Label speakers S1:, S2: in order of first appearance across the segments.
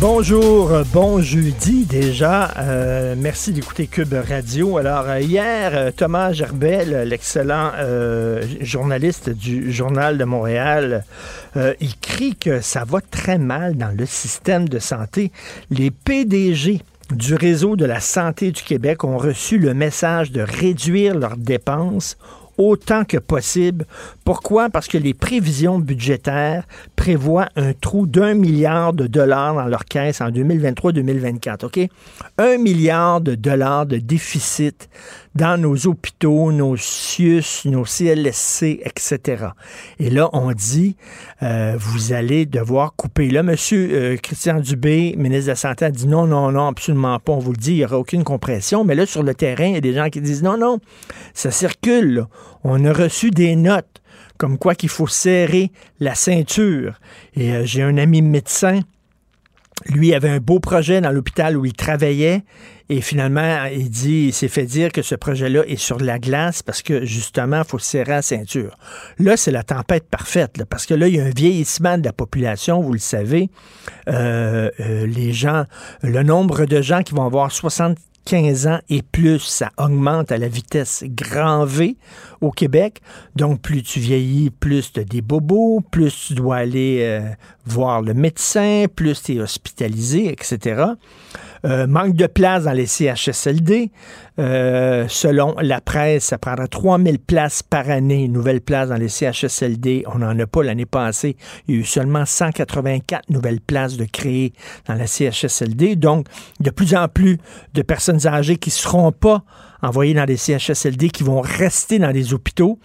S1: Bonjour, bon jeudi déjà. Euh, merci d'écouter Cube Radio. Alors euh, hier, euh, Thomas Gerbet, le- l'excellent journaliste du Journal de Montréal, euh, écrit que ça va très mal dans le système de santé. Les PDG du réseau de la santé du Québec ont reçu le message de réduire leurs dépenses autant que possible. Pourquoi? Parce que les prévisions budgétaires prévoient un trou d'un milliard de dollars dans leur caisse en 2023-2024. OK? Un milliard de dollars de déficit dans nos hôpitaux, nos CIUS, nos CLSC, etc. Et là, on dit, euh, vous allez devoir couper. Là, monsieur euh, Christian Dubé, ministre de la Santé, a dit non, non, non, absolument pas. On vous le dit, il n'y aura aucune compression. Mais là, sur le terrain, il y a des gens qui disent non, non, ça circule. On a reçu des notes comme quoi qu'il faut serrer la ceinture. Et euh, j'ai un ami médecin lui avait un beau projet dans l'hôpital où il travaillait et finalement, il dit, il s'est fait dire que ce projet-là est sur la glace parce que justement, faut se serrer la ceinture. Là, c'est la tempête parfaite, parce que là, il y a un vieillissement de la population, vous le savez. Euh, euh, les gens, le nombre de gens qui vont avoir 75 ans et plus, ça augmente à la vitesse grand V au Québec. Donc, plus tu vieillis, plus tu as des bobos, plus tu dois aller euh, voir le médecin, plus tu es hospitalisé, etc. Euh, manque de place dans les CHSLD. Euh, selon la presse, ça prendra 3000 places par année, nouvelles places dans les CHSLD. On n'en a pas l'année passée. Il y a eu seulement 184 nouvelles places de créées dans la CHSLD. Donc, de plus en plus de personnes âgées qui ne seront pas envoyées dans des CHSLD, qui vont rester dans des hôpitaux.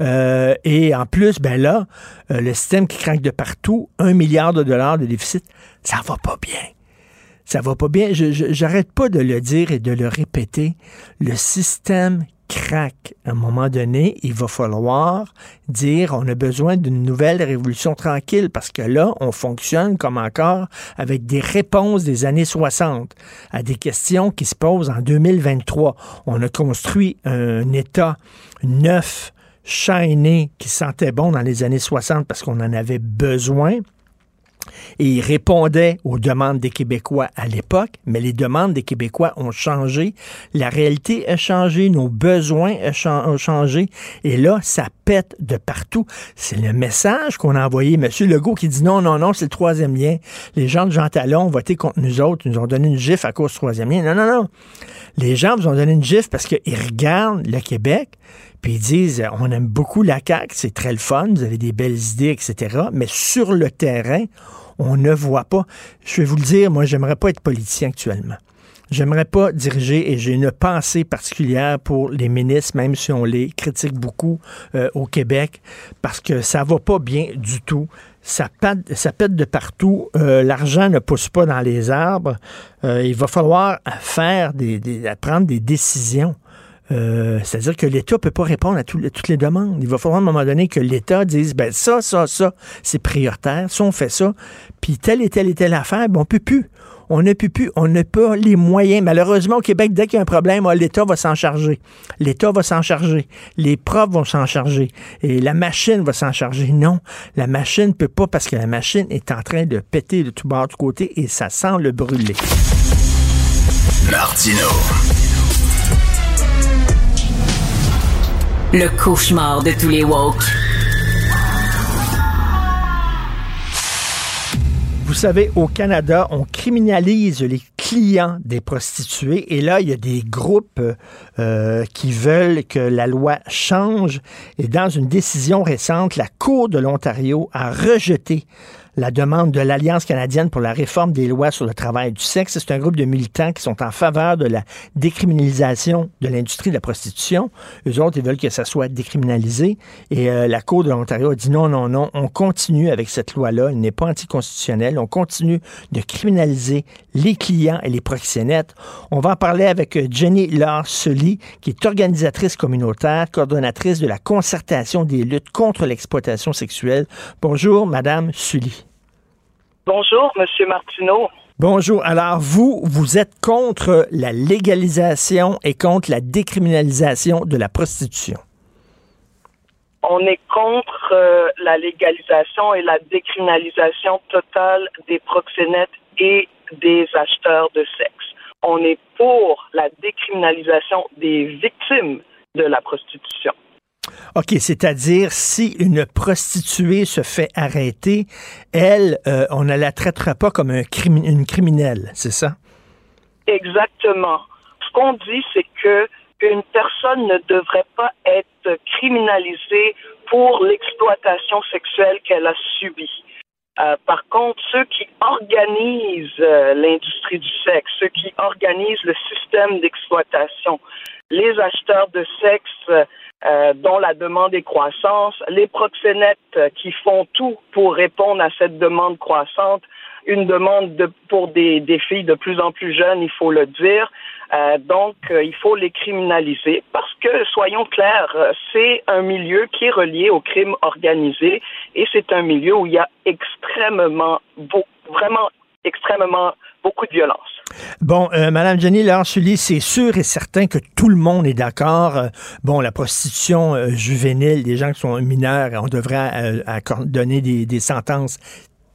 S1: Euh, et en plus, ben là, le système qui craque de partout, un milliard de dollars de déficit, ça va pas bien ça va pas bien. J'arrête pas de le dire et de le répéter. Le système craque. À un moment donné, il va falloir dire on a besoin d'une nouvelle révolution tranquille parce que là, on fonctionne comme encore avec des réponses des années 60 à des questions qui se posent en 2023. On a construit un État neuf, shiny, qui sentait bon dans les années 60 parce qu'on en avait besoin et il répondait aux demandes des Québécois à l'époque, mais les demandes des Québécois ont changé, la réalité a changé, nos besoins ont changé, et là, ça pète de partout. C'est le message qu'on a envoyé. Monsieur Legault qui dit non, non, non, c'est le troisième lien. Les gens de Jean Talon ont voté contre nous autres, ils nous ont donné une gifle à cause du troisième lien. Non, non, non. Les gens vous ont donné une gifle parce qu'ils regardent le Québec, puis ils disent on aime beaucoup la CAQ, c'est très le fun, vous avez des belles idées, etc. Mais sur le terrain, on ne voit pas. Je vais vous le dire, moi, j'aimerais pas être politicien actuellement. J'aimerais pas diriger et j'ai une pensée particulière pour les ministres, même si on les critique beaucoup euh, au Québec, parce que ça va pas bien du tout. Ça pète, de partout. Euh, L'argent ne pousse pas dans les arbres. Euh, il va falloir faire des- prendre des décisions. Euh, C'est-à-dire que l'État ne peut pas répondre à tout- toutes les demandes. Il va falloir à un moment donné que l'État dise ben ça, ça, ça, c'est prioritaire. Ça, on fait ça. Puis telle et telle et telle affaire, ben, on peut plus. On ne peut plus, on n'a pas les moyens. Malheureusement, au Québec, dès qu'il y a un problème, ah, l'État va s'en charger. L'État va s'en charger. Les profs vont s'en charger. Et la machine va s'en charger. Non, la machine ne peut pas parce que la machine est en train de péter de tout bord, de tout côté et ça sent le brûler.
S2: Martino.
S3: Le cauchemar de tous les woke.
S1: Vous savez, au Canada, on criminalise les clients des prostituées et là, il y a des groupes euh, qui veulent que la loi change et dans une décision récente, la Cour de l'Ontario a rejeté la demande de l'Alliance canadienne pour la réforme des lois sur le travail du sexe. C'est un groupe de militants qui sont en faveur de la décriminalisation de l'industrie de la prostitution. Eux autres, ils veulent que ça soit décriminalisé. Et euh, la Cour de l'Ontario a dit non, non, non, on continue avec cette loi-là. Elle n'est pas anticonstitutionnelle. On continue de criminaliser les clients et les proxénètes. On va en parler avec euh, Jenny Larsely, qui est organisatrice communautaire, coordonnatrice de la concertation des luttes contre l'exploitation sexuelle. Bonjour, Madame Sully.
S4: Bonjour, Monsieur Martineau.
S1: Bonjour. Alors, vous, vous êtes contre la légalisation et contre la décriminalisation de la prostitution.
S4: On est contre euh, la légalisation et la décriminalisation totale des proxénètes et des acheteurs de sexe. On est pour la décriminalisation des victimes de la prostitution.
S1: OK, c'est-à-dire si une prostituée se fait arrêter, elle, euh, on ne la traitera pas comme un une criminelle, c'est ça?
S4: Exactement. Ce qu'on dit, c'est que une personne ne devrait pas être criminalisée pour l'exploitation sexuelle qu'elle a subie. Euh, par contre, ceux qui organisent euh, l'industrie du sexe, ceux qui organisent le système d'exploitation, les acheteurs de sexe euh, dont la demande est croissante, les proxénètes qui font tout pour répondre à cette demande croissante, une demande de, pour des, des, filles de plus en plus jeunes, il faut le dire. Euh, donc, euh, il faut les criminaliser parce que, soyons clairs, euh, c'est un milieu qui est relié au crime organisé et c'est un milieu où il y a extrêmement, vraiment extrêmement beaucoup de violence.
S1: Bon, euh, Madame Jenny Laurent-Sully, c'est sûr et certain que tout le monde est d'accord. Euh, bon, la prostitution euh, juvénile, des gens qui sont mineurs, on devrait donner des sentences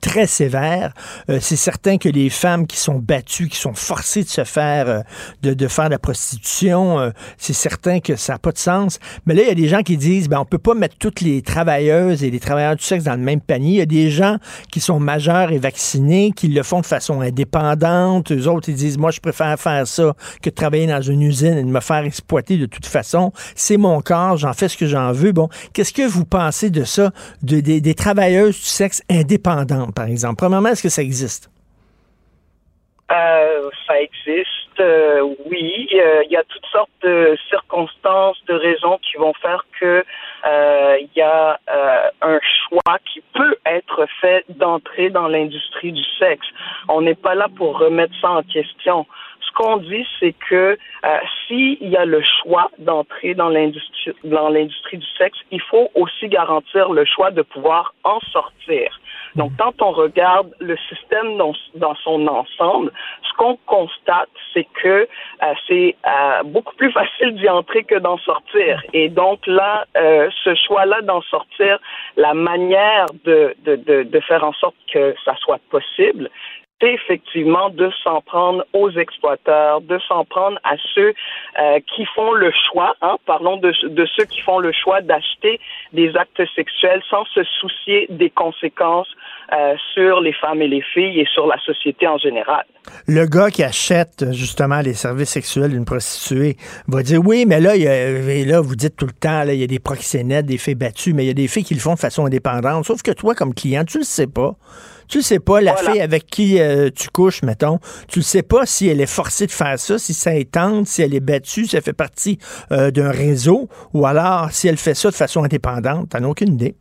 S1: très sévère. Euh, c'est certain que les femmes qui sont battues, qui sont forcées de se faire, euh, de, de, faire de la prostitution, euh, c'est certain que ça n'a pas de sens. Mais là, il y a des gens qui disent, ben, on peut pas mettre toutes les travailleuses et les travailleurs du sexe dans le même panier. Il y a des gens qui sont majeurs et vaccinés, qui le font de façon indépendante. Eux autres, ils disent, moi, je préfère faire ça que de travailler dans une usine et de me faire exploiter de toute façon. C'est mon corps, j'en fais ce que j'en veux. Bon, qu'est-ce que vous pensez de ça, de, des, des travailleuses du sexe indépendantes? Par exemple? Premièrement, est-ce que ça existe?
S4: Euh, ça existe, euh, oui. Il y a toutes sortes de circonstances, de raisons qui vont faire que euh, il y a un choix qui peut être fait d'entrer dans l'industrie du sexe. On n'est pas là pour remettre ça en question. Ce qu'on dit, c'est que s'il y a le choix d'entrer dans l'industrie du sexe, il faut aussi garantir le choix de pouvoir en sortir. Donc, quand on regarde le système dans, son ensemble, ce qu'on constate, c'est que euh, c'est euh, beaucoup plus facile d'y entrer que d'en sortir. Et donc là, euh, ce choix-là d'en sortir, la manière de, de, de, de faire en sorte que ça soit possible, effectivement de s'en prendre aux exploiteurs, de s'en prendre à ceux euh, qui font le choix, hein, parlons de, ceux qui font le choix d'acheter des actes sexuels sans se soucier des conséquences euh, sur les femmes et les filles et sur la société en général.
S1: Le gars qui achète justement les services sexuels d'une prostituée va dire oui, mais là, il y a, vous dites tout le temps, il y a des proxénètes, des filles battues, mais il y a des filles qui le font de façon indépendante. Sauf que toi, comme client, tu le sais pas. Tu sais pas, la fille avec qui euh, tu couches, mettons, tu ne sais pas si elle est forcée de faire ça, si ça est tente, si elle est battue, si elle fait partie euh, d'un réseau, ou alors si elle fait ça de façon indépendante. Tu n'as aucune idée.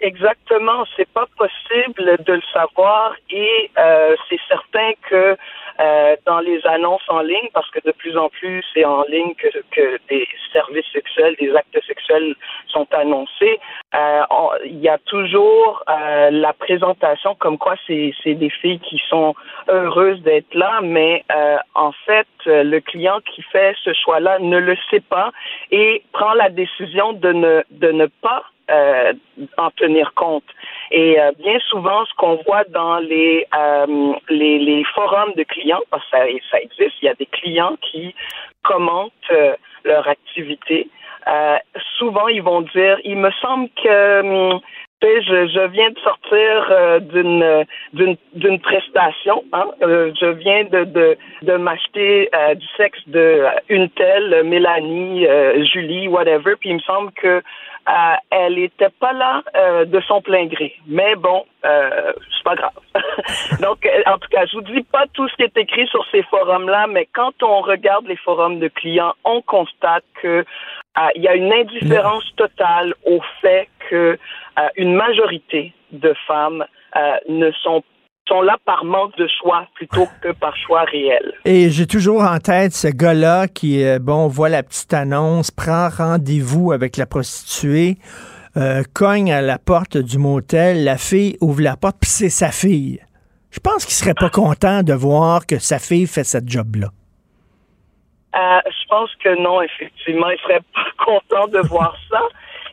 S4: Exactement, c'est pas possible de le savoir et euh, c'est certain que euh, dans les annonces en ligne, parce que de plus en plus c'est en ligne que, que des services sexuels, des actes sexuels sont annoncés, euh, il y a toujours euh, la présentation comme quoi c'est des filles qui sont heureuses d'être là, mais euh, en fait le client qui fait ce choix-là ne le sait pas et prend la décision de ne de ne pas euh, en tenir compte. Et euh, bien souvent, ce qu'on voit dans les, euh, les, les forums de clients, parce que ça, ça existe, il y a des clients qui commentent euh, leur activité. Souvent, ils vont dire, il me semble que hum, je, je viens de sortir euh, d'une d'une d'une prestation. Hein? Euh, je viens de de, de m'acheter euh, du sexe de euh, une telle Mélanie, euh, Julie, whatever. Puis il me semble que euh, elle était pas là euh, de son plein gré. Mais bon, euh, c'est pas grave. Donc, euh, en tout cas, je vous dis pas tout ce qui est écrit sur ces forums-là, mais quand on regarde les forums de clients, on constate que euh, il y a une indifférence totale au fait que euh, une majorité de femmes euh, ne sont sont là par manque de choix plutôt que par choix réel.
S1: Et j'ai toujours en tête ce gars-là qui, euh, bon, voit la petite annonce, prend rendez-vous avec la prostituée, euh, cogne à la porte du motel, la fille ouvre la porte, puis c'est sa fille. Je pense qu'il serait pas content de voir que sa fille fait cette job-là.
S4: Euh, je pense que non, effectivement, il serait pas content de voir ça.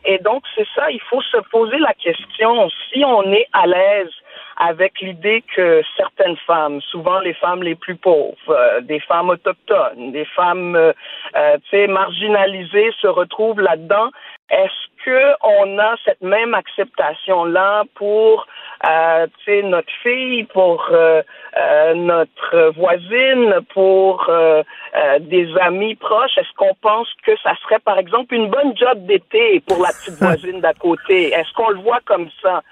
S4: Et donc, c'est ça, il faut se poser la question, si on est à l'aise avec l'idée que certaines femmes, souvent les femmes les plus pauvres, euh, des femmes autochtones, des femmes, euh, euh, tu sais, marginalisées se retrouvent là-dedans, est-ce que on a cette même acceptation-là pour, euh, tu sais, notre fille, pour euh, euh, notre voisine, pour euh, euh, des amis proches? Est-ce qu'on pense que ça serait, par exemple, une bonne job d'été pour la petite voisine d'à côté? Est-ce qu'on le voit comme ça?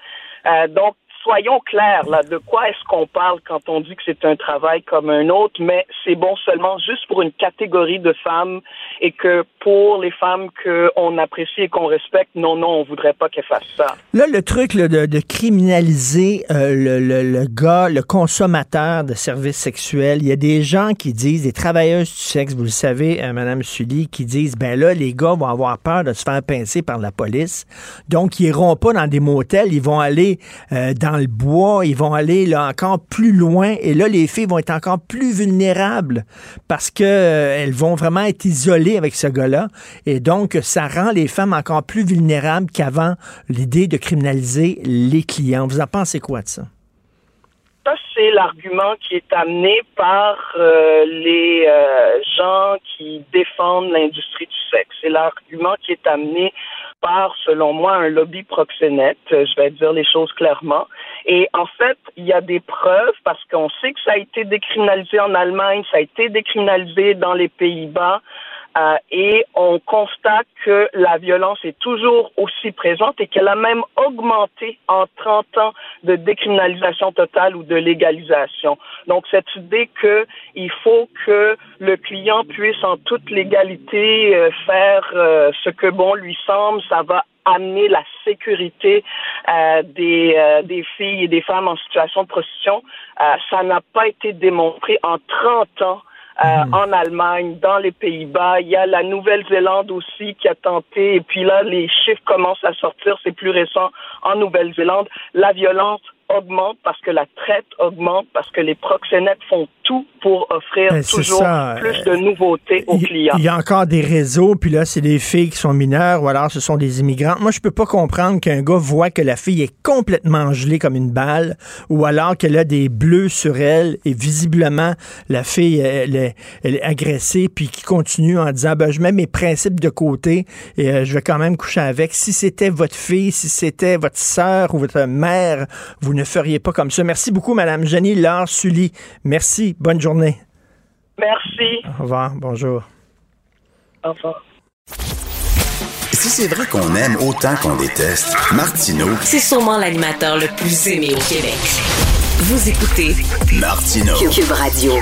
S4: Euh, donc, soyons clairs, là, de quoi est-ce qu'on parle quand on dit que c'est un travail comme un autre, mais c'est bon seulement juste pour une catégorie de femmes et que pour les femmes qu'on apprécie et qu'on respecte, non, non, on voudrait pas qu'elles fassent ça.
S1: Là, le truc là, de, de criminaliser euh, le, le, le gars, le consommateur de services sexuels, il y a des gens qui disent, des travailleuses du sexe, vous le savez, euh, Madame Sully, qui disent, ben là, les gars vont avoir peur de se faire pincer par la police, donc ils iront pas dans des motels, ils vont aller euh, dans le bois, ils vont aller là encore plus loin, et là, les filles vont être encore plus vulnérables parce que euh, vont vraiment être isolées avec ce gars-là, et donc ça rend les femmes encore plus vulnérables qu'avant l'idée de criminaliser les clients. Vous en pensez quoi de ça?
S4: Ça, c'est l'argument qui est amené par euh, les euh, gens qui défendent l'industrie du sexe. C'est l'argument qui est amené par, selon moi, un lobby proxénète. Euh, Je vais dire les choses clairement. Et en fait, il y a des preuves parce qu'on sait que ça a été décriminalisé en Allemagne, ça a été décriminalisé dans les Pays-Bas. Euh, et on constate que la violence est toujours aussi présente et qu'elle a même augmenté en 30 ans de décriminalisation totale ou de légalisation. Donc cette idée que il faut que le client puisse en toute légalité euh, faire euh, ce que bon lui semble, ça va amener la sécurité des, filles et des femmes en situation de prostitution, ça n'a pas été démontré en 30 ans euh, en Allemagne, dans les Pays-Bas. Il y a la Nouvelle-Zélande aussi qui a tenté. Et puis là, les chiffres commencent à sortir. C'est plus récent en Nouvelle-Zélande. La violence augmente parce que la traite augmente, parce que les proxénètes font tout pour offrir
S1: Ben, c'est
S4: toujours
S1: ça.
S4: plus de nouveautés aux
S1: Il-
S4: clients.
S1: Il y a encore des réseaux, puis là, c'est des filles qui sont mineures, ou alors ce sont des immigrants. Moi, je peux pas comprendre qu'un gars voit que la fille est complètement gelée comme une balle, ou alors qu'elle a des bleus sur elle, et visiblement, la fille, elle est, elle est agressée, puis qui continue en disant, ben, je mets mes principes de côté, et euh, je vais quand même coucher avec. Si c'était votre fille, si c'était votre sœur ou votre mère, vous ne feriez pas comme ça. Merci beaucoup, Madame Jenny Laure Sully. Merci. Bonne journée.
S4: Merci.
S1: Au revoir. Bonjour.
S4: Au revoir.
S2: Si c'est vrai qu'on aime autant qu'on déteste, Martineau,
S3: C'est sûrement l'animateur le plus aimé au Québec. Vous écoutez
S2: Martineau.
S3: Cube Radio.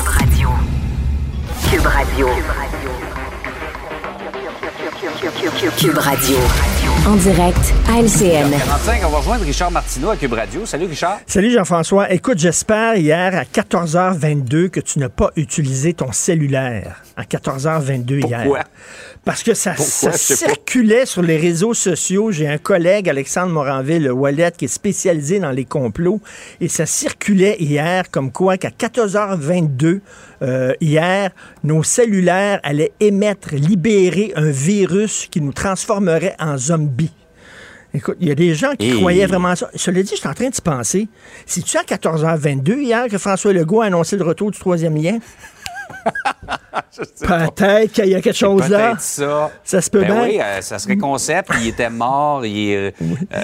S3: Cube Radio. Cube Radio.
S5: En direct à LCN.
S6: 45, on va rejoindre Richard Martineau à Cube Radio. Salut Richard.
S1: Salut Jean-François. Écoute, j'espère hier à 14h22 que tu n'as pas utilisé ton cellulaire. À 14h22 hier. Parce que ça,
S6: Pourquoi?
S1: ça
S6: Je sais pas.
S1: circulait sur les réseaux sociaux. J'ai un collègue, Alexandre Moranville, Wallet, qui est spécialisé dans les complots. Et ça circulait hier comme quoi qu'à 14h22, euh, hier, nos cellulaires allaient émettre, libérer un virus qui nous transformerait en zombies. Écoute, il y a des gens qui
S6: Et-
S1: croyaient vraiment ça. Cela dit, je suis en train de penser. C'est-tu à 14h22 hier que François Legault a annoncé le retour du troisième lien? Peut-être qu'il y a quelque chose là.
S6: Ça.
S1: Ça se peut
S6: Ben
S1: bien.
S6: oui, euh, ça serait concept. Il était mort, il, euh,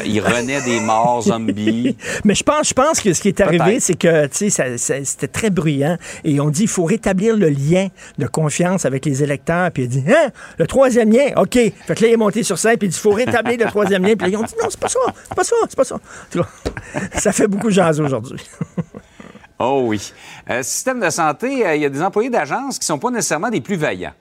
S6: il renaît des morts zombies.
S1: Mais je pense, je pense que ce qui est arrivé, c'est que c'était très bruyant. Et on dit il faut rétablir le lien de confiance avec les électeurs. Puis il dit Hein, le troisième lien, OK. Fait que là, il est monté sur scène, puis il dit il faut rétablir le troisième lien. Puis là, ils ont dit non, c'est pas ça, c'est pas ça, c'est pas ça. Ça fait beaucoup jaser aujourd'hui.
S6: Oh oui. Euh, système de santé, euh, il y a des employés d'agence qui sont pas nécessairement des plus vaillants.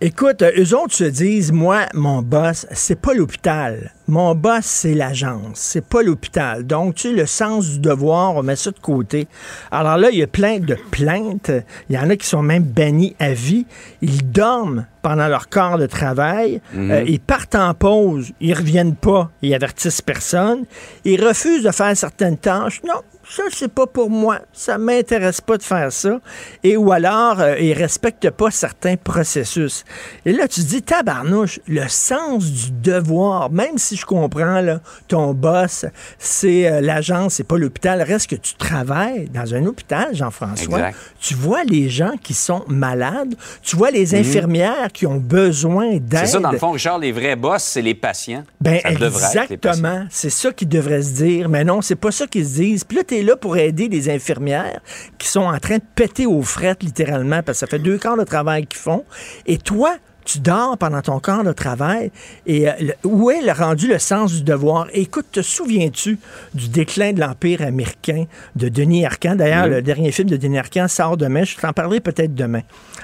S1: Écoute, euh, eux autres se disent, moi, mon boss, c'est pas l'hôpital. Mon boss, c'est l'agence. C'est pas l'hôpital. Donc, tu sais, le sens du devoir, on met ça de côté. Alors là, il y a plein de plaintes. Il y en a qui sont même bannis à vie. Ils dorment pendant leur corps de travail. Euh, ils partent en pause. Ils reviennent pas. Ils avertissent personne. Ils refusent de faire certaines tâches. Non, ça, c'est pas pour moi. Ça m'intéresse pas de faire ça. Et ou alors, euh, ils respectent pas certains processus. Et là, tu te dis, tabarnouche, le sens du devoir, même si je comprends, là, ton boss, c'est euh, l'agence, c'est pas l'hôpital, reste que tu travailles dans un hôpital, Jean-François. Tu vois les gens qui sont malades, tu vois les infirmières qui ont besoin d'aide.
S6: Mhm. C'est ça, dans le fond, Richard, les vrais boss, c'est les patients.
S1: Ben
S6: ça devrait les
S1: exactement, c'est ça qu'ils devraient se dire, mais non, c'est pas ça qu'ils se disent. Puis là, tu es là pour aider des infirmières qui sont en train de péter aux frettes, littéralement, parce que ça fait deux quarts de travail qu'ils font. Et toi, tu dors pendant ton quart de travail. Et euh, le- où est le rendu le sens du devoir? Écoute, te souviens-tu du déclin de l'Empire américain de Denis Arcand? D'ailleurs, le dernier film de Denis Arcand sort demain. Je t'en parlerai peut-être demain.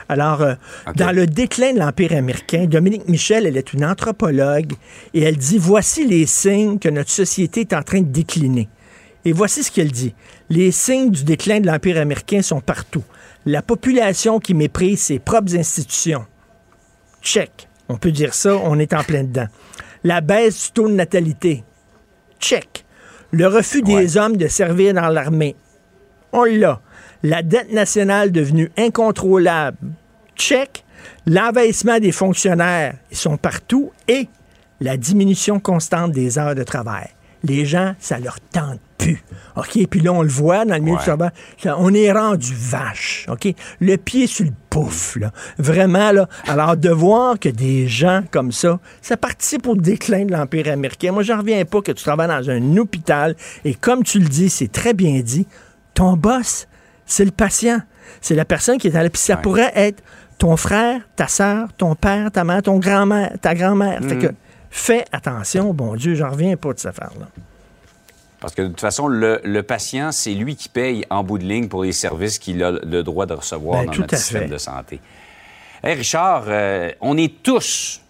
S1: Alors, euh, dans le déclin de l'Empire américain, Dominique Michel, elle est une anthropologue et elle dit voici les signes que notre société est en train de décliner. Et voici ce qu'elle dit. Les signes du déclin de l'Empire américain sont partout. La population qui méprise ses propres institutions. Check. On peut dire ça, on est en plein dedans. La baisse du taux de natalité. Check. Le refus des hommes de servir dans l'armée. On l'a. La dette nationale devenue incontrôlable. Check. L'envahissement des fonctionnaires, ils sont partout. Et la diminution constante des heures de travail. Les gens, ça leur tente OK? Puis là, on le voit dans le milieu
S6: Ouais.
S1: du travail. On est rendu vache. OK? Le pied sur le pouf, là. Vraiment, là. Alors, de voir que des gens comme ça, ça participe au déclin de l'Empire américain. Moi, j'en reviens pas que tu travailles dans un hôpital et comme tu le dis, c'est très bien dit, ton boss, c'est le patient. C'est la personne qui est à la... Puis ça
S6: Ouais.
S1: pourrait être ton frère, ta soeur, ton père, ta mère, ton grand-mère, ta grand-mère. Fait que fais attention, bon Dieu, j'en reviens pas de cette affaire-là.
S6: Parce que de toute façon, le, le patient, c'est lui qui paye en bout de ligne pour les services qu'il a le droit de recevoir
S1: Ben,
S6: dans notre système
S1: fait.
S6: de santé. Hey, Richard, euh, on est tous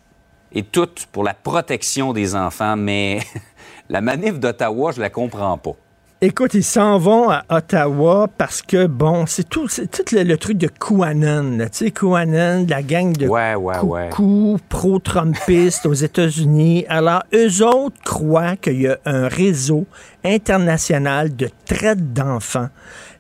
S6: et toutes pour la protection des enfants, mais la manif d'Ottawa, je la comprends pas.
S1: Écoute, ils s'en vont à Ottawa parce que, bon, c'est tout, c'est tout le, le truc de là. Tu sais, QAnon, la gang de
S6: Ouais, ouais, ouais.
S1: coucou pro-trumpistes aux États-Unis. Alors, eux autres croient qu'il y a un réseau international de traite d'enfants.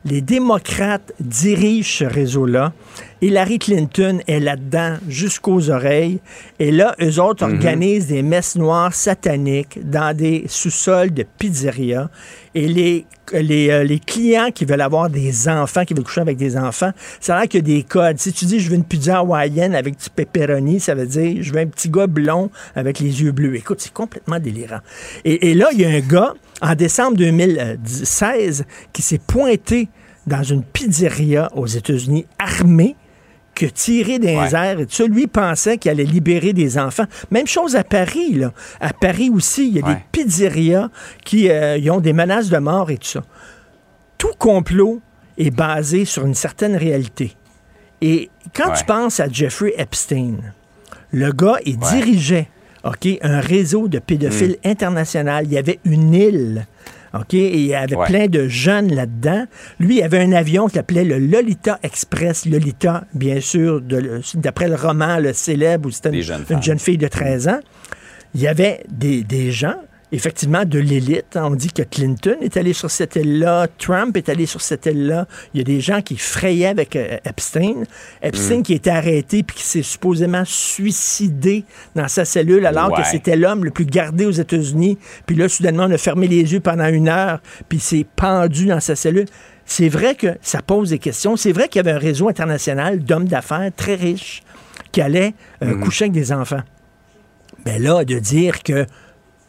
S1: Les démocrates dirigent ce réseau-là. Hillary Clinton est là-dedans jusqu'aux oreilles. Et là, eux autres organisent des messes noires sataniques dans des sous-sols de pizzeria. Et les, les, euh, les clients qui veulent avoir des enfants, qui veulent coucher avec des enfants, ça a l'air qu'il y a des codes. Si tu dis je veux une pizza hawaïenne avec du pepperoni, ça veut dire je veux un petit gars blond avec les yeux bleus. Écoute, c'est complètement délirant. Et, et là, il y a un gars, en décembre 2016, qui s'est pointé dans une pizzeria aux États-Unis armé que tiré des
S6: Ouais.
S1: airs et tout ça. Lui pensait qu'il allait libérer des enfants. Même chose à Paris, là. À Paris aussi, il y a des pizzerias qui euh, ils ont des menaces de mort et tout ça. Tout complot est basé sur une certaine réalité. Et quand
S6: Ouais.
S1: tu penses à Jeffrey Epstein, le gars, il dirigeait OK, un réseau de pédophiles international. Il y avait une île. OK, et il y avait
S6: Ouais.
S1: plein de jeunes là-dedans. Lui, il avait un avion qui s'appelait le Lolita Express. Lolita, bien sûr, d'après le roman le célèbre où c'était une, jeune fille de 13 ans. Il y avait des, des gens effectivement de l'élite. On dit que Clinton est allé sur cette île-là, Trump est allé sur cette île-là. Il y a des gens qui frayaient avec euh, Epstein. Epstein qui a été arrêté puis qui s'est supposément suicidé dans sa cellule alors que c'était l'homme le plus gardé aux États-Unis. Puis là, soudainement, on a fermé les yeux pendant une heure puis il s'est pendu dans sa cellule. C'est vrai que ça pose des questions. C'est vrai qu'il y avait un réseau international d'hommes d'affaires très riches qui allaient euh, coucher avec des enfants. Ben là, de dire que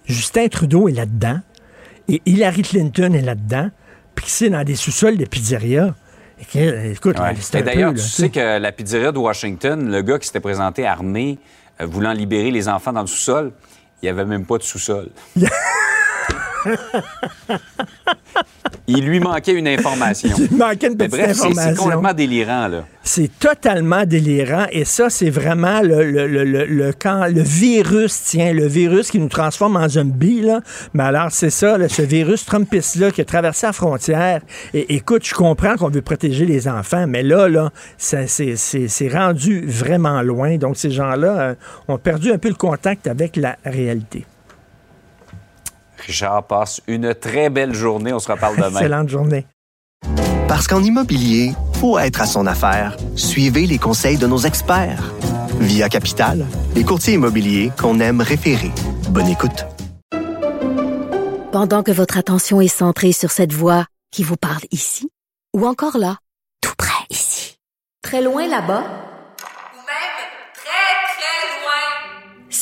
S1: Justin Trudeau est là-dedans et Hillary Clinton est là-dedans, c'est dans des sous-sols de pizzeria. Écoute,
S6: Ouais. D'ailleurs, tu sais que la pizzeria de Washington, le gars qui s'était présenté armé, euh, voulant libérer les enfants dans le sous-sol, il n'y avait même pas de sous-sol. il lui manquait une information.
S1: Il manquait une
S6: Mais
S1: petite
S6: bref, c'est- c'est
S1: information.
S6: complètement délirant, là.
S1: C'est totalement délirant et ça, c'est vraiment le, le, le, le, le- quand le virus, tiens, le virus qui nous transforme en zombies, là. Mais alors, c'est ça, là, ce virus Trumpiste-là qui a traversé la frontière. Et écoute, je comprends qu'on veut protéger les enfants, mais là, là, c'est rendu vraiment loin. Donc, ces gens-là euh, ont perdu un peu le contact avec la réalité.
S6: Richard passe une très belle journée. On se reparle demain.
S1: Excellente journée.
S7: Parce qu'en immobilier, faut être à son affaire. Suivez les conseils de nos experts. Via Capital, les courtiers immobiliers qu'on aime référer. Bonne écoute.
S5: Pendant que votre attention est centrée sur cette voix qui vous parle ici, ou encore là, tout près ici, très loin là-bas,
S8: Ou même très, très loin.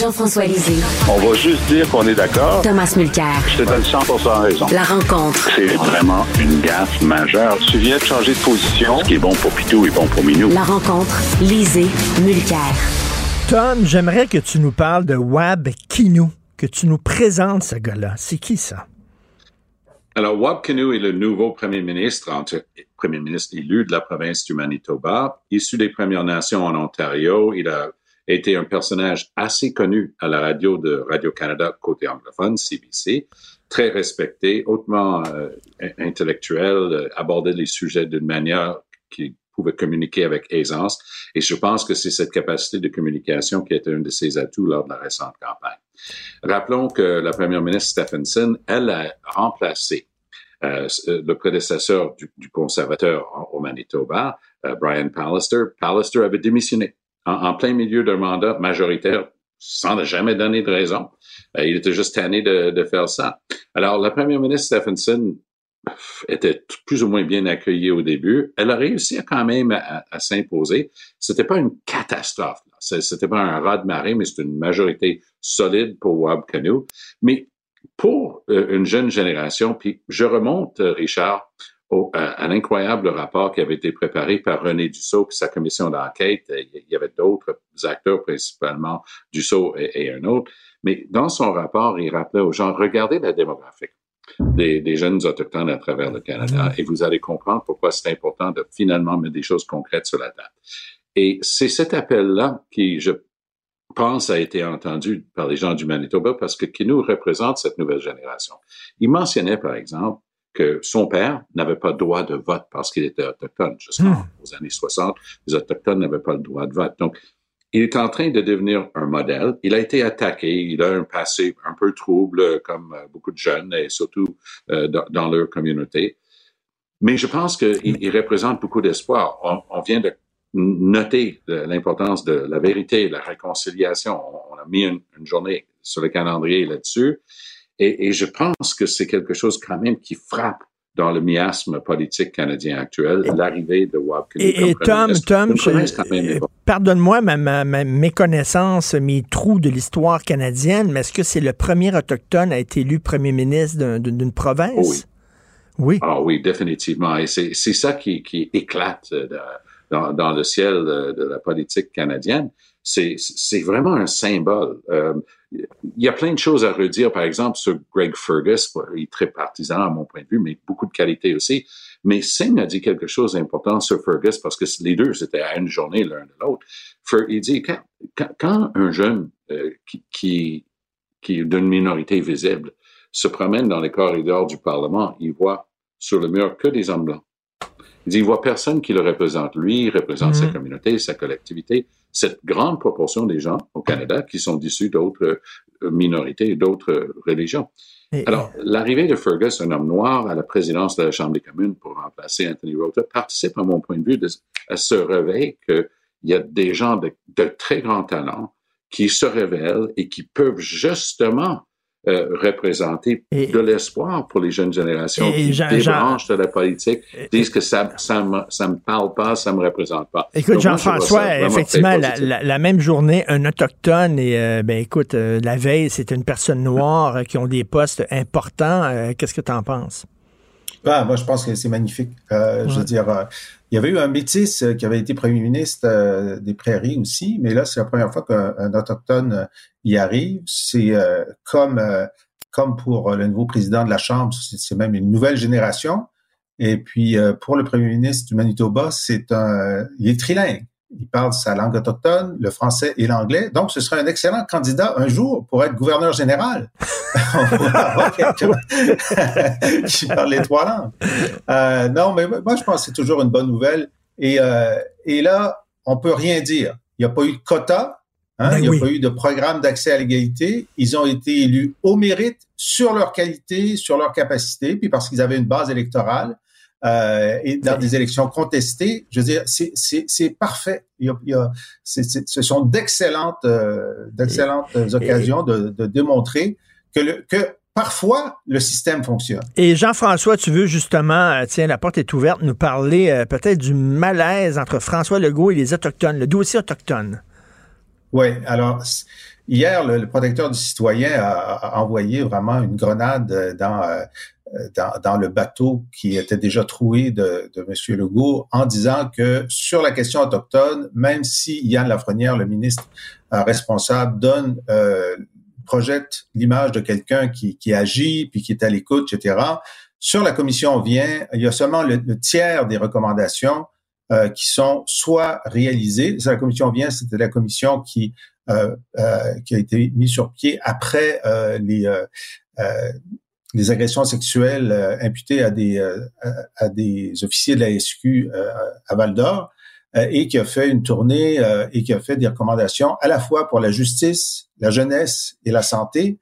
S3: Jean-François Lisée,
S9: On va juste dire qu'on est d'accord.
S3: Thomas Mulcair.
S9: Je te donne 100 raison.
S3: La rencontre.
S9: C'est vraiment une gaffe majeure. Tu viens de changer de position. Ce qui est bon pour Pitou est bon pour Minou.
S3: La rencontre. Lisée. Mulcair.
S1: Tom, j'aimerais que tu nous parles de Wab Kinou, que tu nous présentes ce gars-là. C'est qui ça?
S10: Alors, Wab Kinew est le nouveau premier ministre, en tout- premier ministre élu de la province du Manitoba, issu des Premières Nations en Ontario. Il a été un personnage assez connu à la radio de Radio-Canada côté anglophone, CBC, très respecté, hautement euh, in- intellectuel, euh, abordait les sujets d'une manière qui pouvait communiquer avec aisance. Et je pense que c'est cette capacité de communication qui était un de ses atouts lors de la récente campagne. Rappelons que la première ministre Stephenson, elle a remplacé euh, le prédécesseur du, du conservateur au Manitoba, Brian Pallister. Pallister avait démissionné en, plein milieu d'un mandat majoritaire sans jamais donner de raison. Euh, il était juste tanné de, faire ça. Alors, la première ministre Stephenson était plus ou moins bien accueillie au début. Elle a réussi quand même à, s'imposer. C'était pas une catastrophe. C'était pas un raz de marée, mais c'est une majorité solide pour Wab Canoe. Mais pour euh, une jeune génération, puis je remonte, euh, Richard, au, à, à l'incroyable rapport qui avait été préparé par René Dussault et sa commission d'enquête. Euh, Il y avait d'autres acteurs, principalement Dussault et, et un autre. Mais dans son rapport, il rappelait aux gens, regardez la démographie des, des jeunes autochtones à travers le Canada et vous allez comprendre pourquoi c'est important de finalement mettre des choses concrètes sur la table. Et c'est cet appel-là qui, je pense, a été entendu par les gens du Manitoba parce que qui nous représente cette nouvelle génération. Il mentionnait, par exemple, que son père n'avait pas droit de vote parce qu'il était autochtone. Jusqu'aux années 60, les autochtones n'avaient pas le droit de vote. Donc, il est en train de devenir un modèle. Il a été attaqué. Il a un passé un peu trouble, euh, comme euh, beaucoup de jeunes, et surtout euh, dans, dans leur communauté. Mais je pense qu'il il représente beaucoup d'espoir. On, on vient de noter l'importance de la vérité, de la réconciliation. On, on a mis une, une, journée sur le calendrier là-dessus. Et, et, je pense que c'est quelque chose quand même qui frappe dans le miasme politique canadien actuel, l'arrivée de Wab
S1: Et, et Tom, Tom, pardonne-moi ma, ma, ma, méconnaissance, mes trous de l'histoire canadienne, mais est-ce que c'est le premier autochtone à être élu premier ministre d'une province?
S10: Oh oui. Oui. Ah oui, définitivement. Et c'est ça qui, qui éclate de, dans, dans le ciel de, de, la politique canadienne. C'est, c'est vraiment un symbole. Euh, il y a plein de choses à redire, par exemple, sur Greg Fergus. Il est très partisan à mon point de vue, mais beaucoup de qualité aussi. Mais Singh a dit quelque chose d'important sur Fergus parce que les deux, c'était à une journée l'un de l'autre. Il dit, quand, un jeune euh, qui, qui, qui est d'une minorité visible se promène dans les corridors du Parlement, il voit sur le mur que des hommes blancs. Il dit, il voit personne qui le représente. Lui, il représente sa mhm. communauté, sa collectivité. Cette grande proportion des gens au Canada qui sont issus d'autres euh, minorités et d'autres religions. Alors, l'arrivée de Fergus, un homme noir, à la présidence de la Chambre des communes pour remplacer Anthony Rota, participe, à mon point de vue, à ce réveil qu'il y a des gens de, très grand talent qui se révèlent et qui peuvent justement euh, représenter de l'espoir pour les jeunes générations qui débranchent de la politique, disent que ça ça me, ça me parle pas, ça me représente pas.
S1: Écoute, Jean-François, effectivement, la, la, même journée, un autochtone et, euh, ben écoute, euh, la veille, c'était une personne noire qui ont des postes importants. Qu'est-ce que tu en penses?
S11: Ah, moi, je pense que c'est magnifique. Je veux dire, il y avait eu un métis qui avait été premier ministre des Prairies aussi, mais là, c'est la première fois qu'un autochtone y arrive. C'est euh, comme euh, comme pour le nouveau président de la Chambre, c'est même une nouvelle génération. Et puis euh, pour le premier ministre du Manitoba, c'est un il est trilingue. Il parle sa langue autochtone, le français et l'anglais. Donc, ce serait un excellent candidat un jour pour être gouverneur général. qui parle les trois langues. non, mais moi, je pense que c'est toujours une bonne nouvelle. Et, et là, on peut rien dire. Il n'y a pas eu de quota. Hein? Ben il n'y a pas eu de programme d'accès à l'égalité. Ils ont été élus au mérite sur leur qualité, sur leur capacité, puis parce qu'ils avaient une base électorale euh, et dans des élections contestées. Je veux dire, c'est parfait. Il y a, il y a ce sont d'excellentes euh, d'excellentes occasions de, de, démontrer que, le, que parfois, le système fonctionne.
S1: Et Jean-François, tu veux justement, euh, tiens, la porte est ouverte, nous parler euh, peut-être du malaise entre François Legault et les Autochtones, le dossier autochtone.
S11: Oui, alors hier, le, protecteur du citoyen a, envoyé vraiment une grenade euh, euh, dans, dans, le bateau qui était déjà troué de, de M. Legault en disant que sur la question autochtone, même si Yann Lafrenière, le ministre euh, responsable, donne projette l'image de quelqu'un qui, qui agit puis qui est à l'écoute, etc. Sur la commission vient, il y a seulement le tiers des recommandations euh, qui sont soit réalisées. La commission vient, c'était la commission qui euh, euh, qui a été mise sur pied après les les agressions sexuelles imputées à des à des officiers de la SQ à Val d'Or et qui a fait une tournée et qui a fait des recommandations à la fois pour la justice, la jeunesse et la santé.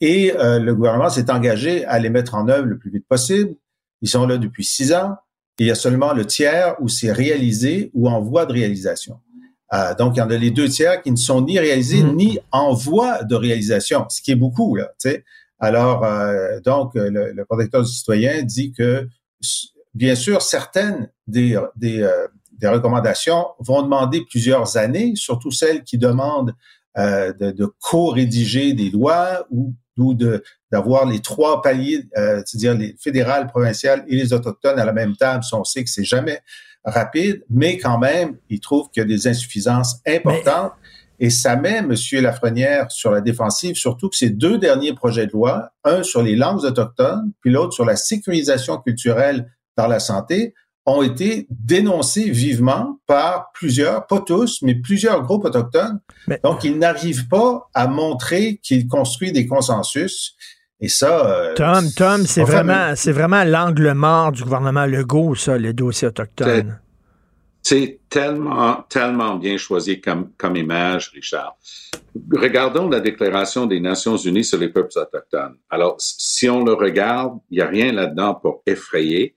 S11: et le gouvernement s'est engagé à les mettre en œuvre le plus vite possible. Ils sont là depuis six ans il y a seulement le tiers où c'est réalisé ou en voie de réalisation. Euh, donc, il y en a les deux tiers qui ne sont ni réalisés mm-hmm. ni en voie de réalisation, ce qui est beaucoup. Là, sais. Alors, euh, donc, le, le, protecteur du citoyen dit que, bien sûr, certaines des, des, euh, des recommandations vont demander plusieurs années, surtout celles qui demandent euh, de, de co-rédiger des lois ou ou de d'avoir les trois paliers, euh, c'est-à-dire les fédérales, provinciales et les autochtones à la même table. On sait que c'est jamais rapide, mais quand même, il trouve qu'il y a des insuffisances importantes. Et ça met M. Lafrenière sur la défensive, surtout que ces deux derniers projets de loi, un sur les langues autochtones, puis l'autre sur la sécurisation culturelle dans la santé, ont été dénoncés vivement par plusieurs, pas tous, mais plusieurs groupes autochtones. Donc, ils n'arrivent pas à montrer qu'ils construisent des consensus. Et ça.
S1: Euh, Tom, Tom, c'est vraiment, c'est vraiment l'angle mort du gouvernement Legault, ça, les dossiers autochtones.
S10: C'est tellement, tellement bien choisi comme, comme image, Richard. Regardons la Déclaration des Nations Unies sur les peuples autochtones. Alors, si on le regarde, il n'y a rien là-dedans pour effrayer.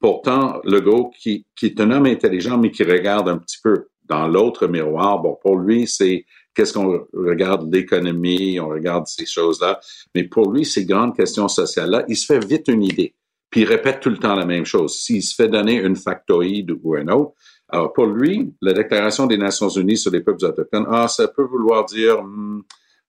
S10: Pourtant, Legault, qui, qui est un homme intelligent, mais qui regarde un petit peu dans l'autre miroir, bon, pour lui, c'est qu'est-ce qu'on regarde l'économie, on regarde ces choses-là. Mais pour lui, ces grandes questions sociales-là, il se fait vite une idée. Puis il répète tout le temps la même chose. S'il se fait donner une factoïde ou un autre, alors pour lui, la Déclaration des Nations Unies sur les peuples autochtones, ah, ça peut vouloir dire, hmm,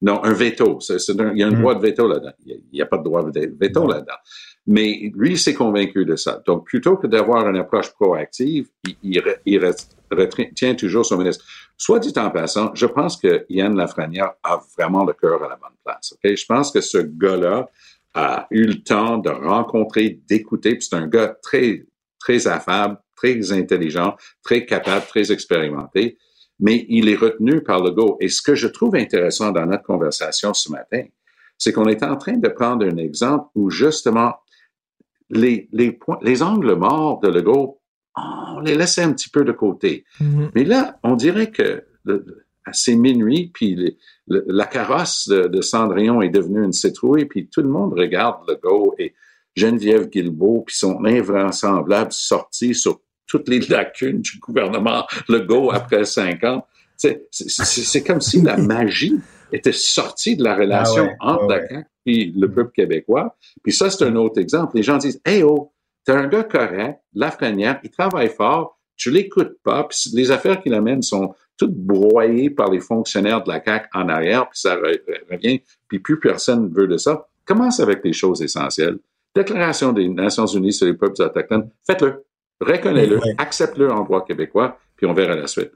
S10: Non, un veto. Un- il y a un droit de veto là-dedans. Il n'y a, pas de droit de veto là-dedans. Mais lui, il s'est convaincu de ça. Donc, plutôt que d'avoir une approche proactive, il, il, re- il re- retient toujours son ministre. Soit dit en passant, je pense que Yann Lafrenière a vraiment le cœur à la bonne place. ok? Je pense que ce gars-là a eu le temps de rencontrer, d'écouter. C'est un gars très, très affable, très intelligent, très capable, très expérimenté. Mais il est retenu par le go. Et ce que je trouve intéressant dans notre conversation ce matin, c'est qu'on est en train de prendre un exemple où justement les, les, points, les angles morts de Legault, on les laissait un petit peu de côté.
S1: Mhm.
S10: Mais là, on dirait que le- le- à c'est minuit, puis les- le- la carrosse de, de Cendrillon est devenue une citrouille, puis tout le monde regarde Legault et Geneviève Guilbeault, puis son invraisemblable sortie sur toutes les lacunes du gouvernement Legault après cinq ans. C'est comme si la magie était sortie de la relation
S11: Ah ouais,
S10: entre
S11: ouais,
S10: la
S11: ouais.
S10: CAQ et le peuple québécois. Puis ça, c'est un autre exemple. Les gens disent, hey oh, t'es un gars correct, Lafrenière, il travaille fort, tu l'écoutes pas, puis les affaires qu'il amène sont toutes broyées par les fonctionnaires de la CAQ en arrière, puis ça re- revient, puis plus personne veut de ça. Commence avec les choses essentielles. Déclaration des Nations Unies sur les peuples autochtones, faites-le, reconnais-le,
S11: Oui.
S10: accepte-le en droit québécois, puis on verra la suite.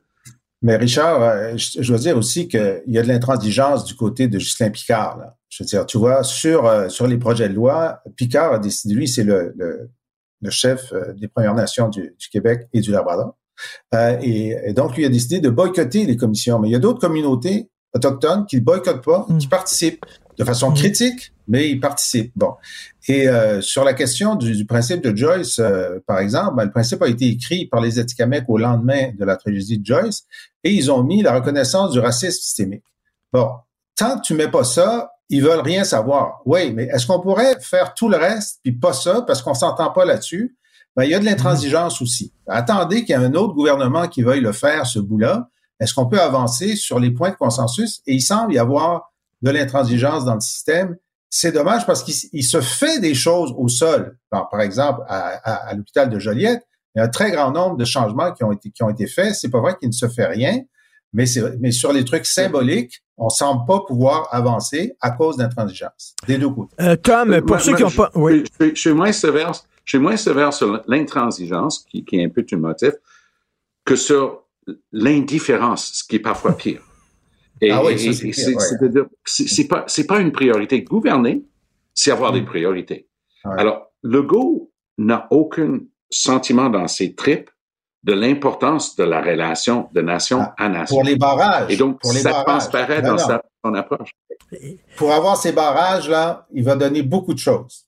S11: Mais Richard, euh, je, dois dire aussi qu'il y a de l'intransigeance du côté de Justin Picard. Là. Je veux dire, tu vois, sur, euh, sur les projets de loi, Picard a décidé, lui, c'est le, le, le chef euh, des Premières Nations du, du Québec et du Labrador. Euh, et, et donc, lui a décidé de boycotter les commissions. Mais il y a d'autres communautés autochtones qui ne boycottent pas,
S1: Mm.
S11: qui participent de façon
S1: Mm.
S11: critique, mais ils participent. Bon. Et euh, sur la question du, du principe de Joyce, euh, par exemple, ben, le principe a été écrit par les Atikamekw au lendemain de la tragédie de Joyce et ils ont mis la reconnaissance du racisme systémique. Bon, tant que tu mets pas ça, ils veulent rien savoir. Oui, mais est-ce qu'on pourrait faire tout le reste puis pas ça parce qu'on s'entend pas là-dessus? Ben, il y a de l'intransigeance aussi. Attendez qu'il y ait un autre gouvernement qui veuille le faire, ce bout-là. Est-ce qu'on peut avancer sur les points de consensus? Et il semble y avoir de l'intransigeance dans le système. C'est dommage parce qu'il il se fait des choses au sol. Par, exemple, à l'hôpital de Joliette, il y a un très grand nombre de changements qui ont été, qui ont été faits. C'est pas vrai qu'il ne se fait rien, mais, c'est- mais sur les trucs symboliques, on semble pas pouvoir avancer à cause d'intransigeance. Des deux côtés.
S1: Euh, Tom,
S10: Euh,
S1: pour ceux
S10: moi,
S1: qui n'ont
S10: je-
S1: pas. Oui.
S10: Je, je- je suis moins sévère, je suis moins sévère sur l'intransigeance, qui, qui est un peu tout le motif, que sur l'indifférence, ce qui est parfois pire. Et,
S11: Ah oui,
S10: c'est-à-dire, c'est c'est pas, c'est pas une priorité. Gouverner, c'est avoir des
S11: Mm.
S10: priorités.
S11: Ouais.
S10: Alors, Legault n'a aucun sentiment dans ses tripes de l'importance de la relation de nation
S11: Ah,
S10: à nation.
S11: Pour les barrages.
S10: Et donc,
S11: pour les
S10: ça
S11: barrages.
S10: transparaît
S11: Non,
S10: dans sa, son approche.
S11: Pour avoir ces barrages, là, il va donner beaucoup de choses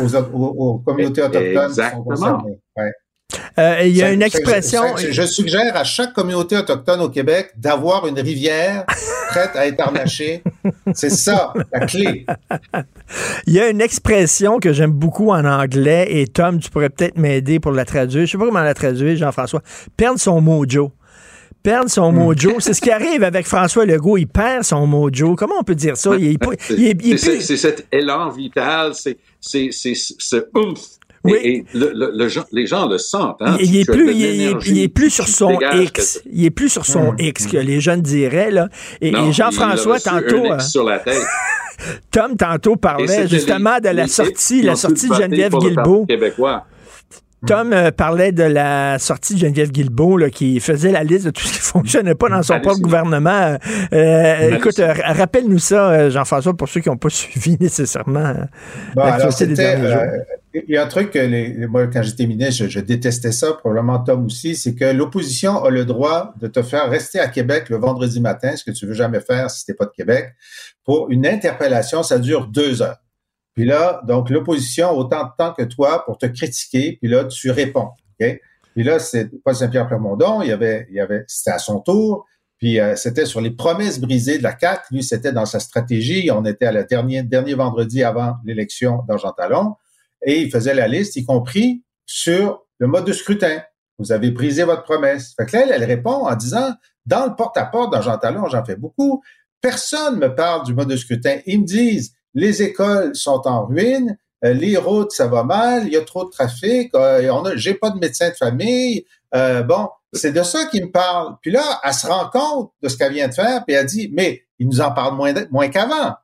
S11: aux, aux- aux communautés autochtones qui sont
S10: Exactement.
S11: concernées. Ouais.
S1: Euh, il y a
S11: Ça-
S1: une expression.
S11: ça- je suggère à chaque communauté autochtone au Québec d'avoir une rivière prête à être harnachée. C'est ça, la clé.
S1: Il y a une expression que j'aime beaucoup en anglais et Tom, tu pourrais peut-être m'aider pour la traduire. Je sais pas comment la traduire, Jean-François. Perdre son mojo. Perdre son
S11: Hmm.
S1: mojo. C'est ce qui arrive avec François Legault. Il perd son mojo. Comment on peut dire ça? Il
S10: C'est
S1: il il
S10: cet élan vital, c'est c'est- c'est ce oomph.
S1: Oui.
S10: Et, et le, le- le gens- les gens le sentent. Hein?
S1: il, il est
S10: Tu as de
S1: plus, il, est-
S10: l'énergie
S1: il est plus sur son X.
S10: que-
S1: Il est plus sur son
S11: Hum,
S1: X que les jeunes diraient. Là. Et, Jean-François,
S10: il a reçu
S1: tantôt,
S10: un
S1: euh,
S10: X sur la tête.
S1: Tom, tantôt parlait justement de la sortie, la sortie de Geneviève Guilbeault.
S10: québécois.
S1: Tom euh, parlait de la sortie de Geneviève Guilbeault, là, qui faisait la liste de tout ce qui fonctionnait pas dans son propre gouvernement. Euh, écoute, euh, rappelle-nous ça, Jean-François, pour ceux qui n'ont pas suivi nécessairement
S11: Bon, alors,
S1: des
S11: c'était,
S1: derniers jours.
S11: Il y a un truc que les, moi, quand j'étais ministre, je, je détestais ça, probablement Tom aussi, c'est que l'opposition a le droit de te faire rester à Québec le vendredi matin, ce que tu veux jamais faire si t'es pas de Québec, pour une interpellation, ça dure deux heures. Puis là, donc l'opposition autant de temps que toi pour te critiquer, puis là, tu réponds. OK? Puis là, c'est pas Saint-Pierre Plamondon, il y avait, il y avait, c'était à son tour. Puis euh, c'était sur les promesses brisées de la CAQ. Lui, c'était dans sa stratégie. On était à la dernière, dernier vendredi avant l'élection d'Argent Talon. Et il faisait la liste, y compris sur le mode de scrutin. Vous avez brisé votre promesse. Fait que là, elle, elle répond en disant, dans le porte-à-porte d'Argent Talon, j'en fais beaucoup, personne me parle du mode de scrutin. Ils me disent, les écoles sont en ruine, euh, les routes, ça va mal, il y a trop de trafic, euh, j'ai pas de médecin de famille. Euh, bon, c'est de ça qu'il me parle. Puis là, elle se rend compte de ce qu'elle vient de faire, puis elle dit, mais ils nous en parlent moins, moins qu'avant.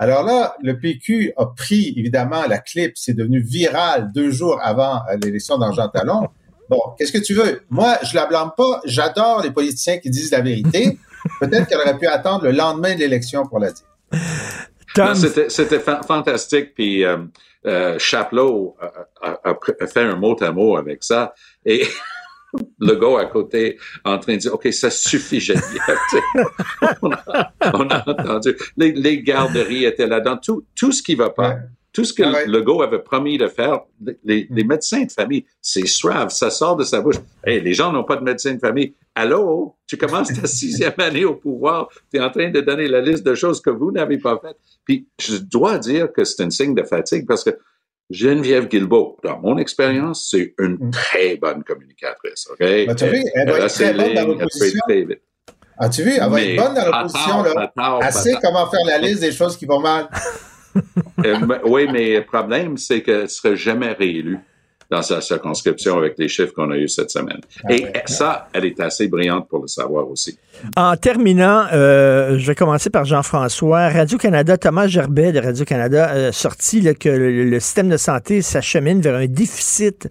S11: Alors là, le PQ a pris évidemment la clip, c'est devenu viral deux jours avant euh, l'élection d'Argent Talon. Bon, qu'est-ce que tu veux? Moi, je la blâme pas. J'adore les politiciens qui disent la vérité. Peut-être qu'elle aurait pu attendre le lendemain de l'élection pour la dire.
S10: C'était fantastique. Puis euh, euh, Chapelot a, a, fait un mot à mot avec ça. Et le gars à côté en train de dire OK, ça suffit, Geneviève. on, a, on a entendu. Les, les, garderies étaient là-dedans. Tout, tout ce qui va pas. Tout ce que ah le gars avait promis de faire, les, les médecins de famille, c'est suave, ça sort de sa bouche. Hey, les gens n'ont pas de médecin de famille. Allô, tu commences ta sixième année au pouvoir, tu es en train de donner la liste de choses que vous n'avez pas faites. Puis je dois dire que c'est un signe de fatigue parce que Geneviève Guilbeault, dans mon expérience, c'est une mm. très bonne communicatrice. OK?
S11: Bah, tu vu, elle, va être très bonne dans l'opposition. As-tu vu? Elle va être bonne dans l'opposition. Elle sait comment faire la liste des choses qui vont mal.
S10: Euh, oui, mais le problème, c'est qu'elle ne serait jamais réélue dans sa circonscription avec les chiffres qu'on a eus cette semaine. Ah Et ça, elle est assez brillante pour le savoir aussi.
S1: En terminant, euh, je vais commencer par Jean-François. Radio-Canada, Thomas Gerbet de Radio-Canada euh, sorti que le, système de santé s'achemine vers un déficit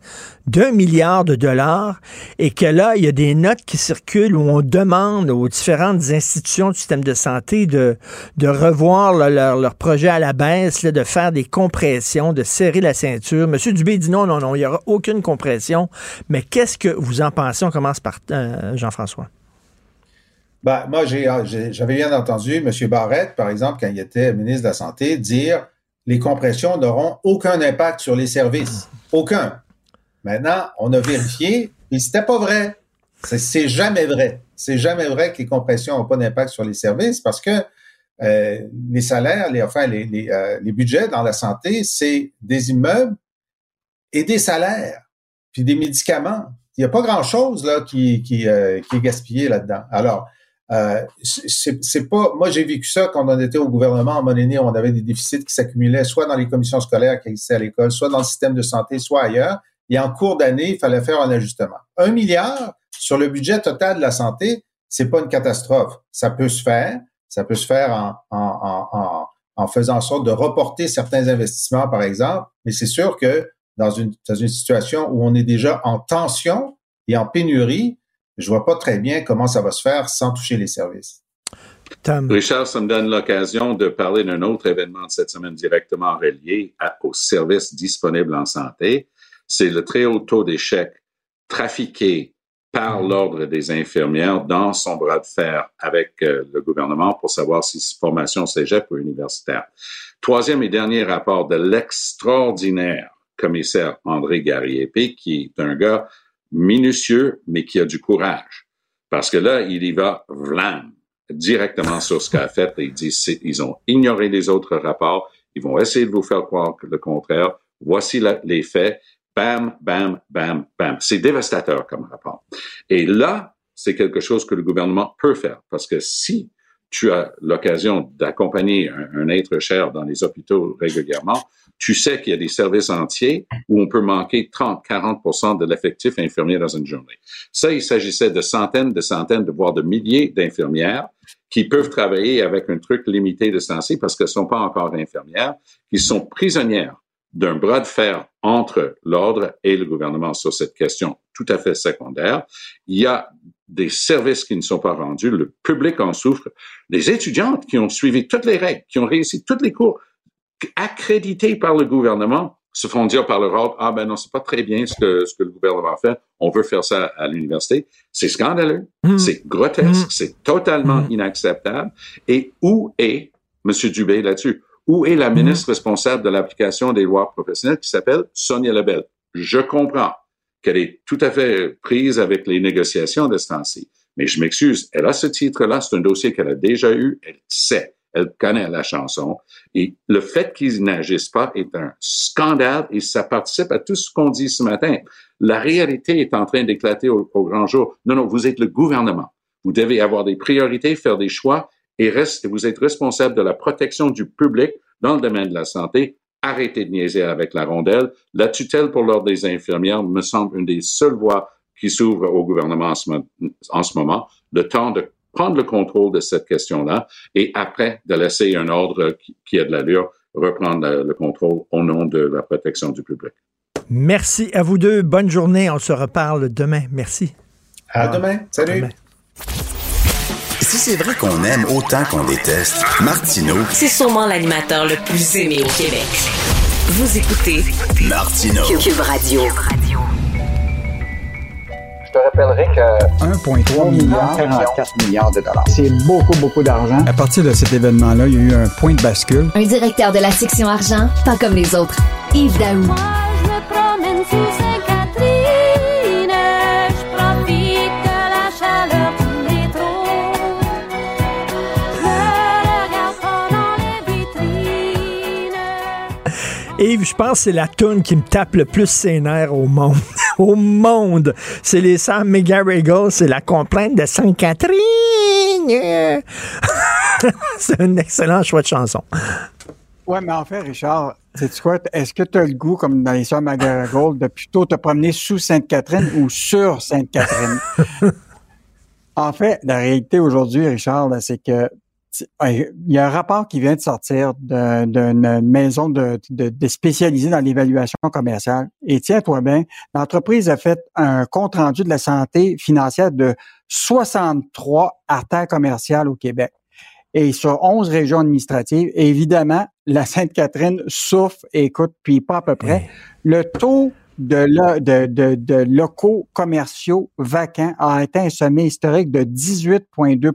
S1: d'un milliard de dollars et que là, il y a des notes qui circulent où on demande aux différentes institutions du système de santé de, revoir leur, leur, projet à la baisse, de faire des compressions, de serrer la ceinture. Monsieur Dubé dit non, non, non, il n'y aura aucune compression. Mais qu'est-ce que vous en pensez? On commence par euh, Jean-François.
S11: Ben, moi, ah, j'avais bien entendu M. Barrette, par exemple, quand il était ministre de la Santé, dire les compressions n'auront aucun impact sur les services. Aucun. Maintenant, on a vérifié et c'était pas vrai. C'est jamais vrai. C'est jamais vrai que les compressions n'ont pas d'impact sur les services parce que euh, les salaires, enfin, les, les, euh, les budgets dans la santé, c'est des immeubles et des salaires, puis des médicaments. Il n'y a pas grand-chose là qui, qui, euh, qui est gaspillé là-dedans. Alors, euh, c'est pas. Moi, j'ai vécu ça quand on était au gouvernement en Monténégro, on avait des déficits qui s'accumulaient soit dans les commissions scolaires qui existaient à l'école, soit dans le système de santé, soit ailleurs. Et en cours d'année, il fallait faire un ajustement. Un milliard sur le budget total de la santé, c'est pas une catastrophe. Ça peut se faire. Ça peut se faire en, en, en, en faisant en sorte de reporter certains investissements, par exemple. Mais c'est sûr que dans une, dans une situation où on est déjà en tension et en pénurie, je vois pas très bien comment ça va se faire sans toucher les services.
S10: Richard, ça me donne l'occasion de parler d'un autre événement de cette semaine directement relié aux services disponibles en santé. C'est le très haut taux d'échec trafiqué par mm-hmm. l'Ordre des infirmières dans son bras de fer avec euh, le gouvernement pour savoir si formation cégep ou universitaire. Troisième et dernier rapport de l'extraordinaire commissaire André Garriépé, qui est un gars minutieux, mais qui a du courage. Parce que là, il y va vlam, directement sur ce qu'a fait et il dit, ils ont ignoré les autres rapports, ils vont essayer de vous faire croire le contraire. Voici les faits. Bam, bam, bam, bam. C'est dévastateur comme rapport. Et là, c'est quelque chose que le gouvernement peut faire. Parce que si tu as l'occasion d'accompagner un, être cher dans les hôpitaux régulièrement, tu sais qu'il y a des services entiers où on peut manquer 30, 40 de l'effectif infirmier dans une journée. Ça, il s'agissait de centaines, de centaines, de voire de milliers d'infirmières qui peuvent travailler avec un truc limité de sensé parce qu'elles ne sont pas encore infirmières, qui sont prisonnières d'un bras de fer entre l'ordre et le gouvernement sur cette question tout à fait secondaire. Il y a des services qui ne sont pas rendus, le public en souffre. Les étudiantes qui ont suivi toutes les règles, qui ont réussi tous les cours accrédités par le gouvernement, se font dire par l'Europe, ah ben non, c'est pas très bien ce que, ce que le gouvernement fait, on veut faire ça à l'université. C'est scandaleux, mmh. c'est grotesque, mmh. c'est totalement mmh. inacceptable. Et où est, M. Dubé là-dessus, où est la ministre responsable de l'application des lois professionnelles qui s'appelle Sonia Lebel? Je comprends qu'elle est tout à fait prise avec les négociations de ce temps-ci. Mais je m'excuse, elle a ce titre-là, c'est un dossier qu'elle a déjà eu, elle sait, elle connaît la chanson. Et le fait qu'ils n'agissent pas est un scandale et ça participe à tout ce qu'on dit ce matin. La réalité est en train d'éclater au, grand jour. Non, non, vous êtes le gouvernement. Vous devez avoir des priorités, faire des choix et vous êtes responsable de la protection du public dans le domaine de la santé arrêtez de niaiser avec la rondelle. La tutelle pour l'ordre des infirmières me semble une des seules voies qui s'ouvrent au gouvernement en ce, moment. Le temps de prendre le contrôle de cette question-là et après de laisser un ordre qui, qui a de l'allure reprendre le, le contrôle au nom de la protection du public.
S1: Merci à vous deux. Bonne journée. On se reparle demain. Merci.
S11: À demain. Salut.
S1: À demain.
S2: Si c'est vrai qu'on aime autant qu'on déteste, Martineau,
S3: C'est sûrement l'animateur le plus aimé au Québec. Vous écoutez
S2: Martineau.
S3: Cube Radio.
S12: Je te rappellerai que
S13: 1,3 milliard,
S12: 44 milliards de dollars.
S13: c'est beaucoup, beaucoup d'argent. À partir de cet événement-là, il y a eu un point de bascule.
S14: Un directeur de la section argent, pas comme les autres. Yves Daou.
S1: Yves, je pense que c'est la toune qui me tape le plus ses nerfs au monde. au monde. C'est les Sam McGarrigle, c'est la complainte de Sainte-Catherine. c'est un excellent choix de chanson.
S13: Ouais, mais en fait, Richard, sais-tu quoi? Est-ce que tu as le goût, comme dans les Sœurs McGarrigle, de plutôt te promener sous Sainte-Catherine ou sur Sainte-Catherine? en fait, la réalité aujourd'hui, Richard, c'est que il y a un rapport qui vient de sortir d'une maison de, de, de spécialisée dans l'évaluation commerciale. Et tiens-toi bien, l'entreprise a fait un compte rendu de la santé financière de 63 artères commerciales au Québec et sur 11 régions administratives. Et évidemment, la Sainte-Catherine souffre, écoute, puis pas à peu près. Le taux de, lo- de, de, de locaux commerciaux vacants a atteint un sommet historique de 18,2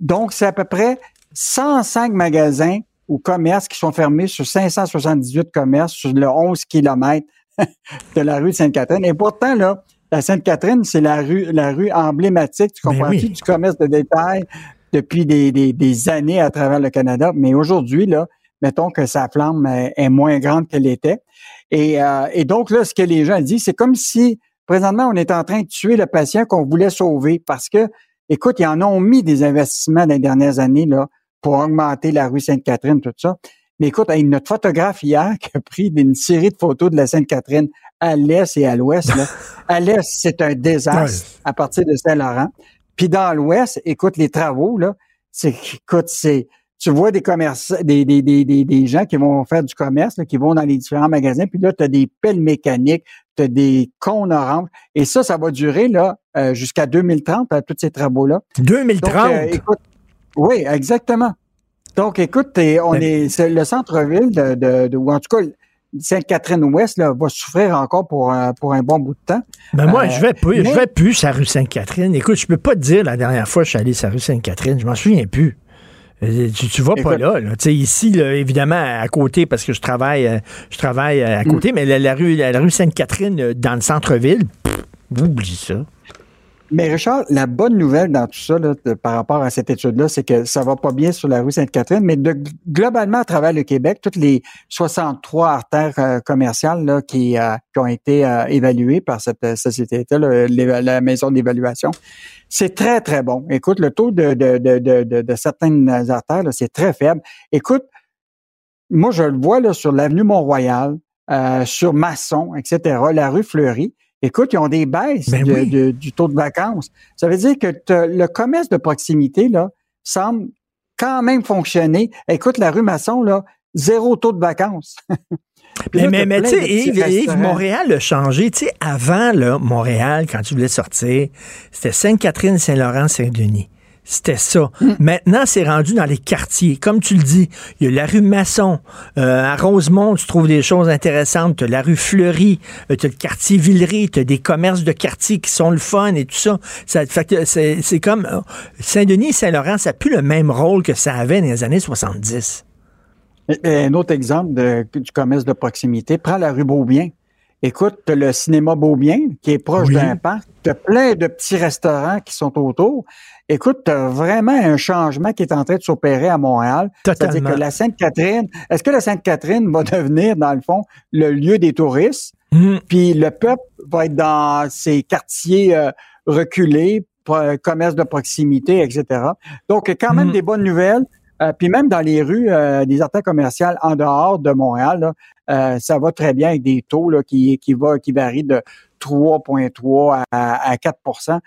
S13: donc, c'est à peu près 105 magasins ou commerces qui sont fermés sur 578 commerces sur le 11 kilomètres de la rue de Sainte-Catherine. Et pourtant, là, la Sainte-Catherine, c'est la rue, la rue emblématique, tu comprends
S1: oui.
S13: du commerce de détail depuis des, des, des années à travers le Canada. Mais aujourd'hui, là, mettons que sa flamme est, est moins grande qu'elle était. Et, euh, et donc, là, ce que les gens disent, c'est comme si présentement, on est en train de tuer le patient qu'on voulait sauver parce que Écoute, ils en ont mis des investissements dans les dernières années là, pour augmenter la rue Sainte-Catherine, tout ça. Mais écoute, il y a notre photographe hier qui a pris une série de photos de la Sainte-Catherine à l'est et à l'ouest. à l'est, c'est un désastre à partir de Saint-Laurent. Puis dans l'ouest, écoute, les travaux, là, c'est, écoute, c'est, tu vois des commerces, des, des, des, des, des gens qui vont faire du commerce, là, qui vont dans les différents magasins, puis là, tu as des pelles mécaniques, tu as des cônes oranges, et ça, ça va durer là euh, jusqu'à 2030, à tous ces travaux-là.
S1: 2030?
S13: Donc, euh, écoute, oui, exactement. Donc, écoute, on
S1: Ben-
S13: est, le centre-ville de, de, de- ou en tout cas, Sainte-Catherine-Ouest va souffrir encore pour, un- pour un bon bout de temps.
S1: Ben moi,
S13: Euh,
S1: je vais plus,
S13: mais-
S1: je vais plus la rue Sainte-Catherine. Écoute, je peux pas te dire la dernière fois que je suis allé la rue Sainte-Catherine. Je m'en souviens plus. Euh, Tu, tu vas pas là. là. Tu sais, ici, là, évidemment, à côté, parce que je travaille, euh, je travaille euh, à
S13: Mm.
S1: côté, mais la, la rue, la, rue Sainte-Catherine, dans le centre-ville, pff, oublie ça.
S13: Mais Richard, la bonne nouvelle dans tout ça, par rapport à cette étude-là, c'est que ça va pas bien sur la rue Sainte-Catherine, mais globalement à travers le Québec, toutes les 63 artères euh, commerciales euh, qui ont été euh, évaluées par cette société-là, la maison d'évaluation, c'est très, très bon. Écoute, le taux de, certaines artères, c'est très faible. Écoute, moi, je le vois sur l'avenue Mont-Royal, sur Masson, etc., la rue Fleury. Écoute, ils ont des baisses
S1: Ben
S13: de-
S1: oui.
S13: de- du taux de vacances. Ça veut dire que le commerce de proximité là semble quand même fonctionner. Écoute, la rue Masson, là, zéro taux de vacances.
S1: Mais,
S13: là,
S1: mais, tu sais, Yves. Montréal a changé. Tu sais, avant, là, Montréal, quand tu voulais sortir, c'était Sainte-Catherine, Saint-Laurent, Saint-Denis. C'était ça. Maintenant, c'est rendu dans les quartiers. Comme tu le dis, il y a la rue Masson. Euh, à Rosemont, tu trouves des choses intéressantes. Tu as la rue Fleury. tu as le quartier Villeray. Tu as des commerces de quartier qui sont le fun et tout ça. ça fait que c'est c'est comme euh, Saint-Denis et Saint-Laurent, ça n'a plus le même rôle que ça avait dans les années 70.
S13: Et- et Un autre exemple de- du commerce de proximité, prends la rue Beaubien. Écoute, t'as le cinéma Beaubien qui est proche
S1: Oui.
S13: d'un parc. T'as plein de petits restaurants qui sont autour. Écoute, vraiment un changement qui est en train de s'opérer à Montréal. C'est-à-dire que la Sainte-Catherine, est-ce que la Sainte-Catherine va devenir, dans le fond, le lieu des touristes?
S1: Mm.
S13: Puis le peuple va être dans ces quartiers euh, reculés, commerce de proximité, etc. Donc, quand même
S1: Mm.
S13: des bonnes nouvelles. Euh, puis même dans les rues euh, des artères commerciales en dehors de Montréal, là, ça va très bien avec des taux là, qui, qui, va, qui varient de 3,3 à, à 4% euh,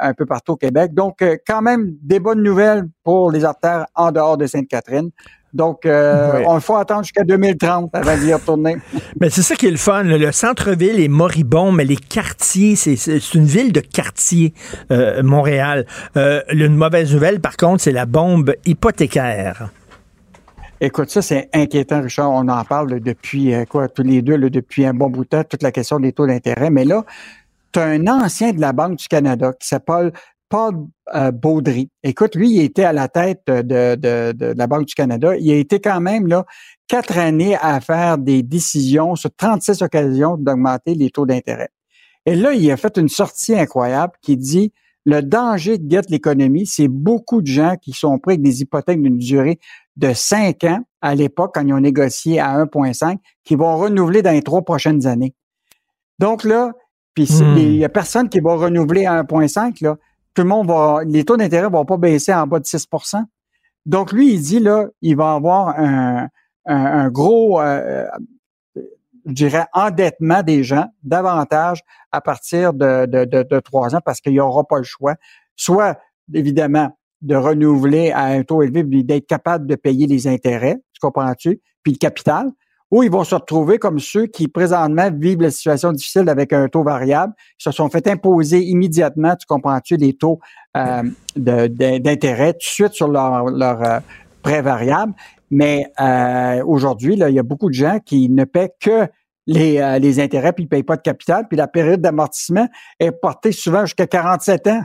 S13: un peu partout au Québec. Donc, euh, quand même, des bonnes nouvelles pour les artères en dehors de Sainte-Catherine. Donc, euh,
S1: Oui.
S13: on faut attendre jusqu'à 2030 avant d'y retourner.
S1: Mais c'est ça qui est le fun. Le centre-ville est moribond, mais les quartiers, c'est une ville de quartier, euh, Montréal. Euh, une mauvaise nouvelle, par contre, c'est la bombe hypothécaire.
S13: Écoute, ça, c'est inquiétant, Richard. On en parle depuis, euh, quoi, tous les deux, là, depuis un bon bout de temps, toute la question des taux d'intérêt. Mais là, tu as un ancien de la Banque du Canada qui s'appelle Paul euh, Baudry. Écoute, lui, il était à la tête de, de- de la Banque du Canada. Il a été quand même, là, quatre années à faire des décisions sur 36 occasions d'augmenter les taux d'intérêt. Et là, il a fait une sortie incroyable qui dit le danger de guette l'économie, c'est beaucoup de gens qui sont pris avec des hypothèques d'une durée de 5 ans à l'époque, quand ils ont négocié à 1,5, qui vont renouveler dans les trois prochaines années. Donc là, puis
S1: Hmm.
S13: il y a personne qui va renouveler à 1,5, là. Tout le monde va, les taux d'intérêt vont pas baisser en bas de 6 Donc lui, il dit, là, il va avoir un, un, un gros, euh, je dirais, endettement des gens davantage à partir de, de, de, de 3 ans parce qu'il n'y aura pas le choix. Soit, évidemment, de renouveler à un taux élevé, puis d'être capable de payer les intérêts, tu comprends-tu, puis le capital, ou ils vont se retrouver comme ceux qui présentement vivent la situation difficile avec un taux variable, se sont fait imposer immédiatement, tu comprends-tu, des taux euh, d'intérêt tout de suite sur leur, leur euh, prêt variable. Mais euh, aujourd'hui, il y a beaucoup de gens qui ne paient que les, euh, les intérêts, puis ils ne payent pas de capital, puis la période d'amortissement est portée souvent jusqu'à 47 ans.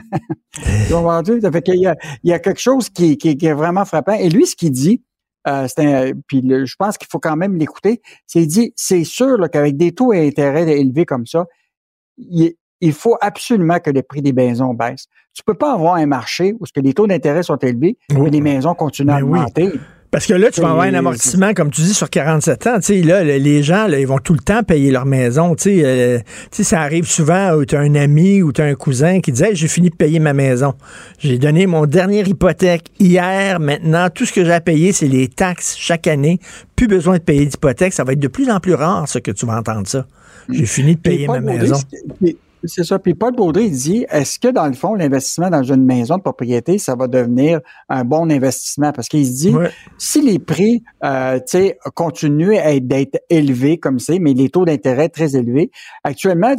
S13: Comprends-tu? Ça fait qu'il y a, il y a quelque chose qui, qui- qui est vraiment frappant. Et lui, ce qu'il dit, euh, c'est un- puis le- je pense qu'il faut quand même l'écouter, c'est il dit, c'est sûr là, qu'avec des taux d'intérêt élevés comme ça, il, il faut absolument que les prix des maisons baissent. Tu peux pas avoir un marché où ce que les taux d'intérêt sont élevés, mais les maisons continuent à
S1: oui. Parce que là, tu vas avoir un amortissement, comme tu dis, sur 47 ans. Tu sais, là, le- les gens, là, ils vont tout le temps payer leur maison. Tu sais, euh, ça arrive souvent où tu as un ami ou tu as un cousin qui dit Hey, j'ai fini de payer ma maison. J'ai donné mon dernier hypothèque hier. Maintenant, tout ce que j'ai à payer, c'est les taxes chaque année. Plus besoin de payer d'hypothèque. Ça va être de plus en plus rare, ça, que tu vas entendre ça. J'ai fini de payer ma maison.
S13: C'est- ça. Puis Paul Baudry il dit, est-ce que dans le fond, l'investissement dans une maison de propriété, ça va devenir un bon investissement? Parce qu'il se dit, si les prix, euh, tu sais, continuent à être- d'être élevés comme c'est, mais les taux d'intérêt très élevés, actuellement,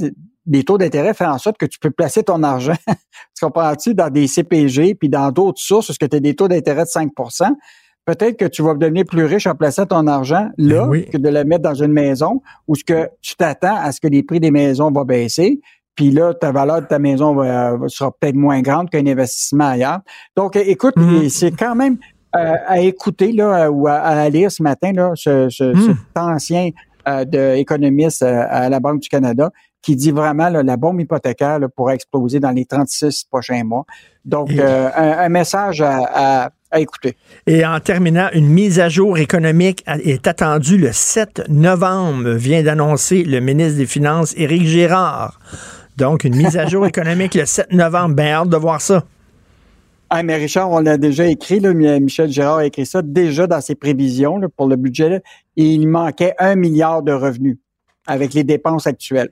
S13: les taux d'intérêt font en sorte que tu peux placer ton argent, tu comprends-tu, dans des CPG, puis dans d'autres sources, parce que tu as des taux d'intérêt de 5% Peut-être que tu vas devenir plus riche en plaçant ton argent là que de le mettre dans une maison où ce que tu t'attends à ce que les prix des maisons vont baisser. Puis là, ta valeur de ta maison va, va- sera peut-être moins grande qu'un investissement ailleurs. Donc, euh, écoute, et c'est quand même euh, à écouter là, euh, ou à, à lire ce matin là, ce, ce- cet ancien euh, de économiste euh, à la Banque du Canada qui dit vraiment là, la bombe hypothécaire là, pourrait exploser dans les 36 prochains mois. Donc, euh, un, un message à, à- à écouter.
S1: Et en terminant, une mise à jour économique est attendue le 7 novembre, vient d'annoncer le ministre des Finances, Éric Girard. Donc, une mise à jour économique le 7 novembre. Bien hâte de voir ça.
S13: Ah, mais Richard, on l'a déjà écrit, là, Michel Gérard a écrit ça déjà dans ses prévisions là, pour le budget. là, et il manquait un milliard de revenus avec les dépenses actuelles.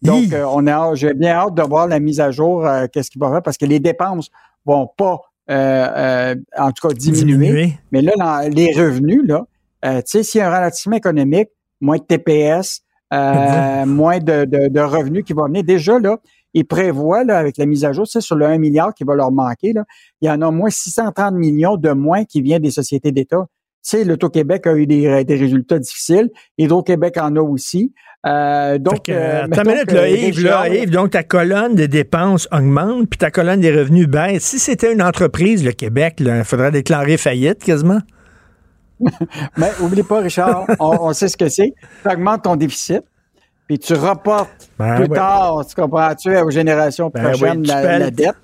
S13: Donc, euh, on a, j'ai bien hâte de voir la mise à jour, euh, qu'est-ce qu'il va faire, parce que les dépenses vont pas, euh, euh, en tout cas, diminuer.
S1: Diminuer.
S13: Mais là, dans les revenus, là, tu sais, s'il y a un ralentissement économique, moins de TPS, euh, moins de, de, de revenus qui vont venir, déjà, là, ils prévoient, là, avec la mise à jour, c'est sur le 1 milliard qui va leur manquer, là, il y en a au moins 630 millions de moins qui viennent des sociétés d'État. Tu sais, l'Auto-Québec a eu des, des résultats difficiles. Hydro-Québec en a aussi. Euh, donc,
S1: Euh,
S13: euh, mettons
S1: minute,
S13: que
S1: là, Yves, là, Yves, donc ta colonne de dépenses augmente, puis ta colonne des revenus baisse. Si c'était une entreprise, le Québec, il faudrait déclarer faillite quasiment.
S13: Mais oublie pas, Richard, on, on sait ce que c'est. Tu augmentes ton déficit, puis tu reportes
S1: Ben
S13: plus
S1: ouais.
S13: tard, tu comprends-tu, aux générations
S1: Ben
S13: prochaines
S1: oui,
S13: la dette?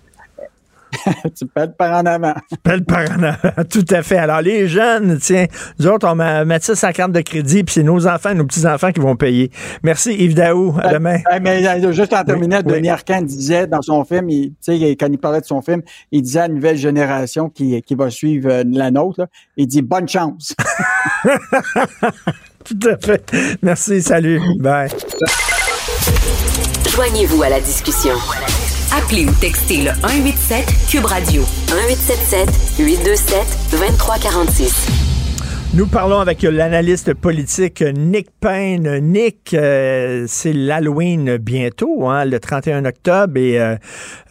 S13: tu pelles par en avant.
S1: Pelle par en avant, tout à fait. Alors, les jeunes, tiens, nous autres, on va mettre ça sur la carte de crédit, puis c'est nos enfants, nos petits-enfants qui vont payer. Merci, Yves Daou. À demain.
S13: Eh, mais euh, juste en terminant,
S1: oui.
S13: Denis Arcand disait dans son film, il, tu sais, quand il parlait de son film, il disait à la nouvelle génération qui, qui va suivre euh, la nôtre, là, il dit bonne chance.
S1: Tout à fait. Merci, salut. Bye.
S3: Joignez-vous à la discussion. Appelez ou textez le 187 Cube Radio 1877 827 2346.
S1: Nous parlons avec l'analyste politique Nick Payne. Nick, euh, c'est l'Halloween bientôt, hein, le 31 octobre, et euh,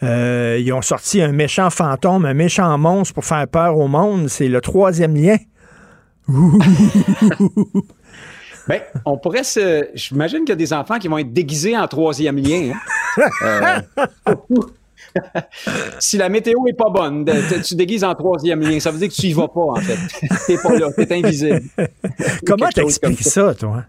S1: euh, ils ont sorti un méchant fantôme, un méchant monstre pour faire peur au monde. C'est le troisième lien.
S15: Ben, on pourrait se. J'imagine qu'il y a des enfants qui vont être déguisés en troisième lien. hein. Euh, si la météo est pas bonne, tu déguises en troisième lien, ça veut dire que tu y vas pas, en fait. T'es pas là, t'es invisible.
S1: Comment t'expliques ça, toi?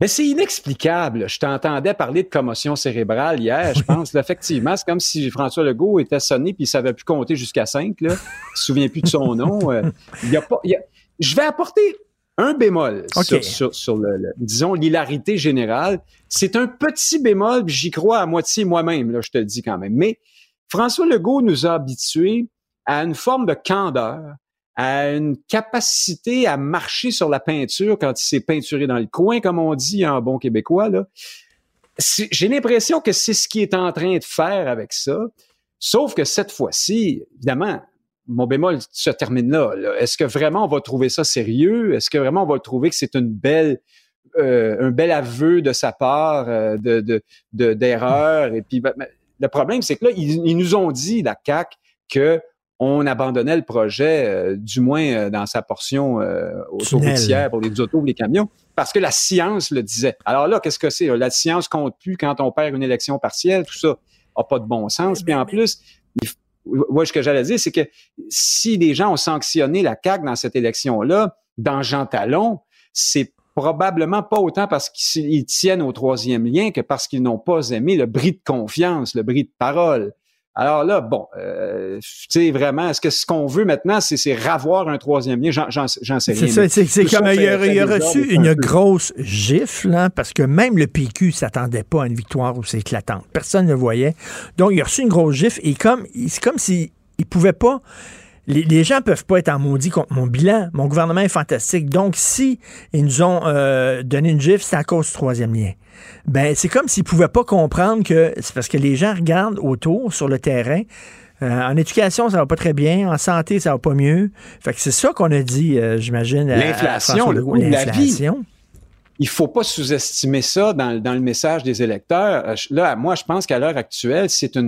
S15: Mais c'est inexplicable. Je t'entendais parler de commotion cérébrale hier, je pense. Là, effectivement, c'est comme si François Legault était sonné puis il savait plus compter jusqu'à cinq. Là. Il se souvient plus de son nom. Euh, il y a pas, il y a- Je vais apporter un bémol sur, sur- sur le, le- disons, l'hilarité générale. C'est un petit bémol, j'y crois à moitié moi-même, là, je te le dis quand même. Mais François Legault nous a habitués à une forme de candeur, à une capacité à marcher sur la peinture quand il s'est peinturé dans le coin, comme on dit en bon québécois. Là. J'ai l'impression que c'est ce qu'il est en train de faire avec ça. Sauf que cette fois-ci, évidemment, mon bémol se termine là. là. Est-ce que vraiment on va trouver ça sérieux? Est-ce que vraiment on va trouver que c'est une belle, euh, un bel aveu de sa part euh, de, de, de- d'erreur? Et puis, ben, ben, le problème, c'est que là, ils, ils nous ont dit, la CAQ, que on abandonnait le projet, euh, du moins euh, dans sa portion euh, autoroutière pour les autos ou les camions, parce que la science le disait. Alors là, qu'est-ce que c'est? La science compte plus quand on perd une élection partielle, tout ça n'a pas de bon sens. Puis en plus, ouais, ce que j'allais dire, c'est que si les gens ont sanctionné la CAQ dans cette élection-là, dans Jean Talon, c'est probablement pas autant parce qu'ils tiennent au troisième lien que parce qu'ils n'ont pas aimé le bris de confiance, le bris de parole. Alors là, bon, euh, tu sais, vraiment, est-ce que ce qu'on veut maintenant, c'est, ravoir un troisième lien? J'en, sais rien.
S1: C'est ça, comme il a, il reçu une
S15: un
S1: grosse gifle, hein, parce que même le PQ s'attendait pas à une victoire aussi éclatante. Personne ne le voyait. Donc, il a reçu une grosse gifle et comme c'est comme s'il il pouvait pas. Les, les gens peuvent pas être en maudit contre mon bilan. Mon gouvernement est fantastique. Donc, si ils nous ont euh, donné une gifle, c'est à cause du troisième lien. Ben, c'est comme s'ils pouvaient pas comprendre que c'est parce que les gens regardent autour sur le terrain. Euh, en éducation, ça va pas très bien. En santé, ça va pas mieux. Fait que c'est ça qu'on a dit, euh, j'imagine.
S15: L'inflation, le.
S1: L'inflation.
S15: Il faut pas sous-estimer ça dans, dans le message des électeurs. Euh, Là, moi, je pense qu'à l'heure actuelle, c'est un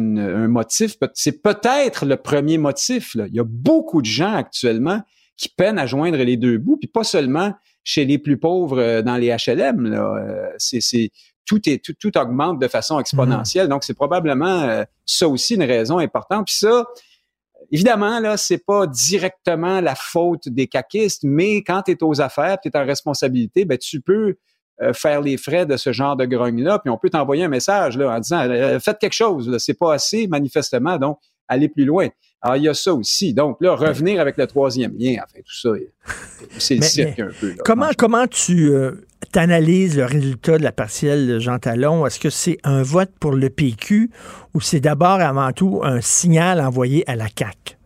S15: motif, c'est peut-être le premier motif. là. Il y a beaucoup de gens actuellement qui peinent à joindre les deux bouts, puis pas seulement chez les plus pauvres euh, dans les HLM. Là. Euh, C'est, tout, est, tout, tout augmente de façon exponentielle. Donc, c'est probablement ça aussi une raison importante. Puis ça, Évidemment, là, c'est pas directement la faute des caquistes, mais quand tu es aux affaires, tu es en responsabilité, ben, tu peux euh, faire les frais de ce genre de grogne-là, puis on peut t'envoyer un message là, en disant euh, faites quelque chose, c'est pas assez, manifestement, donc allez plus loin. Alors, il y a ça aussi. Donc, là, revenir avec le troisième lien, enfin, tout ça, c'est le cirque
S1: mais
S15: un peu. là.
S1: Comment, comment tu euh, analyses le résultat de la partielle de Jean Talon? Est-ce que c'est un vote pour le PQ ou c'est d'abord avant tout un signal envoyé à la CAQ?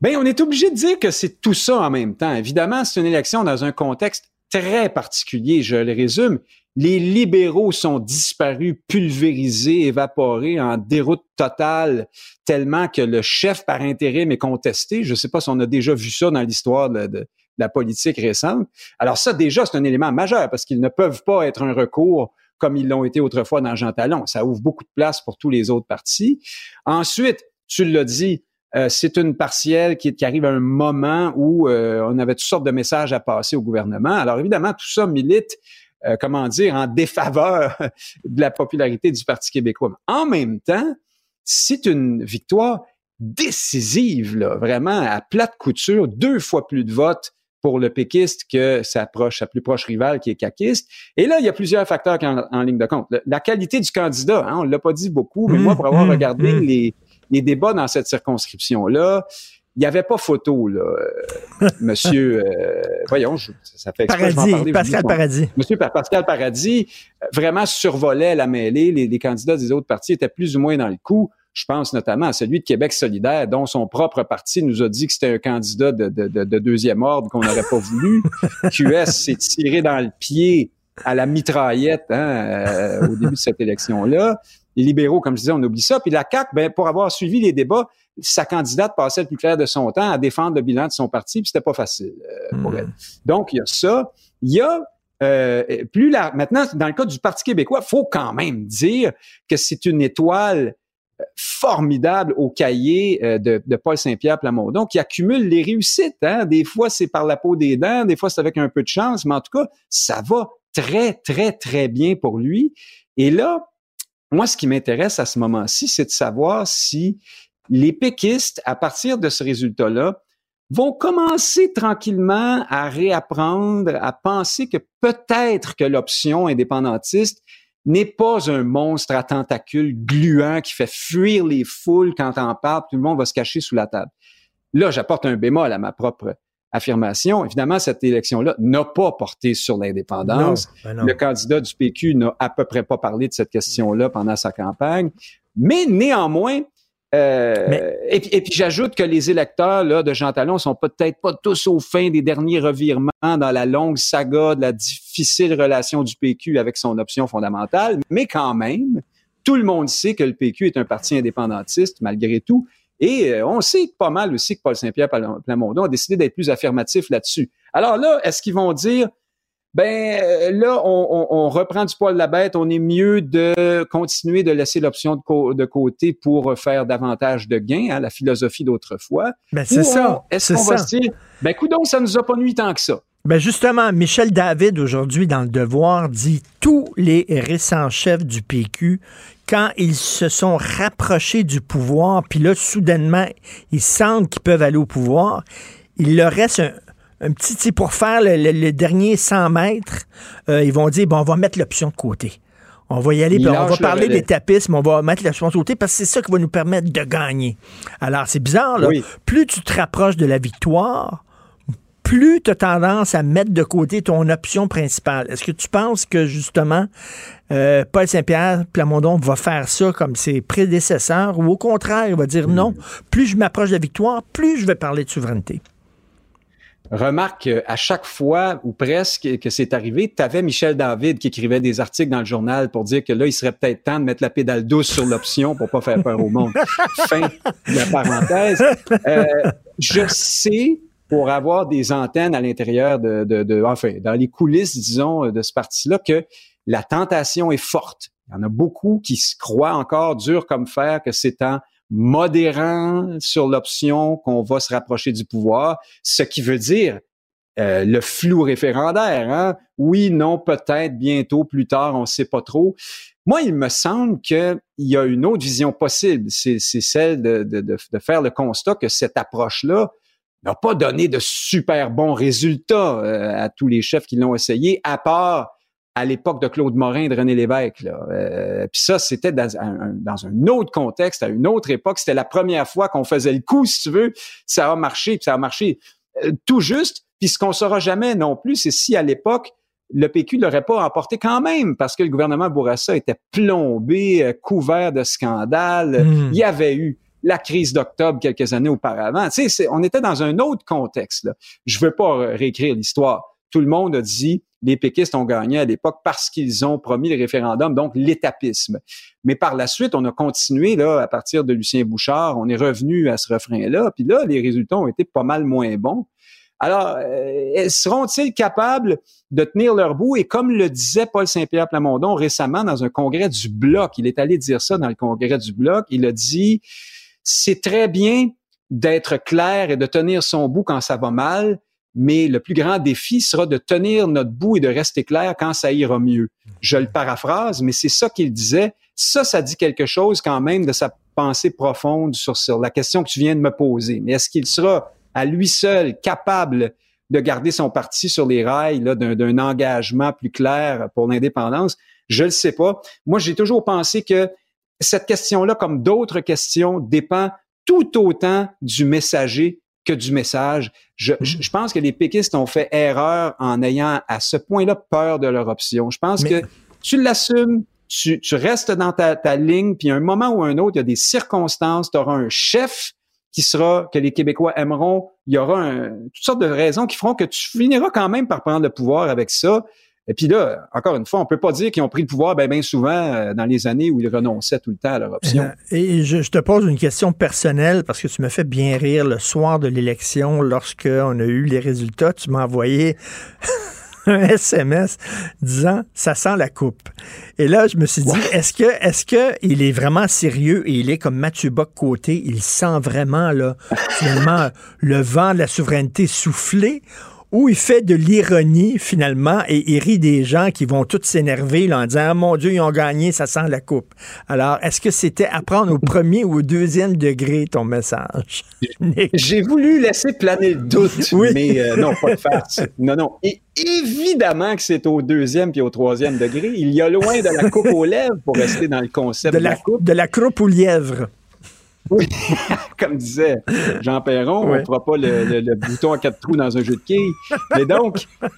S15: Ben, on est obligé de dire que c'est tout ça en même temps. Évidemment, c'est une élection dans un contexte très particulier. Je le résume. Les libéraux sont disparus, pulvérisés, évaporés, en déroute totale, tellement que le chef par intérim est contesté. Je ne sais pas si on a déjà vu ça dans l'histoire de, la politique récente. Alors ça, déjà, c'est un élément majeur parce qu'ils ne peuvent pas être un recours comme ils l'ont été autrefois dans Jean Talon. Ça ouvre beaucoup de place pour tous les autres partis. Ensuite, tu l'as dit, euh, c'est une partielle qui, qui arrive à un moment où euh, on avait toutes sortes de messages à passer au gouvernement. Alors évidemment, tout ça milite, euh, comment dire, en défaveur de la popularité du Parti québécois. Mais en même temps, c'est une victoire décisive, là, vraiment à plate couture, deux fois plus de votes pour le péquiste que sa, proche, sa plus proche rivale qui est caquiste. Et là, il y a plusieurs facteurs qui en, en ligne de compte. Le- La qualité du candidat, hein, on ne l'a pas dit beaucoup, mais
S1: Mmh,
S15: moi, pour avoir
S1: mmh,
S15: regardé
S1: mmh.
S15: les, les débats dans cette circonscription-là, il n'y avait pas photo, là. Euh, Monsieur, euh, voyons, je- ça fait exprès,
S1: Paradis,
S15: parler,
S1: Pascal
S15: dis
S1: Paradis.
S15: Monsieur Pa- Pascal Paradis vraiment survolait la mêlée. Les, les candidats des autres partis étaient plus ou moins dans le coup. Je pense notamment à celui de Québec solidaire, dont son propre parti nous a dit que c'était un candidat de, de, de, de deuxième ordre qu'on n'aurait pas voulu. QS s'est tiré dans le pied à la mitraillette hein, euh, au début de cette élection-là. Les libéraux, comme je disais, on oublie ça. Puis la CAQ, ben, pour avoir suivi les débats, sa candidate passait le plus clair de son temps à défendre le bilan de son parti, puis c'était pas facile euh, pour
S1: Hmm.
S15: elle. Donc, il y a ça. Il y a euh, plus la, maintenant, dans le cas du Parti québécois, faut quand même dire que c'est une étoile euh, formidable au cahier euh, de, de Paul Saint-Pierre Plamondon qui accumule les réussites. Hein? Des fois, c'est par la peau des dents, des fois, c'est avec un peu de chance, mais en tout cas, ça va très, très, très bien pour lui. Et là, moi, ce qui m'intéresse à ce moment-ci, c'est de savoir si les péquistes, à partir de ce résultat-là, vont commencer tranquillement à réapprendre, à penser que peut-être que l'option indépendantiste n'est pas un monstre à tentacules gluant qui fait fuir les foules quand on parle, tout le monde va se cacher sous la table. Là, j'apporte un bémol à ma propre affirmation. Évidemment, cette élection-là n'a pas porté sur l'indépendance.
S1: Ben.
S15: Le candidat du PQ n'a à peu près pas parlé de cette question-là pendant sa campagne. Mais néanmoins, euh, et, puis- et puis j'ajoute que les électeurs là, de Jean Talon sont peut-être pas tous au fin des derniers revirements dans la longue saga de la difficile relation du PQ avec son option fondamentale, mais quand même, tout le monde sait que le PQ est un parti indépendantiste malgré tout. Et euh, on sait pas mal aussi que Paul Saint-Pierre Plam- Plamondon a décidé d'être plus affirmatif là-dessus. Alors là, est-ce qu'ils vont dire ben euh, là, on, on- on reprend du poil de la bête. On est mieux de continuer de laisser l'option de, co- de côté pour faire davantage de gains, hein, la philosophie d'autrefois.
S1: Ben, c'est ça,
S15: Est-ce
S1: c'est
S15: qu'on va
S1: ça.
S15: se dire, ben coudonc, ça nous a pas nuit tant que ça.
S1: Ben justement, Michel David, aujourd'hui, dans Le Devoir, dit tous les récents chefs du PQ, quand ils se sont rapprochés du pouvoir, puis là, soudainement, ils sentent qu'ils peuvent aller au pouvoir, il leur reste un, un petit, pour faire le, le- le dernier 100 mètres, euh, ils vont dire, bon, on va mettre l'option de côté. On va y aller, puis on va parler des tapistes, mais on va mettre l'option de côté parce que c'est ça qui va nous permettre de gagner. Alors, c'est bizarre, là.
S15: Oui.
S1: Plus tu te rapproches de la victoire, plus tu as tendance à mettre de côté ton option principale. Est-ce que tu penses que justement euh, Paul Saint-Pierre Plamondon va faire ça comme ses prédécesseurs ou au contraire, il va dire non, plus je m'approche de la victoire, plus je vais parler de souveraineté?
S15: Remarque à chaque fois ou presque que c'est arrivé, tu avais Michel David qui écrivait des articles dans le journal pour dire que là, il serait peut-être temps de mettre la pédale douce sur l'option pour pas faire peur au monde. fin de la parenthèse. Euh, je sais, pour avoir des antennes à l'intérieur de, de, de- enfin, dans les coulisses, disons, de ce parti-là, que la tentation est forte. Il y en a beaucoup qui se croient encore dur comme fer que c'est en modérant sur l'option qu'on va se rapprocher du pouvoir, ce qui veut dire euh, le flou référendaire. Hein? Oui, non, peut-être, bientôt, plus tard, on ne sait pas trop. Moi, il me semble qu'il y a une autre vision possible. C'est celle de faire le constat que cette approche-là n'a pas donné de super bons résultats euh, à tous les chefs qui l'ont essayé, à part à l'époque de Claude Morin et de René Lévesque. Là. Euh, Puis ça, c'était dans un, dans un autre contexte, à une autre époque. C'était la première fois qu'on faisait le coup, si tu veux. Ça a marché, puis ça a marché euh, tout juste. Puis ce qu'on saura jamais non plus, c'est si à l'époque, le PQ l'aurait pas emporté quand même, parce que le gouvernement Bourassa était plombé, euh, couvert de scandales.
S1: Mm.
S15: Il y avait eu la crise d'octobre quelques années auparavant. Tu sais, on était dans un autre contexte. Là. Je veux pas euh, réécrire l'histoire. Tout le monde a dit les péquistes ont gagné à l'époque parce qu'ils ont promis le référendum, donc l'étapisme. Mais par la suite, on a continué là à partir de Lucien Bouchard, on est revenu à ce refrain-là, puis là, les résultats ont été pas mal moins bons. Alors, euh, seront-ils capables de tenir leur bout? Et comme le disait Paul Saint-Pierre Plamondon récemment dans un congrès du Bloc, il est allé dire ça dans le congrès du Bloc, il a dit, c'est très bien d'être clair et de tenir son bout quand ça va mal, mais le plus grand défi sera de tenir notre bout et de rester clair quand ça ira mieux. Je le paraphrase, mais c'est ça qu'il disait. Ça, ça dit quelque chose quand même de sa pensée profonde sur, sur la question que tu viens de me poser. Mais est-ce qu'il sera à lui seul capable de garder son parti sur les rails d'un, engagement plus clair pour l'indépendance? Je ne sais pas. Moi, j'ai toujours pensé que cette question-là, comme d'autres questions, dépend tout autant du messager que du message. Je, je, je pense que les péquistes ont fait erreur en ayant à ce point-là peur de leur option. Je pense
S1: Mais-
S15: que tu l'assumes, tu, tu restes dans ta, ta ligne, puis à un moment ou un autre, il y a des circonstances, tu auras un chef qui sera, que les Québécois aimeront, il y aura un, toutes sortes de raisons qui feront que tu finiras quand même par prendre le pouvoir avec ça. Et puis là, encore une fois, on peut pas dire qu'ils ont pris le pouvoir bien ben souvent euh, dans les années où ils renonçaient tout le temps à leur option.
S1: Euh, Et je, je te pose une question personnelle parce que tu me fais bien rire le soir de l'élection lorsqu'on a eu les résultats. Tu m'as envoyé un SMS disant ça sent la coupe. Et là, je me suis dit, est-ce que est-ce que il est vraiment sérieux et il est comme Mathieu Bock côté, il sent vraiment là finalement le vent de la souveraineté souffler ou il fait de l'ironie finalement et il rit des gens qui vont tous s'énerver en disant ah, mon Dieu ils ont gagné ça sent la coupe. Alors est-ce que c'était à prendre au premier ou au deuxième degré ton message?
S15: J'ai voulu laisser planer le doute,
S1: Oui.
S15: mais euh, non, pas de farce. Non, non. Et évidemment que c'est au deuxième puis au troisième degré. Il y a loin de la coupe aux lèvres pour rester dans le concept
S1: de
S15: de la,
S1: la
S15: coupe.
S1: de la croupe au lièvre.
S15: Oui. Comme disait Jean Perron, on fera pas le, le- le bouton à quatre trous dans un jeu de quilles. Mais donc, euh,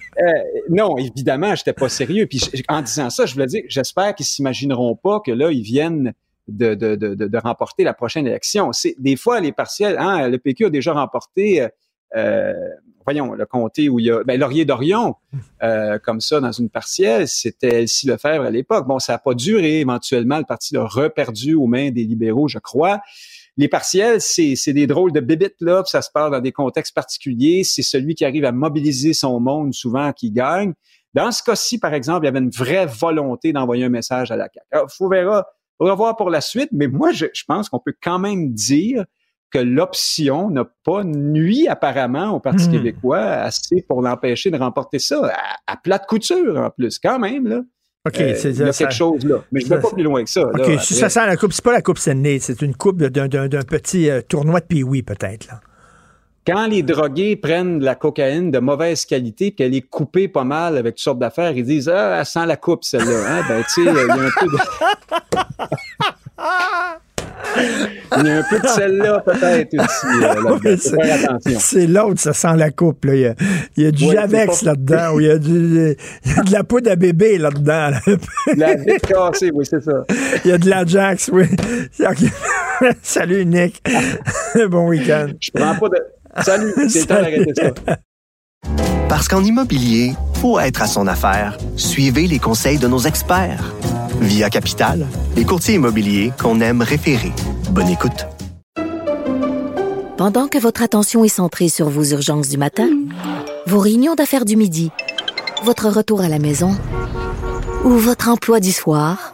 S15: non, évidemment, j'étais pas sérieux. Puis en disant ça, je voulais dire, j'espère qu'ils s'imagineront pas que là, ils viennent de, de, de, de- de remporter la prochaine élection. C'est des fois les partiels. Hein, le PQ a déjà remporté. euh, euh, voyons, le comté où il y a ben, Laurier d'Orion, euh, comme ça, dans une partielle, c'était Elsie Lefebvre à l'époque. Bon, ça n'a pas duré. Éventuellement, le parti l'a reperdu aux mains des libéraux, je crois. Les partiels, c'est des drôles de bébites, là, puis ça se passe dans des contextes particuliers. C'est celui qui arrive à mobiliser son monde souvent qui gagne. Dans ce cas-ci, par exemple, il y avait une vraie volonté d'envoyer un message à la CAQ. Alors, faut verra, voir pour la suite, mais moi, je, je pense qu'on peut quand même dire que l'option n'a pas nuit apparemment au Parti
S1: Hmm.
S15: québécois assez pour l'empêcher de remporter ça à, à plate couture en plus, quand même là.
S1: OK,
S15: Euh,
S1: c'est
S15: il y a
S1: ça.
S15: quelque chose là, mais je ne vais
S1: ça-
S15: pas plus loin que ça.
S1: OK,
S15: là,
S1: si ça sent la coupe, c'est pas la coupe Stanley, c'est une coupe d'un, petit euh, tournoi de pee peut-être.
S15: Quand les drogués prennent de la cocaïne de mauvaise qualité, qu'elle est coupée pas mal avec toutes sortes d'affaires, ils disent ah, elle sent la coupe celle-là. Hein? Ben tu sais, il y a un peu de il y a un peu de celle-là peut-être aussi. euh.
S1: C'est l'autre, ça sent la coupe. Là. Il, y a, il y a du
S15: Ouais,
S1: Javex là-dedans, ou il y, a du- il y a de la poudre à bébé là-dedans. là.
S15: La cassée, oui, c'est ça.
S1: Il y a de la Jax, oui. Salut, Nick. bon week-end.
S15: Je prends pas de. Salut, c'est le temps d'arrêter ça.
S7: Parce qu'en immobilier, pour être à son affaire, suivez les conseils de nos experts. Via Capital, les courtiers immobiliers qu'on aime référer. Bonne écoute.
S5: Pendant que votre attention est centrée sur vos urgences du matin, vos réunions d'affaires du midi, votre retour à la maison ou votre emploi du soir,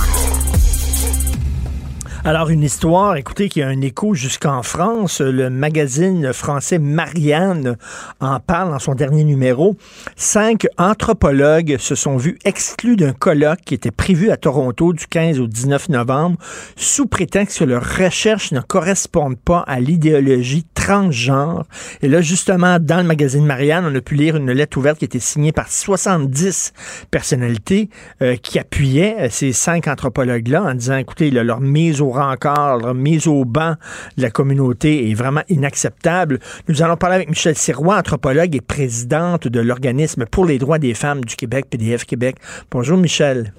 S1: Alors, une histoire, écoutez, qui a un écho jusqu'en France. Le magazine français Marianne en parle dans son dernier numéro. Cinq anthropologues se sont vus exclus d'un colloque qui était prévu à Toronto du 15 au 19 novembre sous prétexte que leurs recherches ne correspondent pas à l'idéologie transgenre. Et là, justement, dans le magazine Marianne, on a pu lire une lettre ouverte qui était signée par 70 personnalités euh, qui appuyaient euh, ces cinq anthropologues-là en disant, écoutez, leur mise au rencard, leur mise au banc de la communauté est vraiment inacceptable. Nous allons parler avec Michel Sirois, anthropologue et présidente de l'organisme pour les droits des femmes du Québec, PDF Québec. Bonjour Michel.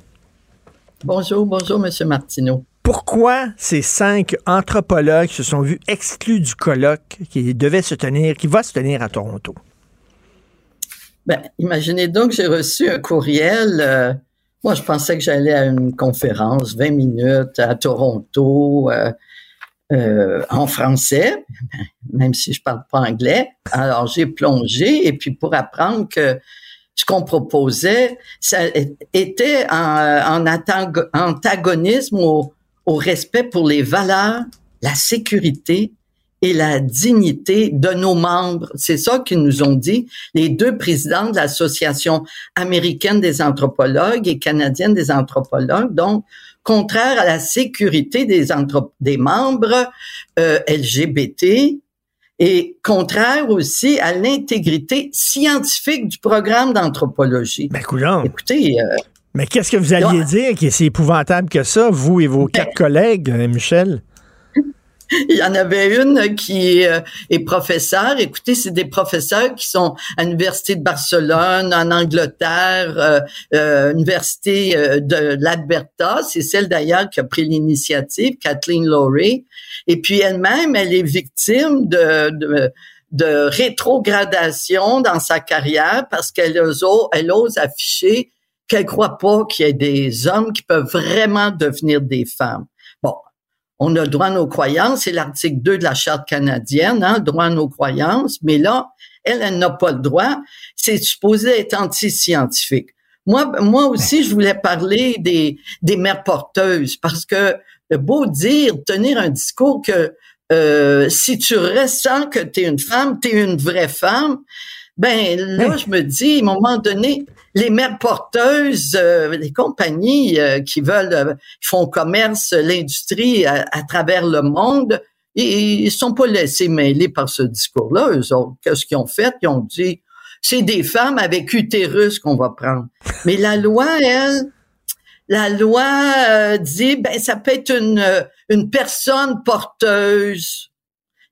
S16: Bonjour, bonjour, Monsieur Martineau.
S1: Pourquoi ces cinq anthropologues se sont vus exclus du colloque qui devait se tenir, qui va se tenir à Toronto?
S16: Ben, imaginez donc, j'ai reçu un courriel. euh, moi, je pensais que j'allais à une conférence, 20 minutes à Toronto, euh, euh, en français, même si je parle pas anglais. Alors, j'ai plongé et puis pour apprendre que ce qu'on proposait, ça était en, antagonisme au respect pour les valeurs, la sécurité et la dignité de nos membres. C'est ça qu'ils nous ont dit les deux présidents de l'Association américaine des anthropologues et canadienne des anthropologues, donc contraire à la sécurité des, membres euh, LGBT et contraire aussi à l'intégrité scientifique du programme d'anthropologie.
S1: Ben.
S16: Écoutez, euh,
S1: Mais qu'est-ce que vous alliez dire qui est si épouvantable que ça, vous et vos quatre collègues, euh, Michel?
S16: Il y en avait une qui euh, est professeure. Écoutez, c'est des professeurs qui sont à l'Université de Barcelone, en Angleterre, euh, euh, Université euh, de l'Alberta. C'est celle d'ailleurs qui a pris l'initiative, Kathleen Lowry. Et puis elle-même, elle est victime de, de, de rétrogradation dans sa carrière parce qu'elle ose, elle ose afficher qu'elle croit pas qu'il y ait des hommes qui peuvent vraiment devenir des femmes. On a le droit à nos croyances, c'est l'article 2 de la Charte canadienne, hein, le droit à nos croyances, mais là, elle, elle n'a pas le droit. C'est supposé être anti-scientifique. Moi, moi aussi, je voulais parler des, des mères porteuses parce que beau dire, tenir un discours que euh, si tu ressens que tu es une femme, tu es une vraie femme, ben là, je me dis, à un moment donné, les mères porteuses, euh, les compagnies euh, qui veulent, euh, qui font commerce, l'industrie à, à travers le monde, ils, ils sont pas laissés mêler par ce discours-là. Eux autres, qu'est-ce qu'ils ont fait? Ils ont dit, c'est des femmes avec utérus qu'on va prendre. Mais la loi, elle, la loi euh, dit, ben ça peut être une une personne porteuse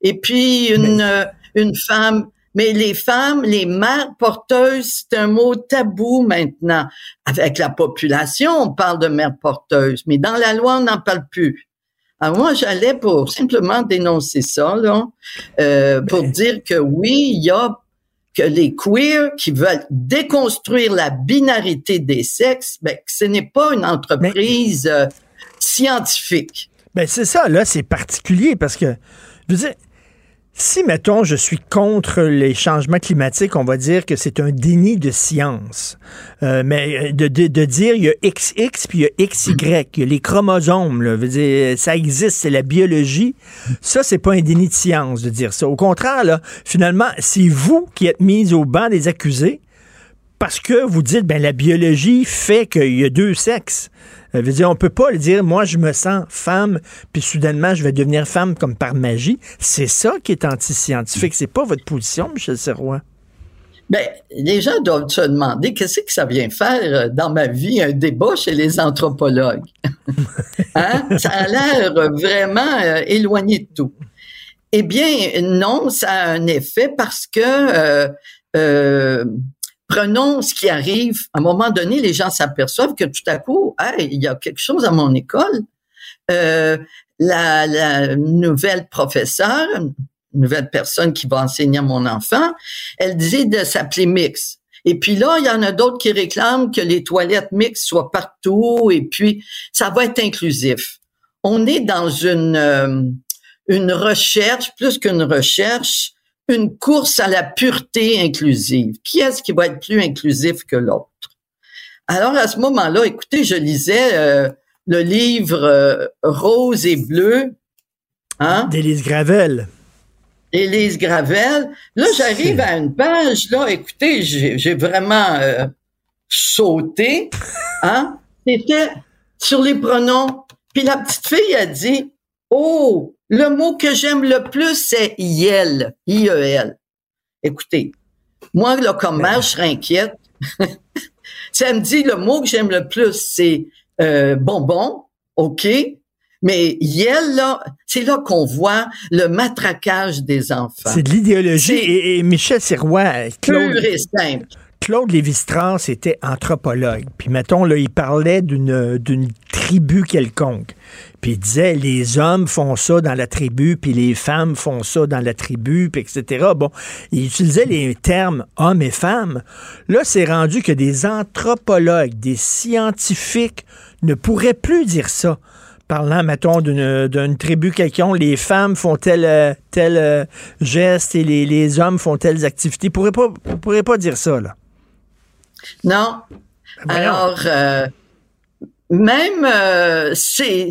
S16: et puis une euh, une femme. Mais les femmes, les mères porteuses, c'est un mot tabou maintenant. Avec la population, on parle de mères porteuses, mais dans la loi, on n'en parle plus. Alors moi, j'allais pour simplement dénoncer ça, là, euh, pour dire que oui, il y a que les queers qui veulent déconstruire la binarité des sexes, ben, que ce n'est pas une entreprise euh, scientifique.
S1: Ben c'est ça, là, c'est particulier parce que, je veux dire, si, mettons, je suis contre les changements climatiques, on va dire que c'est un déni de science. Euh, mais de, de, de, dire il y a XX puis il y a XY, il y a les chromosomes, là, dire, ça existe, c'est la biologie. Ça, c'est pas un déni de science de dire ça. Au contraire, là, finalement, c'est vous qui êtes mis au banc des accusés parce que vous dites, ben la biologie fait qu'il y a deux sexes. Euh, veut dire, on peut pas le dire, moi, je me sens femme, puis soudainement, je vais devenir femme comme par magie. C'est ça qui est anti-scientifique. C'est pas votre position, Michel Serrois.
S16: Ben, les gens doivent se demander qu'est-ce que ça vient faire euh, dans ma vie, un débat chez les anthropologues? hein? Ça a l'air vraiment euh, éloigné de tout. Eh bien, non, ça a un effet parce que euh, prenons ce qui arrive. À un moment donné, les gens s'aperçoivent que tout à coup, hey, il y a quelque chose à mon école. Euh, la, la, nouvelle professeure, nouvelle personne qui va enseigner à mon enfant, elle disait de s'appeler Mix. Et puis là, il y en a d'autres qui réclament que les toilettes mixtes soient partout et puis ça va être inclusif. On est dans une, euh, une recherche, plus qu'une recherche, une course à la pureté inclusive. Qui est-ce qui va être plus inclusif que l'autre? Alors, à ce moment-là, écoutez, je lisais euh, le livre euh, Rose et bleu. Hein?
S1: D'Élise Gravel.
S16: Élise Gravel. Là, j'arrive à une page, là, écoutez, j'ai vraiment euh, sauté. Hein? C'était sur les pronoms. Puis la petite fille a dit, oh, le mot que j'aime le plus, c'est IEL, I-E-L. Écoutez, moi, là, comme mère, je serais inquiète. Ça me dit, le mot que j'aime le plus, c'est euh, bonbon, OK, mais IEL, là, c'est là qu'on voit le matraquage des enfants.
S1: C'est de l'idéologie. Et, et, Michel Sirois,
S16: Claude, pur et simple.
S1: Claude Lévi-Strauss était anthropologue. Puis mettons, là, il parlait d'une, d'une tribu quelconque. Puis il disait, les hommes font ça dans la tribu, puis les femmes font ça dans la tribu, puis etc. Bon, il utilisait les termes hommes et femmes. Là, c'est rendu que des anthropologues, des scientifiques ne pourraient plus dire ça parlant, mettons, d'une, tribu quelconque, les femmes font tel, tel euh, geste et les, les, hommes font telles activités. Vous ne pourrez, pourrez pas dire ça, là.
S16: Non. Ben Alors, euh, même euh, c'est,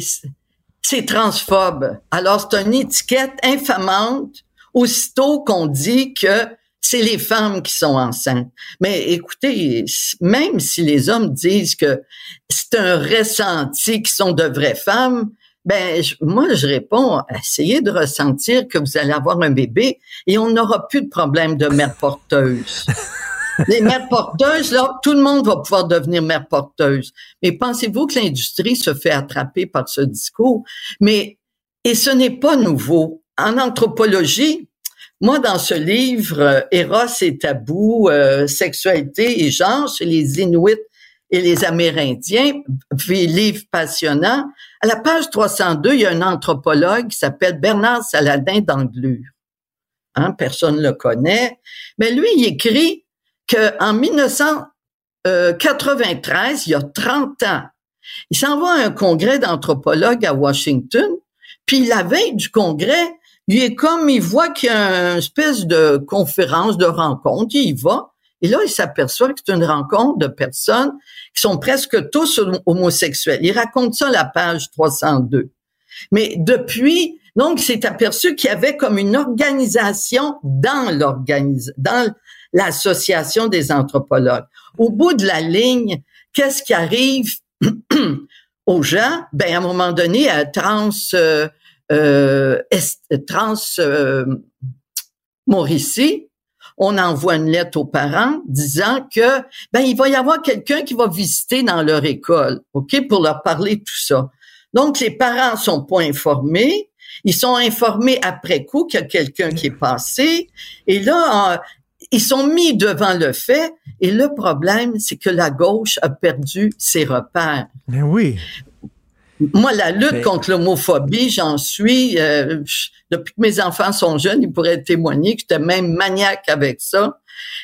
S16: c'est transphobe. Alors, c'est une étiquette infamante aussitôt qu'on dit que c'est les femmes qui sont enceintes. Mais écoutez, même si les hommes disent que c'est un ressenti qui sont de vraies femmes, Ben, moi, je réponds, essayez de ressentir que vous allez avoir un bébé et on n'aura plus de problème de mère porteuse. Les mères porteuses, là, tout le monde va pouvoir devenir mère porteuse. Mais pensez-vous que l'industrie se fait attraper par ce discours? Mais, et ce n'est pas nouveau. En anthropologie, moi, dans ce livre, euh, Eros et tabou, euh, sexualité et genre chez les Inuits et les Amérindiens, livre passionnant. À la page 302, il y a un anthropologue qui s'appelle Bernard Saladin d'Anglure. Hein, personne ne le connaît. Mais lui, il écrit qu'en 1993, il y a 30 ans, il s'en à un congrès d'anthropologues à Washington, puis la veille du congrès, il est comme, il voit qu'il y a une espèce de conférence, de rencontre, il y va, et là, il s'aperçoit que c'est une rencontre de personnes qui sont presque tous hom- homosexuels. Il raconte ça à la page 302. Mais depuis, donc, il s'est aperçu qu'il y avait comme une organisation dans l'organisation, l'association des anthropologues. Au bout de la ligne, qu'est-ce qui arrive aux gens? Ben, à un moment donné, à trans, euh, euh, est- trans euh, Mauricie, on envoie une lettre aux parents disant que ben il va y avoir quelqu'un qui va visiter dans leur école, ok, pour leur parler de tout ça. Donc les parents sont pas informés, ils sont informés après coup qu'il y a quelqu'un qui est passé, et là euh, ils sont mis devant le fait. Et le problème, c'est que la gauche a perdu ses repères.
S1: Ben oui.
S16: Moi, la lutte
S1: Mais-
S16: contre l'homophobie, j'en suis. euh, je- depuis que mes enfants sont jeunes, ils pourraient témoigner que j'étais même maniaque avec ça.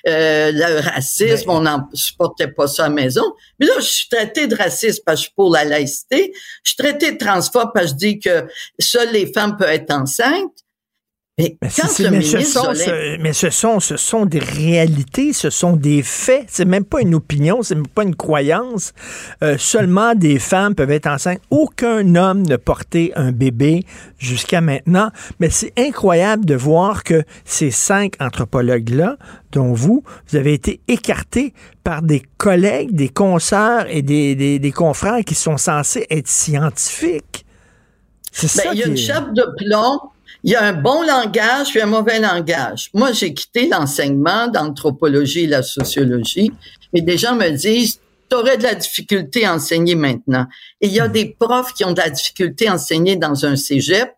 S16: Euh, le racisme, on n'en supportait pas ça à la maison. Mais là, je suis traitée de raciste parce que je suis pour la laïcité. Je suis traitée de transphobe parce que je dis que seules les femmes peuvent être enceintes. Mais
S1: Mais,
S16: quand
S1: c'est-
S16: le
S1: mais ce sont, ce- mais ce sont, ce sont des réalités, ce sont des faits. C'est même pas une opinion, c'est même pas une croyance. Euh, seulement des femmes peuvent être enceintes. Aucun homme ne portait un bébé jusqu'à maintenant. Mais c'est incroyable de voir que ces cinq anthropologues-là, dont vous, vous avez été écartés par des collègues, des consoeurs et des, des, des confrères qui sont censés être scientifiques. C'est
S16: Ben,
S1: ça
S16: il y a une chape de plomb. Il y a un bon langage puis un mauvais langage. Moi, j'ai quitté l'enseignement d'anthropologie et la sociologie, et des gens me disent, tu aurais de la difficulté à enseigner maintenant. Et il y a des profs qui ont de la difficulté à enseigner dans un cégep,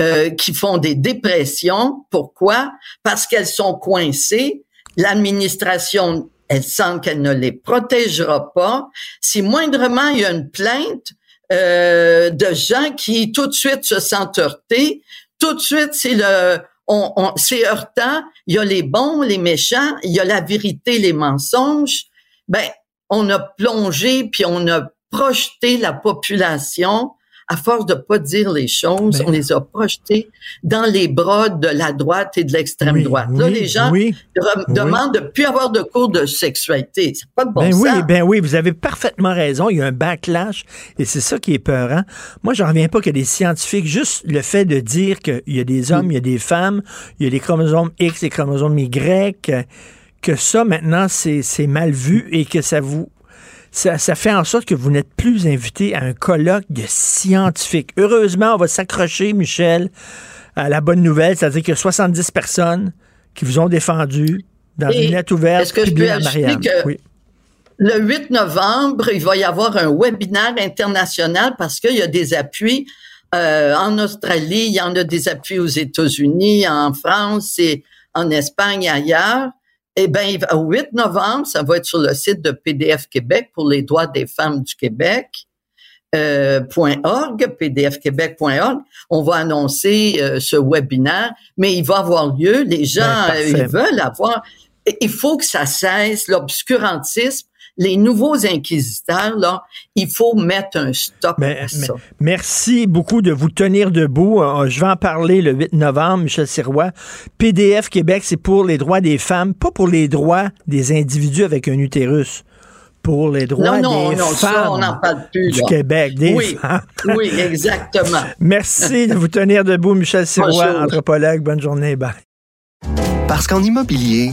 S16: euh, qui font des dépressions. Pourquoi? Parce qu'elles sont coincées. L'administration, elle sent qu'elle ne les protégera pas. Si moindrement il y a une plainte euh, de gens qui tout de suite se sentent heurtés, tout de suite c'est le, on, on, c'est heurtant. Il y a les bons, les méchants, il y a la vérité, les mensonges. Ben, on a plongé puis on a projeté la population à force de pas dire les choses, on les a projetés dans les bras de la droite et de l'extrême
S1: Oui,
S16: droite. Là,
S1: oui,
S16: les gens
S1: oui,
S16: demandent de plus avoir de cours de sexualité. C'est pas de bon
S1: ben
S16: sens.
S1: oui, ben oui, vous avez parfaitement raison. Il y a un backlash et c'est ça qui est peurant. Moi, je reviens pas que des scientifiques, juste le fait de dire qu'il y a des hommes, il y a des femmes, il y a des chromosomes X et chromosomes Y, que ça maintenant c'est c'est mal vu et que ça vous ça, ça fait en sorte que vous n'êtes plus invité à un colloque de scientifiques. Heureusement, on va s'accrocher, Michel, à la bonne nouvelle, c'est-à-dire qu'il y a 70 personnes qui vous ont défendu dans
S16: Et
S1: une lettre ouverte
S16: est-ce que je peux
S1: à Marianne.
S16: que-
S1: Oui.
S16: Le 8 novembre, il va y avoir un webinaire international parce qu'il y a des appuis euh, en Australie, il y en a des appuis aux États-Unis, en France et en Espagne et ailleurs. Eh bien, au 8 novembre, ça va être sur le site de PDF Québec pour les droits des femmes du Québec. Euh, .org, pdfquebec.org, on va annoncer euh, ce webinaire, mais il va avoir lieu. Les gens,
S1: Ben,
S16: euh, ils veulent avoir. Il faut que ça cesse l'obscurantisme. Les nouveaux inquisiteurs, là, il faut mettre un stop
S1: Mais-
S16: à ça.
S1: mais- merci beaucoup de vous tenir debout. Euh, Je vais en parler le 8 novembre, Michel Sirois. PDF Québec, c'est pour les droits des femmes, pas pour les droits des individus avec un utérus. Pour les droits
S16: Non, non,
S1: des
S16: non,
S1: femmes
S16: ça, on n'en parle plus.
S1: du
S16: là.
S1: Québec, des
S16: oui,
S1: femmes.
S16: oui, exactement.
S1: Merci de vous tenir debout, Michel Sirois,
S16: Bonjour.
S1: anthropologue. Bonne journée. Bye.
S7: Parce qu'en immobilier,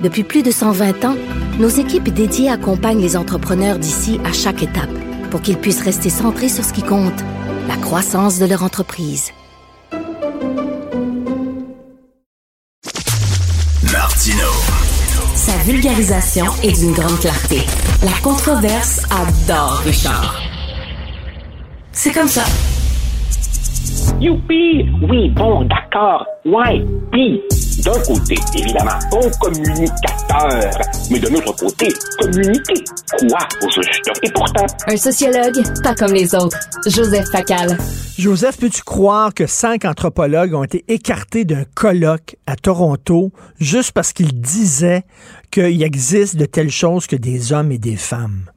S5: Depuis plus de 120 ans, nos équipes dédiées accompagnent les entrepreneurs d'ici à chaque étape pour qu'ils puissent rester centrés sur ce qui compte, la croissance de leur entreprise.
S17: Martino.
S14: Sa vulgarisation est d'une grande clarté. La controverse adore Richard. C'est comme ça.
S18: Youpi! Oui, bon, d'accord. Ouais. Puis, d'un côté, évidemment, bon communicateur. Mais de l'autre côté, communiquer. Quoi, au juste? Et pourtant,
S14: Un sociologue, pas comme les autres. Joseph Facal.
S1: Joseph, peux-tu croire que cinq anthropologues ont été écartés d'un colloque à Toronto juste parce qu'ils disaient qu'il existe de telles choses que des hommes et des femmes?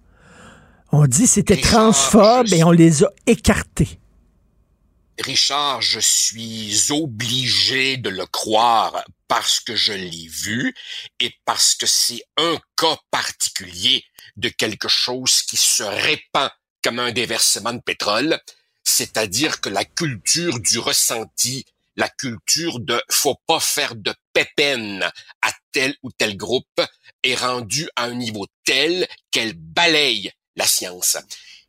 S1: On dit que c'était transphobe et on les a écartés.
S19: Richard, je suis obligé de le croire parce que je l'ai vu et parce que c'est un cas particulier de quelque chose qui se répand comme un déversement de pétrole, c'est-à-dire que la culture du ressenti, la culture de faut pas faire de pépène à tel ou tel groupe est rendue à un niveau tel qu'elle balaye la science.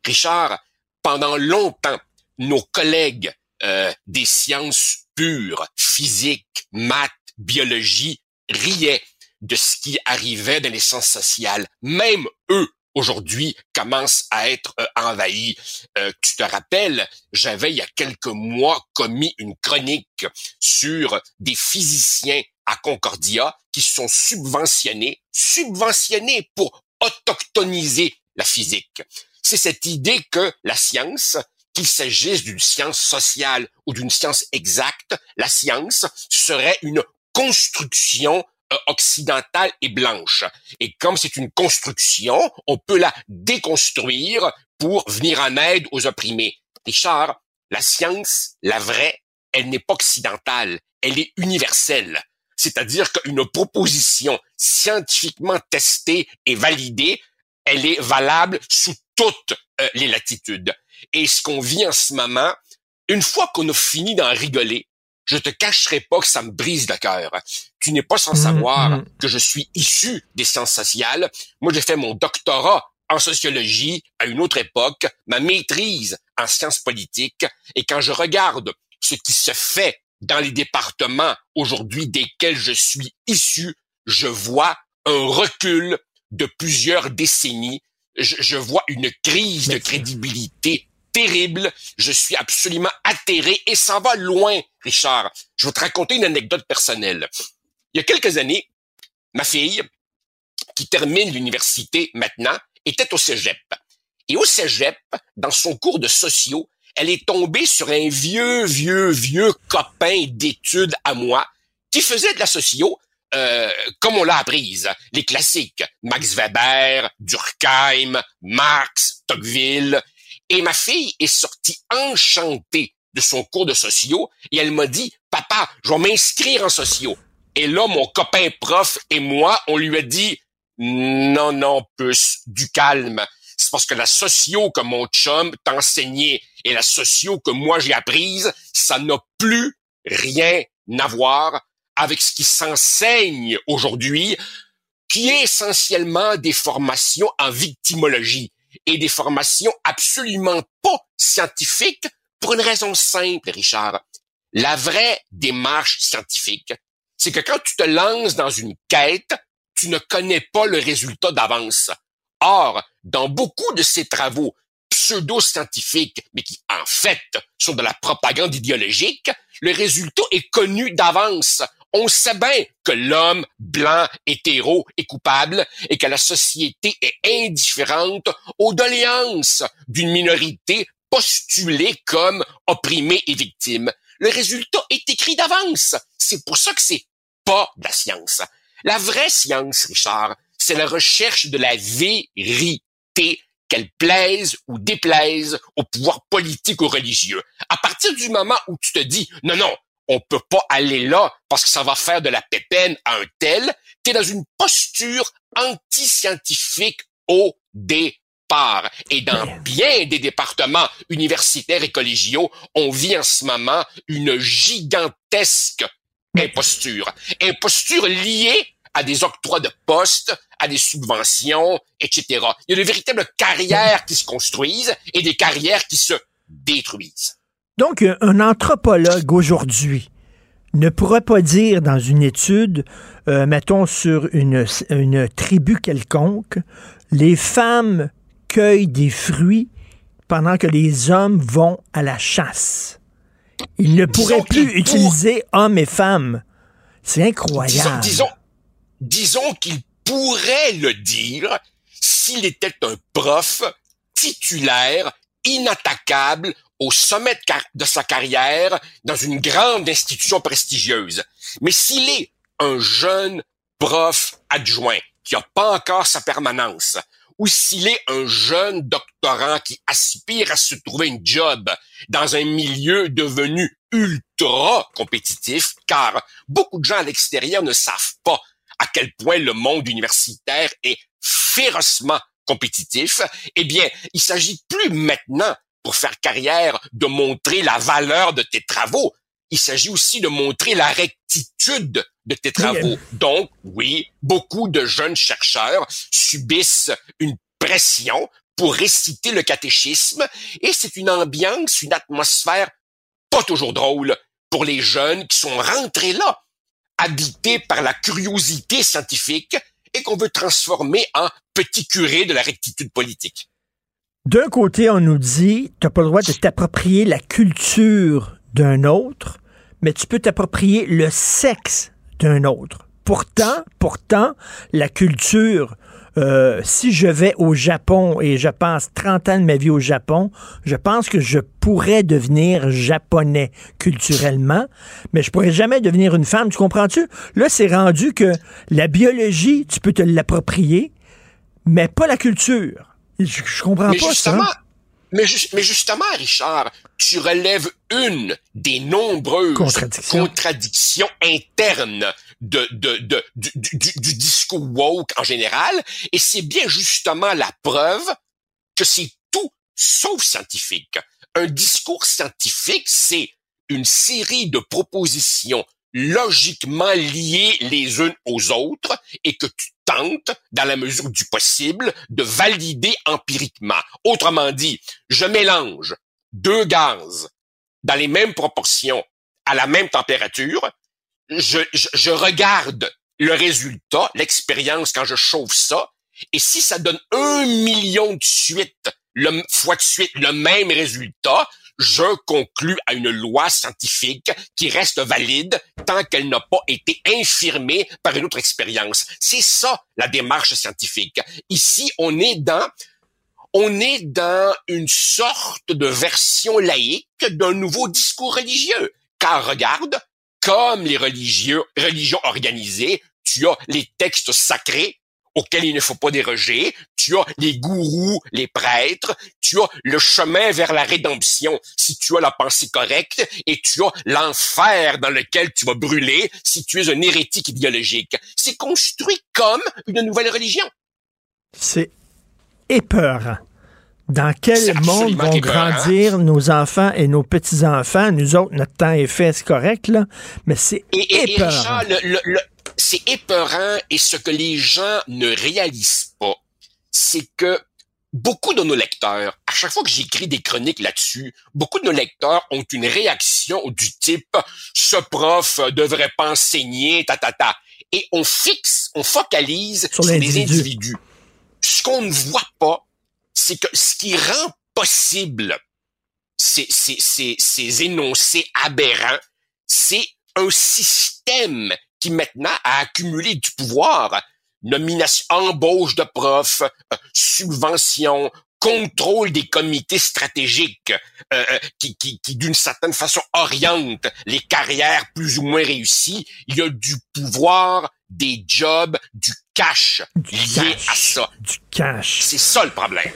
S19: Richard, pendant longtemps, nos collègues euh, des sciences pures, physique, maths, biologie, riaient de ce qui arrivait dans les sciences sociales. Même eux, aujourd'hui, commencent à être euh, envahis. Euh, tu te rappelles, j'avais il y a quelques mois commis une chronique sur des physiciens à Concordia qui sont subventionnés, subventionnés pour autochtoniser la physique. C'est cette idée que la science, qu'il s'agisse d'une science sociale ou d'une science exacte, la science serait une construction euh, occidentale et blanche. Et comme c'est une construction, on peut la déconstruire pour venir en aide aux opprimés. Richard, la science, la vraie, elle n'est pas occidentale, elle est universelle. C'est-à-dire qu'une proposition scientifiquement testée et validée, elle est valable sous toutes euh, les latitudes. Et ce qu'on vit en ce moment, une fois qu'on a fini d'en rigoler, je te cacherai pas que ça me brise le cœur. Tu n'es pas sans
S1: Mhm,
S19: savoir
S1: mhm.
S19: que je suis issu des sciences sociales. Moi, j'ai fait mon doctorat en sociologie à une autre époque, ma maîtrise en sciences politiques. Et quand je regarde ce qui se fait dans les départements aujourd'hui desquels je suis issu, je vois un recul de plusieurs décennies. Je, je vois une crise de crédibilité terrible. Je suis absolument atterré et ça va loin, Richard. Je vais te raconter une anecdote personnelle. Il y a quelques années, ma fille, qui termine l'université maintenant, était au cégep. Et au cégep, dans son cours de sociaux, elle est tombée sur un vieux, vieux, vieux copain d'études à moi qui faisait de la socio euh, comme on l'a apprise. Les classiques, Max Weber, Durkheim, Marx, Tocqueville. Et ma fille est sortie enchantée de son cours de socio et elle m'a dit, papa, je vais m'inscrire en socio. Et là, mon copain prof et moi, on lui a dit, non, non, puce, du calme. C'est parce que la socio que mon chum t'a enseigné et la socio que moi j'ai apprise, ça n'a plus rien à voir avec ce qui s'enseigne aujourd'hui, qui est essentiellement des formations en victimologie et des formations absolument pas scientifiques pour une raison simple, Richard. La vraie démarche scientifique, c'est que quand tu te lances dans une quête, tu ne connais pas le résultat d'avance. Or, dans beaucoup de ces travaux pseudo-scientifiques, mais qui en fait sont de la propagande idéologique, le résultat est connu d'avance. On sait bien que l'homme blanc, hétéro est coupable et que la société est indifférente aux doléances d'une minorité postulée comme opprimée et victime. Le résultat est écrit d'avance. C'est pour ça que c'est pas de la science. La vraie science, Richard, c'est la recherche de la vérité, qu'elle plaise ou déplaise au pouvoir politique ou religieux. À partir du moment où tu te dis, non, non, on peut pas aller là parce que ça va faire de la pépène à un tel. Tu es dans une posture anti-scientifique au départ. Et dans bien des départements universitaires et collégiaux, on vit en ce moment une gigantesque imposture. Imposture liée à des octrois de postes, à des subventions, etc. Il y a de véritables carrières qui se construisent et des carrières qui se détruisent.
S1: Donc, un anthropologue aujourd'hui ne pourrait pas dire dans une étude, euh, mettons sur une, une tribu quelconque, les femmes cueillent des fruits pendant que les hommes vont à la chasse. Il ne pourrait plus utiliser hommes et femmes. C'est incroyable.
S19: Disons, disons, qu'il pourrait le dire s'il était un prof titulaire, inattaquable, au sommet de, sa carrière dans une grande institution prestigieuse. Mais s'il est un jeune prof adjoint qui n'a pas encore sa permanence, ou s'il est un jeune doctorant qui aspire à se trouver une job dans un milieu devenu ultra compétitif, car beaucoup de gens à l'extérieur ne savent pas à quel point le monde universitaire est férocement compétitif, eh bien, il s'agit plus maintenant pour faire carrière de montrer la valeur de tes travaux. Il s'agit aussi de montrer la rectitude de tes travaux. Donc, oui, beaucoup de jeunes chercheurs subissent une pression pour réciter le catéchisme et c'est une ambiance, une atmosphère pas toujours drôle pour les jeunes qui sont rentrés là, habités par la curiosité scientifique et qu'on veut transformer en petit curé de la rectitude politique.
S1: D'un côté, on nous dit, tu n'as pas le droit de t'approprier la culture d'un autre, mais tu peux t'approprier le sexe d'un autre. Pourtant, pourtant, la culture, euh, si je vais au Japon et je passe 30 ans de ma vie au Japon, je pense que je pourrais devenir japonais culturellement, mais je pourrais jamais devenir une femme, tu comprends-tu? Là, c'est rendu que la biologie, tu peux te l'approprier, mais pas la culture. Je, comprends pas ça.
S19: Mais, justement, Richard, tu relèves une des nombreuses contradictions, internes de, de, du, du, discours woke en général, et c'est bien justement la preuve que c'est tout sauf scientifique. Un discours scientifique, c'est une série de propositions logiquement liées les unes aux autres et que tu tentes, dans la mesure du possible, de valider empiriquement. Autrement dit, je mélange deux gaz dans les mêmes proportions à la même température, je, regarde le résultat, l'expérience quand je chauffe ça, et si ça donne un million de suite, le, fois de suite, le même résultat, je conclus à une loi scientifique qui reste valide tant qu'elle n'a pas été infirmée par une autre expérience. C'est ça la démarche scientifique. Ici, on est dans on est dans une sorte de version laïque d'un nouveau discours religieux. Car regarde, comme les religieux, religions organisées, tu as les textes sacrés auquel il ne faut pas déroger. Tu as les gourous, les prêtres. Tu as le chemin vers la rédemption si tu as la pensée correcte et tu as l'enfer dans lequel tu vas brûler si tu es un hérétique idéologique. C'est construit comme une nouvelle religion.
S1: C'est épeurant. Dans quel monde vont grandir nos enfants et nos petits-enfants? Nous autres, notre temps est fait, c'est correct, là, mais c'est épeurant
S19: c'est épeurant et ce que les gens ne réalisent pas, c'est que beaucoup de nos lecteurs, à chaque fois que j'écris des chroniques là-dessus, beaucoup de nos lecteurs ont une réaction du type ce prof devrait pas enseigner, ta ta ta. Et on fixe, on focalise sur, les individus. Ce qu'on ne voit pas, c'est que ce qui rend possible ces, ces, ces, ces énoncés aberrants, c'est un système qui maintenant a accumulé du pouvoir. Nomination, embauche de profs, euh, subvention, contrôle des comités stratégiques euh, euh, qui, qui, qui d'une certaine façon orientent les carrières plus ou moins réussies. Il y a du pouvoir, des jobs, du cash lié à ça.
S1: Du cash.
S19: C'est ça le problème.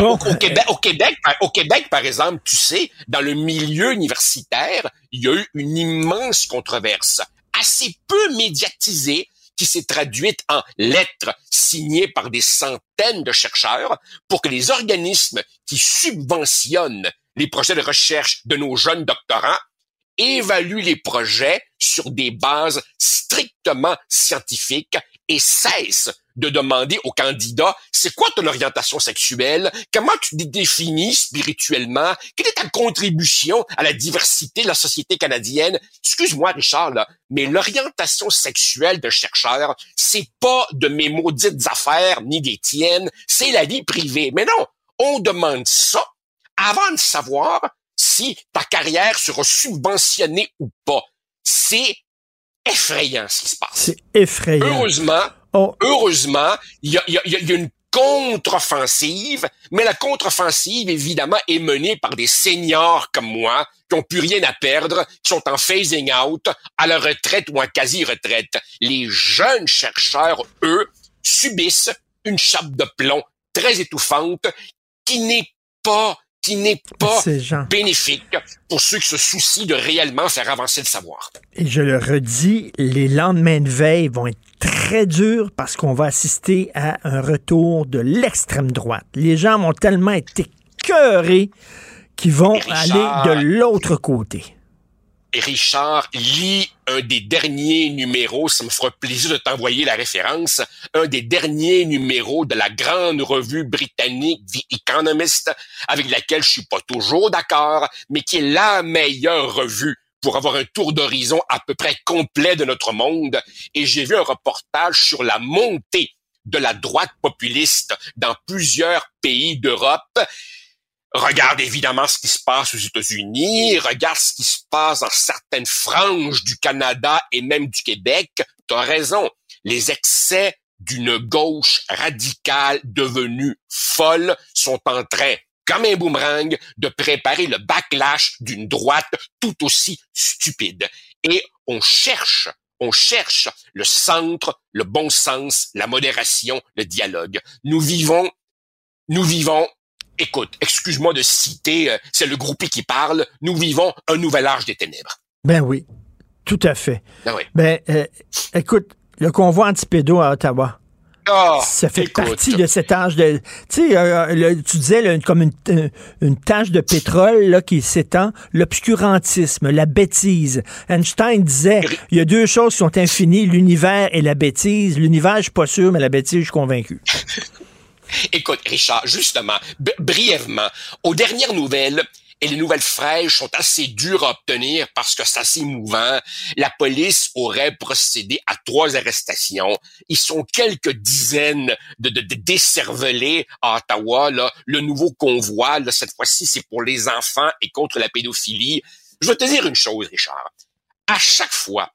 S19: Au, au Québec, au, Québec, par- au Québec, par exemple, tu sais, dans le milieu universitaire, il y a eu une immense controverse, assez peu médiatisée, qui s'est traduite en lettres signées par des centaines de chercheurs pour que les organismes qui subventionnent les projets de recherche de nos jeunes doctorants évaluent les projets sur des bases strictement scientifiques et cessent de demander aux candidats c'est quoi ton orientation sexuelle, comment tu te définis spirituellement, quelle est ta contribution à la diversité de la société canadienne? Excuse-moi Richard là, mais l'orientation sexuelle de chercheur, c'est pas de mes maudites affaires ni des tiennes, c'est la vie privée. Mais non, on demande ça avant de savoir si ta carrière sera subventionnée ou pas. C'est effrayant ce qui se passe.
S1: C'est effrayant.
S19: Heureusement,
S1: Oh.
S19: heureusement, il y a, y a une contre-offensive, mais la contre-offensive, évidemment, est menée par des seniors comme moi, qui ont plus rien à perdre, qui sont en phasing out, à la retraite ou en quasi-retraite. Les jeunes chercheurs, eux, subissent une chape de plomb très étouffante qui n'est pas qui n'est pas bénéfique pour ceux qui se soucient de réellement faire avancer le savoir.
S1: Et je le redis, les lendemains de veille vont être très durs parce qu'on va assister à un retour de l'extrême droite. Les gens vont tellement être écœurés qu'ils vont
S19: Richard.
S1: aller de l'autre côté.
S19: Richard, lis un des derniers numéros, ça me fera plaisir de t'envoyer la référence, un des derniers numéros de la grande revue britannique The Economist, avec laquelle je suis pas toujours d'accord, mais qui est la meilleure revue pour avoir un tour d'horizon à peu près complet de notre monde. Et j'ai vu un reportage sur la montée de la droite populiste dans plusieurs pays d'Europe. Regarde évidemment ce qui se passe aux États-Unis, regarde ce qui se passe dans certaines franges du Canada et même du Québec. T'as raison, les excès d'une gauche radicale devenue folle sont en train, comme un boomerang, de préparer le backlash d'une droite tout aussi stupide. Et on cherche, on cherche le centre, le bon sens, la modération, le dialogue. Nous vivons, nous vivons Écoute, excuse-moi de citer, euh, c'est le groupie qui parle, nous vivons un nouvel âge des ténèbres.
S1: Ben oui, tout à fait.
S19: Ben oui.
S1: Ben, euh, écoute, le convoi antipédo à Ottawa.
S19: Ah,
S1: ça fait
S19: écoute.
S1: partie de cet âge de. Tu sais, euh, tu disais là, comme une, une tache de pétrole là, qui s'étend, l'obscurantisme, la bêtise. Einstein disait il y a deux choses qui sont infinies, l'univers et la bêtise. L'univers, je suis pas sûr, mais la bêtise, je suis convaincu.
S19: Écoute, Richard, justement, brièvement, aux dernières nouvelles, et les nouvelles fraîches sont assez dures à obtenir parce que c'est assez émouvant. La police aurait procédé à trois arrestations. Ils sont quelques dizaines de, de, de décervelés à Ottawa. Là. Le nouveau convoi, là, cette fois-ci, c'est pour les enfants et contre la pédophilie. Je veux te dire une chose, Richard. À chaque fois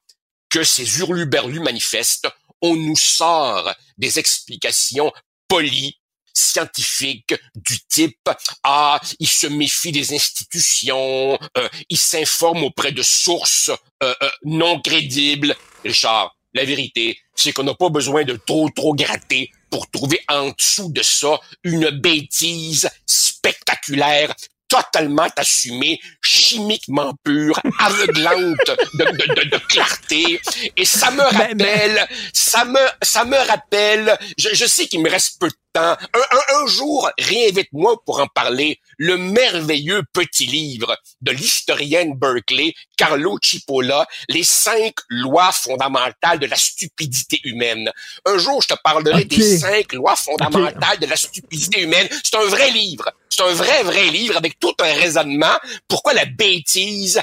S19: que ces hurluberlus manifestent, on nous sort des explications polies, scientifiques du type ah il se méfie des institutions, euh, il s'informe auprès de sources euh, euh, non crédibles. Richard, la vérité, c'est qu'on n'a pas besoin de trop trop gratter pour trouver en dessous de ça une bêtise spectaculaire totalement assumée, chimiquement pure, aveuglante de, de, de, de clarté. Et ça me rappelle, ça me, ça me rappelle, je, je sais qu'il me reste peu de temps, un, un, un jour, réinvite-moi pour en parler, le merveilleux petit livre de l'historienne Berkeley, Carlo Cipolla, Les cinq lois fondamentales de la stupidité humaine. Un jour, je te parlerai des cinq lois fondamentales de la stupidité humaine. C'est un vrai livre. C'est un vrai, vrai livre avec tout un raisonnement. Pourquoi la bêtise,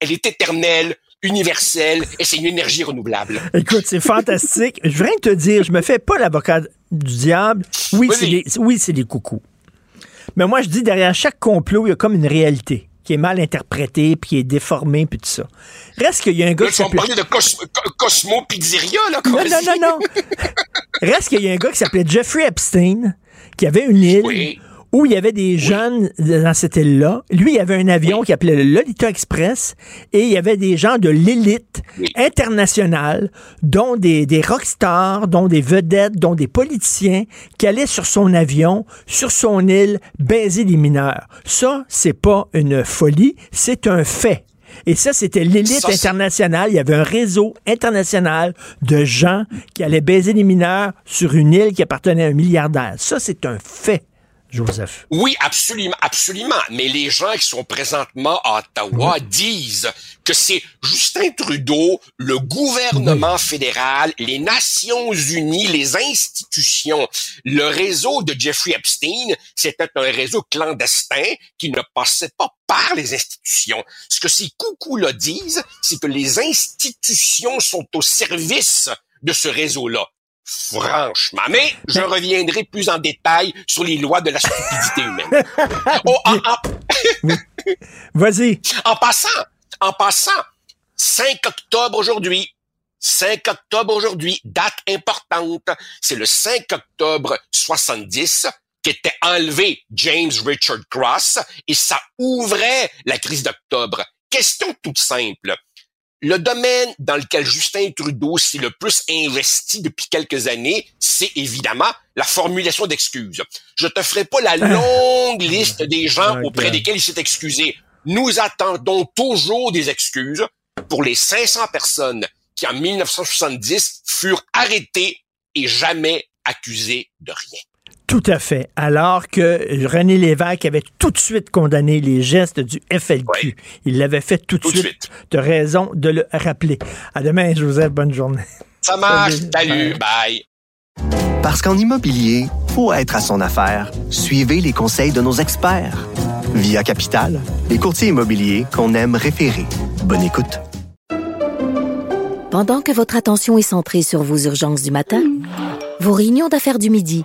S19: elle est éternelle, universelle et c'est une énergie renouvelable?
S1: Écoute, c'est fantastique. Je veux rien te dire, je me fais pas l'avocat du diable. Oui, c'est des, oui, des coucous. Mais moi, je dis, derrière chaque complot, il y a comme une réalité qui est mal interprétée, puis qui est déformée, puis tout ça. Reste qu'il y a un gars
S19: Là,
S1: qui s'appelait...
S19: de Cos- Co- Cosmo Pizzeria, là,
S1: Non, non, non, non. Reste qu'il y a un gars qui s'appelait Jeffrey Epstein, qui avait une île où il y avait des jeunes dans cette île-là. Lui, il y avait un avion qui appelait le Lolita Express et il y avait des gens de l'élite internationale, dont des, des rockstars, dont des vedettes, dont des politiciens qui allaient sur son avion, sur son île, baiser des mineurs. Ça, c'est pas une folie, c'est un fait. Et ça, c'était l'élite internationale. Il y avait un réseau international de gens qui allaient baiser les mineurs sur une île qui appartenait à un milliardaire. Ça, c'est un fait, Joseph.
S19: Oui, absolument, absolument. Mais les gens qui sont présentement à Ottawa disent que c'est Justin Trudeau, le gouvernement fédéral, les Nations Unies, les institutions, le réseau de Jeffrey Epstein, c'était un réseau clandestin qui ne passait pas par les institutions. Ce que ces coucous-là disent, c'est que les institutions sont au service de ce réseau-là. Franchement, mais je reviendrai plus en détail sur les lois de la stupidité humaine. Oh, en, en-
S1: Vas-y.
S19: en passant, en passant, 5 octobre aujourd'hui. 5 octobre aujourd'hui, date importante. C'est le 5 octobre 70 qu'était enlevé James Richard Cross et ça ouvrait la crise d'octobre. Question toute simple. Le domaine dans lequel Justin Trudeau s'est le plus investi depuis quelques années, c'est évidemment la formulation d'excuses. Je te ferai pas la longue liste des gens auprès desquels il s'est excusé. Nous attendons toujours des excuses pour les 500 personnes qui, en 1970, furent arrêtées et jamais accusées de rien.
S1: Tout à fait. Alors que René Lévesque avait tout de suite condamné les gestes du FLQ. Il l'avait fait tout de suite. Tu as raison de le rappeler. À demain, Joseph. Bonne journée.
S19: Ça marche.
S1: Salut.
S19: Salut. Bye.
S7: Parce qu'en immobilier, faut être à son affaire. Suivez les conseils de nos experts. Via Capital, les courtiers immobiliers qu'on aime référer. Bonne écoute.
S5: Pendant que votre attention est centrée sur vos urgences du matin, vos réunions d'affaires du midi,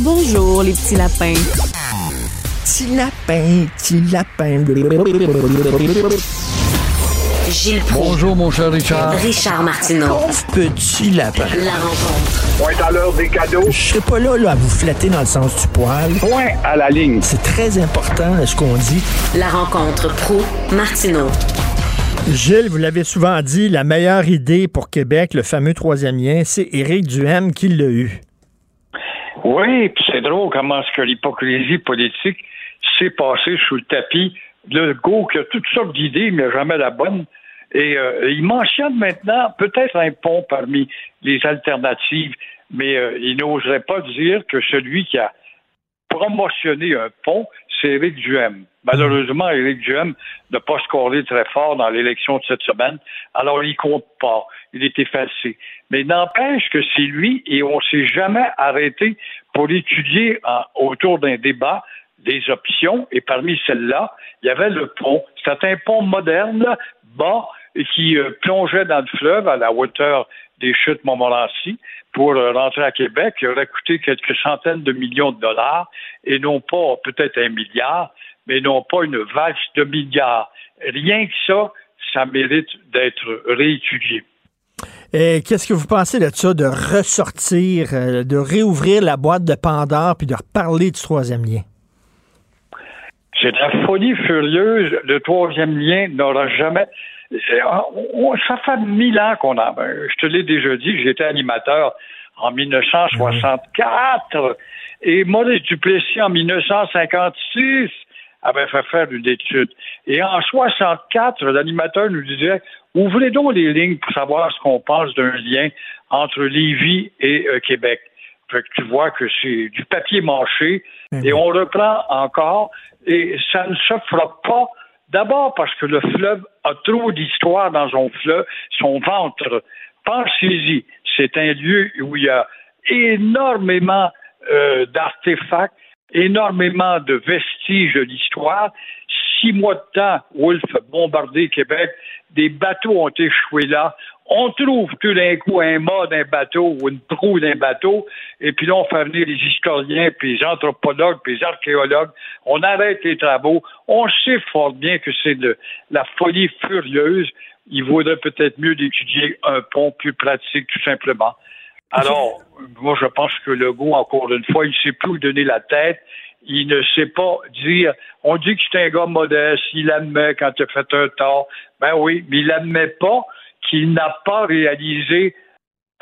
S14: Bonjour, les petits lapins.
S1: Petit lapin, petit lapin.
S3: Gilles Proulx.
S17: Bonjour, mon cher Richard.
S3: Richard Martineau.
S1: Petit lapin.
S3: La rencontre.
S17: Point à l'heure des cadeaux.
S1: Je serai pas là, là à vous flatter dans le sens du poil.
S17: Point à la ligne.
S1: C'est très important ce qu'on dit.
S3: La rencontre pro martineau
S1: Gilles, vous l'avez souvent dit, la meilleure idée pour Québec, le fameux troisième lien, c'est Éric Duhem qui l'a eu.
S20: Oui, puis c'est drôle comment est-ce que l'hypocrisie politique s'est passée sous le tapis. Le go qui a toutes sortes d'idées, mais jamais la bonne. Et euh, il mentionne maintenant peut-être un pont parmi les alternatives, mais euh, il n'oserait pas dire que celui qui a promotionné un pont, c'est Éric Duhem. Malheureusement, Éric Duhem n'a pas scoré très fort dans l'élection de cette semaine, alors il compte pas. Il est effacé. Mais n'empêche que c'est lui et on s'est jamais arrêté pour étudier en- autour d'un débat des options et parmi celles-là, il y avait le pont. C'était un pont moderne, bas, qui euh, plongeait dans le fleuve à la hauteur des chutes Montmorency pour euh, rentrer à Québec, qui aurait coûté quelques centaines de millions de dollars et non pas peut-être un milliard, mais non pas une valse de milliards. Rien que ça, ça mérite d'être réétudié.
S1: Et qu'est-ce que vous pensez de ça, de ressortir, euh, de réouvrir la boîte de Pandore puis de reparler du troisième lien?
S20: C'est de la folie furieuse. Le troisième lien n'aura jamais. On- on- ça fait mille ans qu'on a. ben, Je te l'ai déjà dit, j'étais animateur en 1964 et Maurice Duplessis en 1956 avait fait faire une étude. Et en 64, l'animateur nous disait ouvrez donc les lignes pour savoir ce qu'on pense d'un lien entre Lévis et euh, Québec. Fait que tu vois que c'est du papier mâché et on reprend encore et ça ne se fera pas. D'abord parce que le fleuve a trop d'histoire dans son fleuve, son ventre. Pensez-y, c'est un lieu où il y a énormément euh, d'artefacts énormément de vestiges de l'histoire. Six mois de temps, Wolf a bombardé Québec, des bateaux ont échoué là. On trouve tout d'un coup un mât d'un bateau ou une proue d'un bateau, et puis là, on fait venir les historiens, puis les anthropologues, puis les archéologues. On arrête les travaux. On sait fort bien que c'est de la folie furieuse. Il vaudrait peut-être mieux d'étudier un pont plus pratique, tout simplement. Alors, moi, je pense que Legault, encore une fois, il ne sait plus où donner la tête. Il ne sait pas dire. On dit que c'est un gars modeste, il admet quand il a fait un tort. Ben oui, mais il n'admet pas qu'il n'a pas réalisé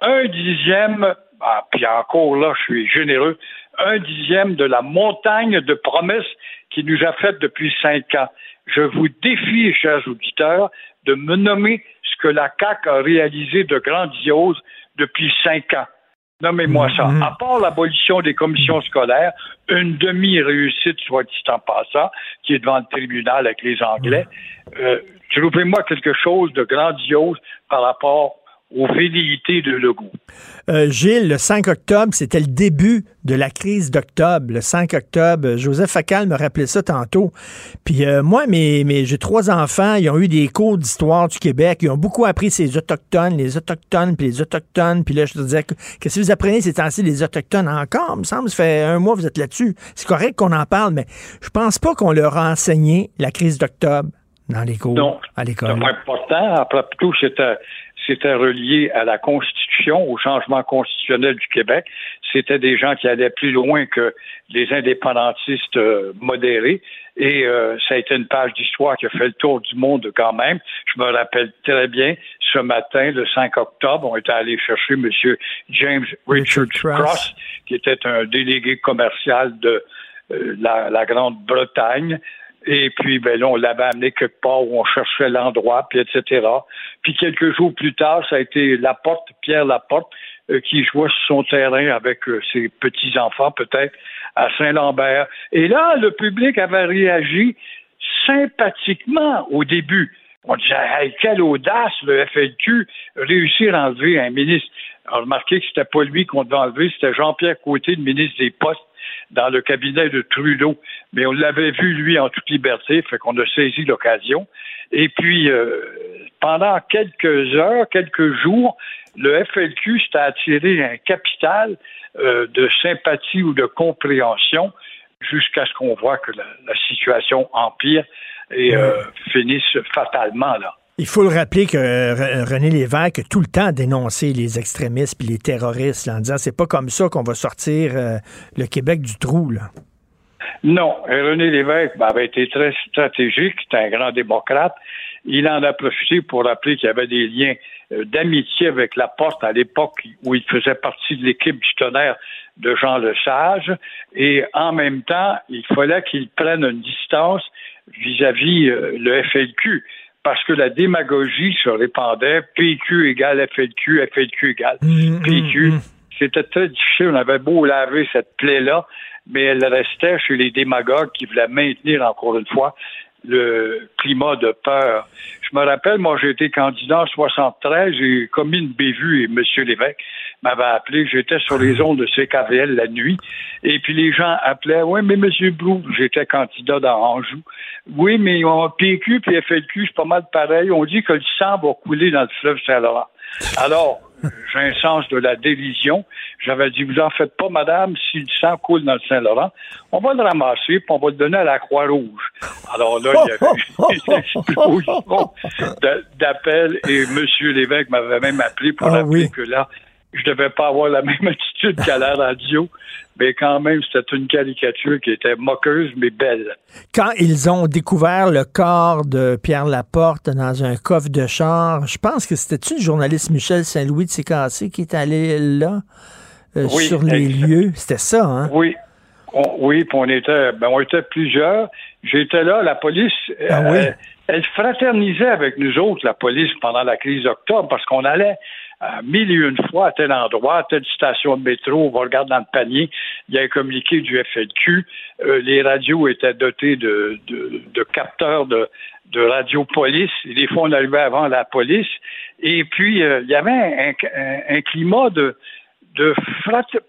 S20: un dixième, ah, puis encore là, je suis généreux, un dixième de la montagne de promesses qu'il nous a faites depuis cinq ans. Je vous défie, chers auditeurs, de me nommer ce que la CAQ a réalisé de grandiose depuis cinq ans. Nommez-moi ça.
S1: Mm-hmm.
S20: À part l'abolition des commissions scolaires, une demi-réussite, soit dit en passant, qui est devant le tribunal avec les Anglais, euh, trouvez-moi quelque chose de grandiose par rapport aux velléités de Legault.
S1: Euh, Gilles, le 5 octobre, c'était le début de la crise d'octobre. Le 5 octobre, Joseph Facal me rappelait ça tantôt. Puis euh, moi, mes, mes, j'ai trois enfants, ils ont eu des cours d'histoire du Québec. Ils ont beaucoup appris ces Autochtones, les Autochtones, puis les Autochtones. Puis là, je te disais, qu'est-ce que vous apprenez ces temps-ci, les Autochtones encore? Il me semble, ça fait un mois que vous êtes là-dessus. C'est correct qu'on en parle, mais je pense pas qu'on leur a enseigné la crise d'octobre dans les cours
S20: Non,
S1: à l'école.
S20: pas important. Après tout, c'était c'était relié à la Constitution, au changement constitutionnel du Québec. C'était des gens qui allaient plus loin que les indépendantistes euh, modérés. Et euh, ça a été une page d'histoire qui a fait le tour du monde quand même. Je me rappelle très bien, ce matin, le 5 octobre, on était allé chercher M. James Richard Cross, qui était un délégué commercial de euh, la, la Grande-Bretagne. Et puis, ben là, on l'avait amené quelque part où on cherchait l'endroit, puis etc. Puis quelques jours plus tard, ça a été Laporte, Pierre Laporte, euh, qui jouait sur son terrain avec euh, ses petits-enfants, peut-être, à Saint-Lambert. Et là, le public avait réagi sympathiquement au début. On disait, hey, quelle audace, le FLQ, réussir à enlever un ministre. On a remarqué que c'était pas lui qu'on devait enlever, c'était Jean-Pierre Côté, le ministre des Postes, dans le cabinet de Trudeau. Mais on l'avait vu, lui, en toute liberté, fait qu'on a saisi l'occasion. Et puis, euh, pendant quelques heures, quelques jours, le FLQ s'est attiré un capital euh, de sympathie ou de compréhension jusqu'à ce qu'on voit que la situation empire et euh, finisse fatalement là.
S1: Il faut le rappeler que euh, René Lévesque a tout le temps dénoncé les extrémistes puis les terroristes là, en disant c'est pas comme ça qu'on va sortir euh, le Québec du trou. Là.
S20: Non, et René Lévesque ben, avait été très stratégique, c'est un grand démocrate. Il en a profité pour rappeler qu'il y avait des liens d'amitié avec la porte à l'époque où il faisait partie de l'équipe du tonnerre de Jean Lesage. Et en même temps, il fallait qu'il prenne une distance vis-à-vis euh, le FLQ parce que la démagogie se répandait PQ égale FLQ, FLQ égale PQ. C'était très difficile. On avait beau laver cette plaie-là, mais elle restait chez les démagogues qui voulaient maintenir, encore une fois, le climat de peur. Je me rappelle, moi, j'ai été candidat en 73, j'ai commis une bévue et M. Lévesque m'avait appelé, j'étais sur les ondes de CKVL la nuit, et puis les gens appelaient, oui, mais M. Blou, j'étais candidat dans Anjou, oui, mais on PQ puis FLQ, c'est pas mal pareil, on dit que le sang va couler dans le fleuve Saint-Laurent. Alors, j'ai un sens de la dérision. J'avais dit, vous en faites pas, madame, si le sang coule dans le Saint-Laurent, on va le ramasser puis on va le donner à la Croix-Rouge. Alors là, il y a eu une explosion d'appels et M. Lévesque m'avait même appelé pour
S1: Ah
S20: rappeler
S1: oui.
S20: que là, je devais pas avoir la même attitude qu'à la radio, mais quand même, c'était une caricature qui était moqueuse, mais belle.
S1: Quand ils ont découvert le corps de Pierre Laporte dans un coffre de char, je pense que c'était-tu le journaliste Michel Saint-Louis de CKC qui est allé là, euh,
S20: Oui,
S1: sur les
S20: exact.
S1: lieux? C'était ça, hein?
S20: Oui. On- oui, puis on était, ben, on était plusieurs. J'étais là, la police,
S1: Ah
S20: euh,
S1: oui?
S20: elle fraternisait avec nous autres, la police, pendant la crise d'octobre, parce qu'on allait mille et une fois à tel endroit, à telle station de métro, on va regarder dans le panier, il y a un communiqué du FLQ, euh, les radios étaient dotées de, capteurs de, de radio police, des fois on arrivait avant la police, et puis euh, il y avait un, climat de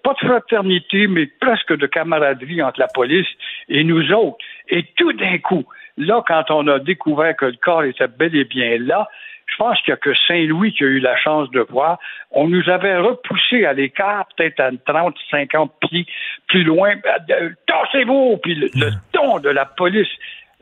S20: pas de fraternité, mais presque de camaraderie entre la police et nous autres. Et tout d'un coup, là, quand on a découvert que le corps était bel et bien là, je pense qu'il n'y a que Saint-Louis qui a eu la chance de voir. On nous avait repoussé à l'écart, peut-être à 30, 50 pieds plus loin. Tassez-vous! Puis le, le ton de la police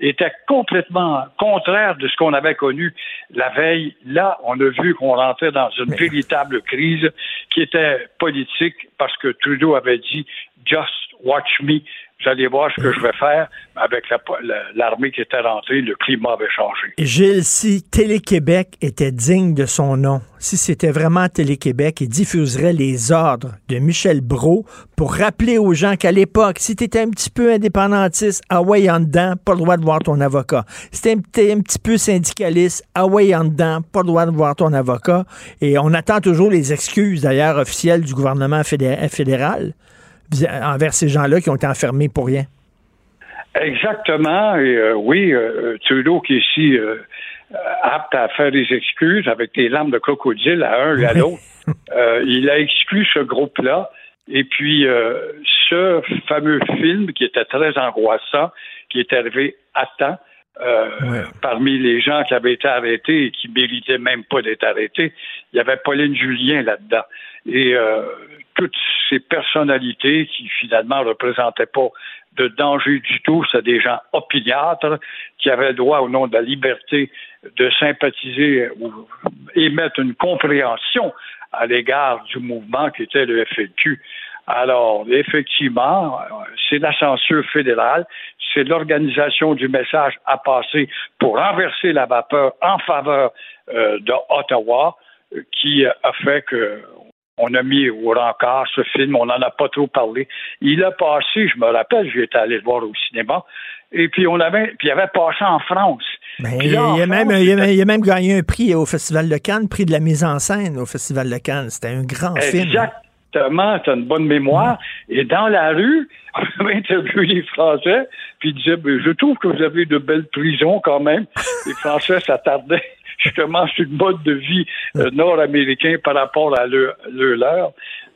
S20: était complètement contraire de ce qu'on avait connu la veille. Là, on a vu qu'on rentrait dans une véritable crise qui était politique parce que Trudeau avait dit Just watch me. Vous allez voir ce que je vais faire. Avec la- la- l'armée qui était rentrée, le climat avait changé.
S1: Gilles, si Télé-Québec était digne de son nom, si c'était vraiment Télé-Québec, il diffuserait les ordres de Michel Brault pour rappeler aux gens qu'à l'époque, si tu étais un petit peu indépendantiste, ah ouais, en dedans, pas le droit de voir ton avocat. Si un, t'es un petit peu syndicaliste, ah ouais, en dedans, pas le droit de voir ton avocat. Et on attend toujours les excuses, d'ailleurs, officielles du gouvernement fédé- fédéral envers ces gens-là qui ont été enfermés pour rien.
S20: Exactement. Et euh, oui, euh, Trudeau qui est ici euh, euh, apte à faire des excuses avec des larmes de crocodile à un et à l'autre. Euh, il a exclu ce groupe-là. Et puis, euh, ce fameux film qui était très angoissant, qui est arrivé à temps, euh, parmi les gens qui avaient été arrêtés et qui méritaient même pas d'être arrêtés, il y avait Pauline Julien là-dedans. Et euh, toutes ces personnalités qui finalement représentaient pas de danger du tout, c'est des gens opiniâtres qui avaient droit, au nom de la liberté, de sympathiser ou émettre une compréhension à l'égard du mouvement qui était le FLQ. Alors, effectivement, c'est la censure fédérale, c'est l'organisation du message à passer pour renverser la vapeur en faveur euh, de Ottawa euh, qui a fait que on a mis au rencard ce film, on n'en a pas trop parlé. Il a passé, je me rappelle, j'étais allé le voir au cinéma, et puis on avait, puis il avait passé en France.
S1: Ben, il, a même, il, a, il a même gagné un prix au Festival de Cannes, prix de la mise en scène au Festival de Cannes. C'était un grand film.
S20: Exactement, tu as une bonne mémoire. Et dans la rue, on avait interviewé les Français, puis ils disaient, Ben, je trouve que vous avez de belles prisons quand même. Les Français s'attardaient justement sur le mode de vie euh, nord-américain par rapport à leur, leur leur.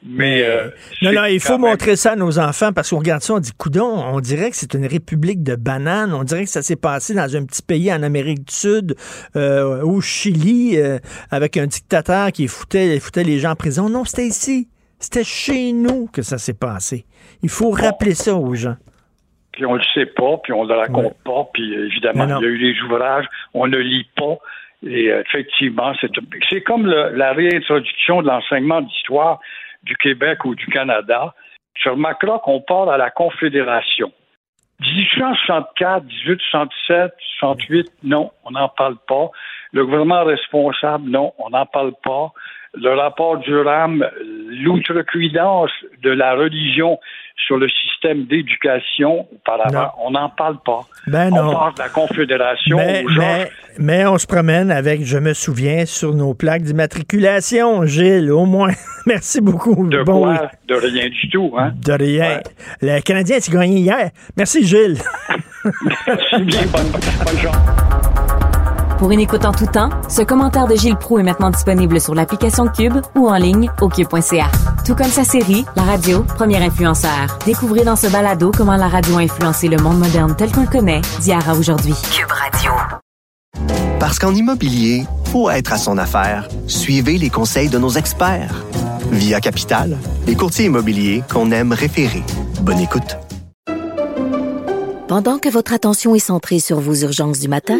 S20: Mais euh,
S1: Non, non, il faut
S20: même-
S1: montrer ça à nos enfants parce qu'on regarde ça, on dit, coudon, on dirait que c'est une république de bananes. On dirait que ça s'est passé dans un petit pays en Amérique du Sud, euh, au Chili, euh, avec un dictateur qui foutait, foutait les gens en prison. Non, c'était ici. C'était chez nous que ça s'est passé. Il faut rappeler ça aux gens.
S20: puis on le sait pas, puis on le raconte pas, puis évidemment, il y a eu des ouvrages, on ne lit pas. Et euh, effectivement, c'est comme la réintroduction de l'enseignement d'histoire du Québec ou du Canada. Tu remarqueras qu'on part à la Confédération. 1864, 1867, 68, non, on n'en parle pas. Le gouvernement responsable, non, on n'en parle pas. Le rapport Durham, l'outrecuidance de la religion sur le système d'éducation auparavant, on n'en parle pas.
S1: Ben
S20: on parle de la Confédération
S1: Mais, on se promène avec, je me souviens, sur nos plaques d'immatriculation, Gilles, au moins. Merci beaucoup.
S20: De
S1: Bon,
S20: quoi?
S1: oui.
S20: De rien du tout, hein?
S1: De rien. Le Canadien a gagné hier? Merci, Gilles.
S20: Merci bien, bonne, bonne chance.
S14: Pour une écoute en tout temps, ce commentaire de Gilles Proux est maintenant disponible sur l'application Cube ou en ligne au cube.ca. Tout comme sa série, La radio, premier influenceur. Découvrez dans ce balado comment la radio a influencé le monde moderne tel qu'on le connaît d'hier à aujourd'hui. Cube Radio.
S7: Parce qu'en immobilier, pour être à son affaire, suivez les conseils de nos experts. Via Capital, les courtiers immobiliers qu'on aime référer. Bonne écoute.
S5: Pendant que votre attention est centrée sur vos urgences du matin,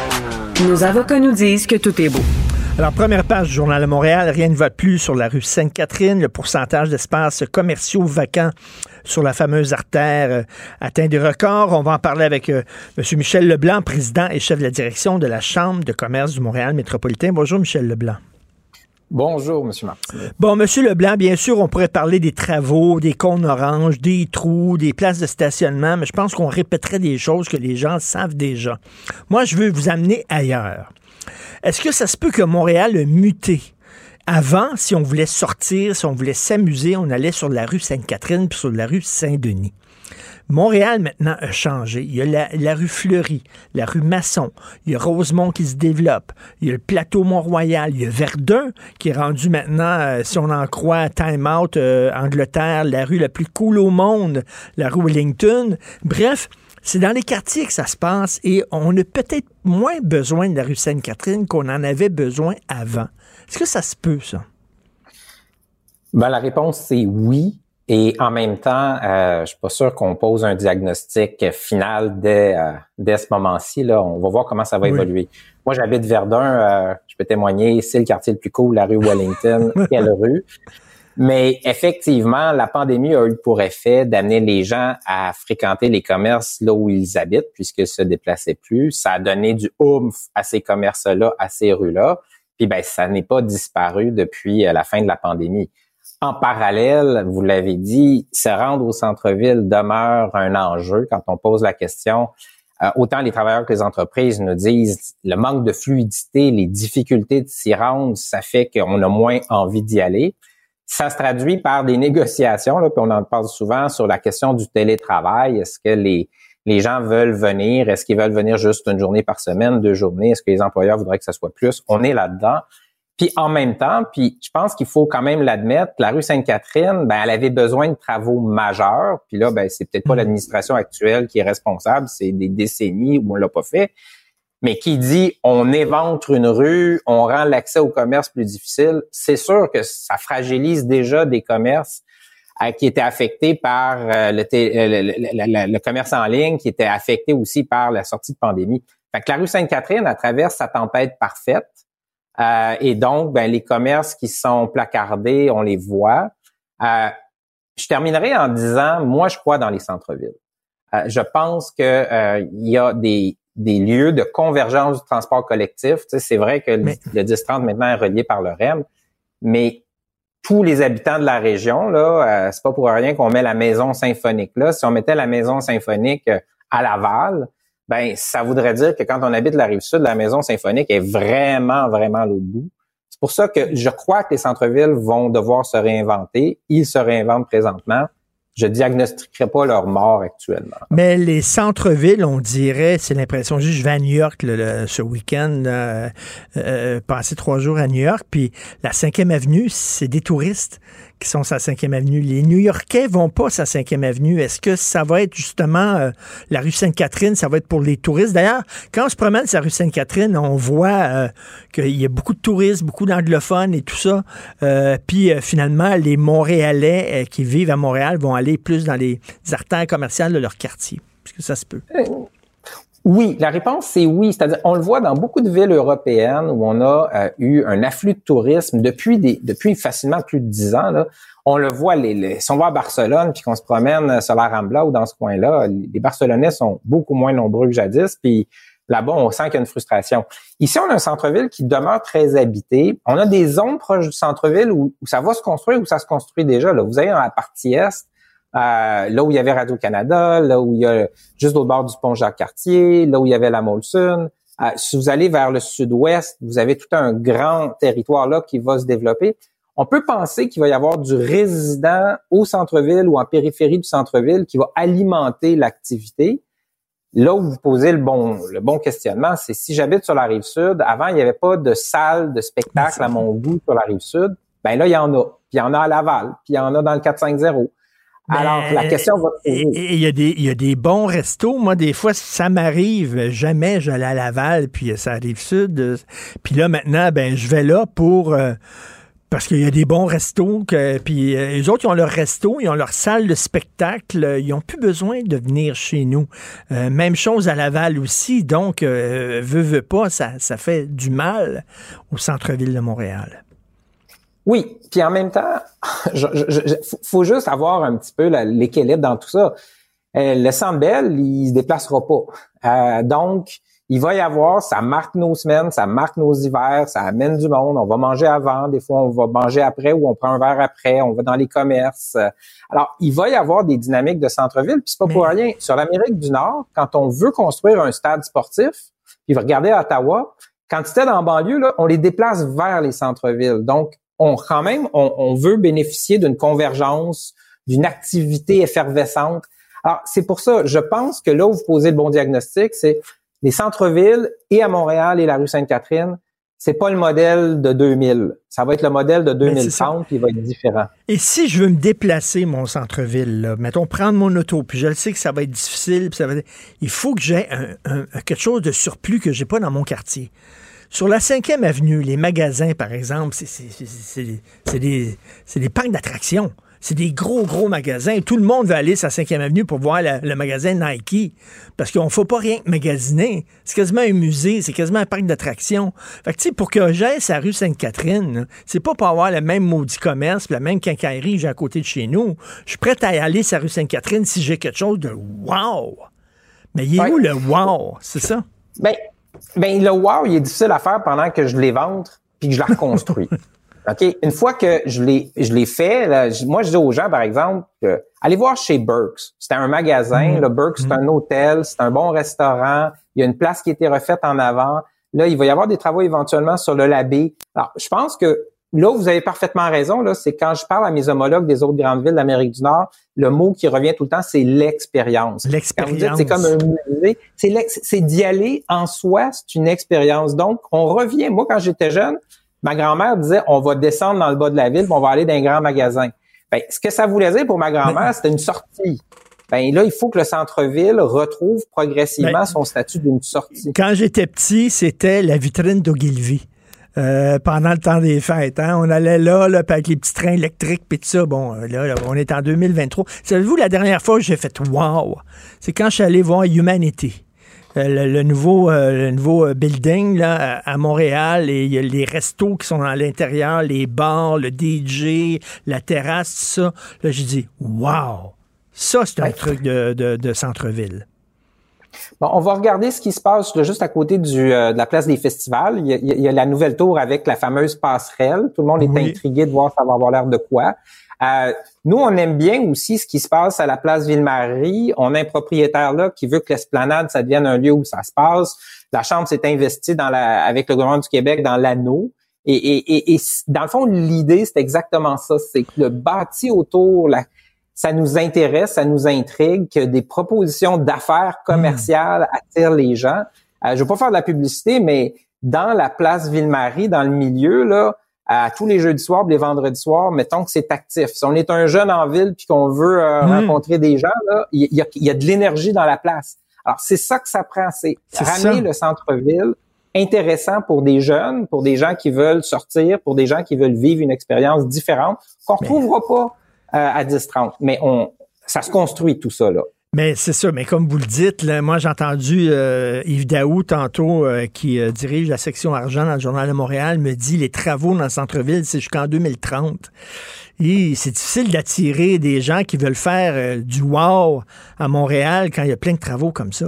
S14: nos avocats nous disent que tout est beau.
S1: Alors, première page du Journal de Montréal, rien ne va plus sur la rue Sainte-Catherine. Le pourcentage d'espaces commerciaux vacants sur la fameuse artère euh, atteint des records. On va en parler avec euh, M. Michel Leblanc, président et chef de la direction de la Chambre de commerce du Montréal métropolitain. Bonjour, Michel Leblanc.
S21: Bonjour, M. Martin.
S1: Bon, M. Leblanc, bien sûr, on pourrait parler des travaux, des cônes oranges, des trous, des places de stationnement, mais je pense qu'on répéterait des choses que les gens savent déjà. Moi, je veux vous amener ailleurs. Est-ce que ça se peut que Montréal a muté? Avant, si on voulait sortir, si on voulait s'amuser, on allait sur la rue Sainte-Catherine puis sur la rue Saint-Denis. Montréal, maintenant, a changé. Il y a la, rue Fleury, la rue Masson, il y a Rosemont qui se développe, il y a le plateau Mont-Royal, il y a Verdun qui est rendu maintenant, euh, si on en croit Time Out, euh, Angleterre, la rue la plus cool au monde, la rue Wellington. Bref, c'est dans les quartiers que ça se passe et on a peut-être moins besoin de la rue Sainte-Catherine qu'on en avait besoin avant. Est-ce que ça se peut, ça?
S21: Ben, la réponse, c'est oui. Et en même temps, euh, je suis pas sûr qu'on pose un diagnostic final dès, euh, dès ce moment-ci. Là, on va voir comment ça va oui. évoluer. Moi, j'habite Verdun. Euh, je peux témoigner. C'est le quartier le plus cool, la rue Wellington. Quelle rue Mais effectivement, la pandémie a eu pour effet d'amener les gens à fréquenter les commerces là où ils habitent, puisqu'ils se déplaçaient plus. Ça a donné du oomph à ces commerces-là, à ces rues-là. Puis ben, ça n'est pas disparu depuis la fin de la pandémie. En parallèle, vous l'avez dit, se rendre au centre-ville demeure un enjeu quand on pose la question. Euh, autant les travailleurs que les entreprises nous disent le manque de fluidité, les difficultés de s'y rendre, ça fait qu'on a moins envie d'y aller. Ça se traduit par des négociations, là, puis on en parle souvent sur la question du télétravail. Est-ce que les, les gens veulent venir? Est-ce qu'ils veulent venir juste une journée par semaine, deux journées? Est-ce que les employeurs voudraient que ça soit plus? On est là-dedans. Puis en même temps, puis je pense qu'il faut quand même l'admettre, la rue Sainte-Catherine, ben elle avait besoin de travaux majeurs. Puis là, ben c'est peut-être pas l'administration actuelle qui est responsable, c'est des décennies où on l'a pas fait. Mais qui dit on éventre une rue, on rend l'accès au commerce plus difficile, c'est sûr que ça fragilise déjà des commerces euh, qui étaient affectés par euh, le, le, le, commerce en ligne, qui étaient affectés aussi par la sortie de pandémie. Fait que la rue Sainte-Catherine, elle traverse sa tempête parfaite. Euh, et donc, ben, les commerces qui sont placardés, on les voit. Euh, je terminerai en disant, moi, je crois dans les centres-villes. Euh, je pense que euh, il y a des, des lieux de convergence du transport collectif. Tu sais, c'est vrai que mais... le 10-30 maintenant est relié par le REM, mais tous les habitants de la région, là, c'est pas pour rien qu'on met la maison symphonique là. Si on mettait la maison symphonique à Laval, ben ça voudrait dire que quand on habite la rive sud, la maison symphonique est vraiment, vraiment l'autre bout. C'est pour ça que je crois que les centres-villes vont devoir se réinventer. Ils se réinventent présentement. Je diagnostiquerai pas leur mort actuellement.
S1: Mais les centres-villes, on dirait, c'est l'impression, je vais à New York ce week-end, euh, euh, passer trois jours à New York, puis la 5e avenue, c'est des touristes qui sont sa 5e avenue. Les New-Yorkais vont pas sa 5e avenue. Est-ce que ça va être justement euh, la rue Sainte-Catherine, ça va être pour les touristes? D'ailleurs, quand on se promène sur la rue Sainte-Catherine, on voit euh, qu'il y a beaucoup de touristes, beaucoup d'anglophones et tout ça. Euh, puis finalement, les Montréalais qui vivent à Montréal vont aller plus dans les artères commerciales de leur quartier. Est-ce que ça se peut?
S21: Oui, la réponse c'est oui. C'est-à-dire, on le voit dans beaucoup de villes européennes où on a euh, eu un afflux de tourisme depuis des, depuis facilement plus de dix ans. Là. On le voit, les, les, si on va à Barcelone puis qu'on se promène sur la Rambla ou dans ce coin-là, les Barcelonais sont beaucoup moins nombreux que jadis. Puis là-bas, on sent qu'il y a une frustration. Ici, on a un centre-ville qui demeure très habité. On a des zones proches du centre-ville où, où, ça va se construire, où ça se construit déjà. Là. Vous avez dans la partie est, euh, là où il y avait Radio-Canada, là où il y a juste au bord du pont Jacques-Cartier, là où il y avait la Molson. Euh, si vous allez vers le sud-ouest, vous avez tout un grand territoire là qui va se développer. On peut penser qu'il va y avoir du résident au centre-ville ou en périphérie du centre-ville qui va alimenter l'activité. Là où vous posez le bon, le bon questionnement, c'est si j'habite sur la rive sud, avant, il n'y avait pas de salle de spectacle à mon goût sur la rive sud. Ben là, il y en a. Puis il y en a à Laval, puis il y en a dans le 450. Alors, la question va
S1: Il y, a des, il y a des bons restos. Moi, des fois, ça m'arrive. Jamais j'allais à Laval, puis ça arrive sud. Puis là, maintenant, ben, je vais là pour. Euh, parce qu'il y a des bons restos, que, puis euh, les autres, ils ont leur resto, ils ont leur salle de spectacle, ils n'ont plus besoin de venir chez nous. Euh, même chose à Laval aussi, donc, veut, veut pas, ça, ça fait du mal au centre-ville de Montréal.
S21: Oui, puis en même temps, je, je, je, faut juste avoir un petit peu l'équilibre dans tout ça. Euh, le Sandbell, il se déplacera pas. Euh, donc, il va y avoir, ça marque nos semaines, ça marque nos hivers, ça amène du monde. On va manger avant, des fois on va manger après ou on prend un verre après, on va dans les commerces. Alors, il va y avoir des dynamiques de centre-ville, puis c'est pas pour rien. Sur l'Amérique du Nord, quand on veut construire un stade sportif, puis regardez à Ottawa, quand c'était dans la banlieue, là, on les déplace vers les centres-villes. Donc, on quand même, on, on veut bénéficier d'une convergence, d'une activité effervescente. Alors, c'est pour ça, je pense que là où vous posez le bon diagnostic, c'est les centres-villes et à Montréal et la rue Sainte-Catherine, c'est pas le modèle de 2000. Ça va être le modèle de
S1: Ben, c'est ça.
S21: 2030 qui va être différent.
S1: Et si je veux me déplacer, mon centre-ville, mettons, prendre mon auto, puis je le sais que ça va être difficile, puis ça va être- il faut que j'ai un, un- quelque chose de surplus que j'ai pas dans mon quartier. Sur la 5e avenue, les magasins, par exemple, c'est- c'est c'est- c'est- c'est des, c'est des parcs d'attractions. C'est des gros, gros magasins. Tout le monde va aller sur la 5e avenue pour voir la- le magasin Nike. Parce qu'on ne fait pas rien que magasiner. C'est quasiment un musée, c'est quasiment un parc d'attractions. Fait que, tu sais, pour que j'aille sur la rue Sainte-Catherine, c'est pas pour avoir le même maudit commerce, la même quincaillerie que j'ai à côté de chez nous. Je suis prêt à aller sur la rue Sainte-Catherine si j'ai quelque chose de wow. Mais il est où le wow? C'est ça?
S21: Ben, ben, le wow, il est difficile à faire pendant que je les vende puis que je la reconstruis. OK? Une fois que je l'ai, je l'ai fait, là, moi, je dis aux gens, par exemple, que, allez voir chez Burks. C'était un magasin. Le Burks, c'est un hôtel, c'est un bon restaurant. Il y a une place qui a été refaite en avant. Là, il va y avoir des travaux éventuellement sur le labé. Alors, je pense que là où vous avez parfaitement raison, là, c'est quand je parle à mes homologues des autres grandes villes d'Amérique du Nord, le mot qui revient tout le temps, c'est l'expérience. Dites c'est comme un musée, c'est d'y aller en soi, c'est une expérience. Donc, on revient. Moi, quand j'étais jeune, ma grand-mère disait, on va descendre dans le bas de la ville, puis on va aller dans un grand magasin. Ben, ce que ça voulait dire pour ma grand-mère, c'était une sortie. Ben là, il faut que le centre-ville retrouve progressivement
S1: Ben,
S21: son statut d'une sortie.
S1: Quand j'étais petit, c'était la vitrine d'Ogilvy. Euh, pendant le temps des fêtes. hein. On allait là, là avec les petits trains électriques, puis tout ça. Bon, euh, là, là, on est en 2023. Savez-vous, la dernière fois que j'ai fait « wow », c'est quand je suis allé voir Humanity. Euh, le, le nouveau, euh, le nouveau euh, building là, à Montréal, et il y a les restos qui sont à l'intérieur, les bars, le DJ, la terrasse, tout ça. Là, j'ai dit « wow ». Ça, c'est un truc de, de- de centre-ville.
S21: Bon, on va regarder ce qui se passe là, juste à côté du, euh, de la place des festivals. Il y, a, il y a la nouvelle tour avec la fameuse passerelle. Tout le monde est
S1: Oui.
S21: intrigué de voir ça va avoir l'air de quoi. Euh, nous, on aime bien aussi ce qui se passe à la place Ville-Marie. On a un propriétaire là qui veut que l'esplanade, ça devienne un lieu où ça se passe. La Chambre s'est investie dans la, avec le gouvernement du Québec dans l'anneau. Et, et, et, et dans le fond, l'idée, c'est exactement ça. C'est que le bâti autour, la, ça nous intéresse, ça nous intrigue, que des propositions d'affaires commerciales attirent les gens. Euh, je veux pas faire de la publicité, mais dans la place Ville-Marie, dans le milieu, là, à tous les jeudis soirs, les vendredis soirs, mettons que c'est actif. Si on est un jeune en ville puis qu'on veut euh,
S1: Mm.
S21: rencontrer des gens, là, il y a, il y a de l'énergie dans la place. Alors, c'est ça que ça prend, c'est ramener
S1: ça.
S21: le centre-ville intéressant pour des jeunes, pour des gens qui veulent sortir, pour des gens qui veulent vivre une expérience différente qu'on retrouvera pas à 10-30. Mais on, ça se construit tout ça, là.
S1: Mais c'est ça, mais comme vous le dites, là, moi j'ai entendu euh, Yves Daou tantôt, euh, qui euh, dirige la section argent dans le Journal de Montréal, me dit les travaux dans le centre-ville, c'est jusqu'en 2030. Et c'est difficile d'attirer des gens qui veulent faire euh, du wow à Montréal quand il y a plein de travaux comme ça.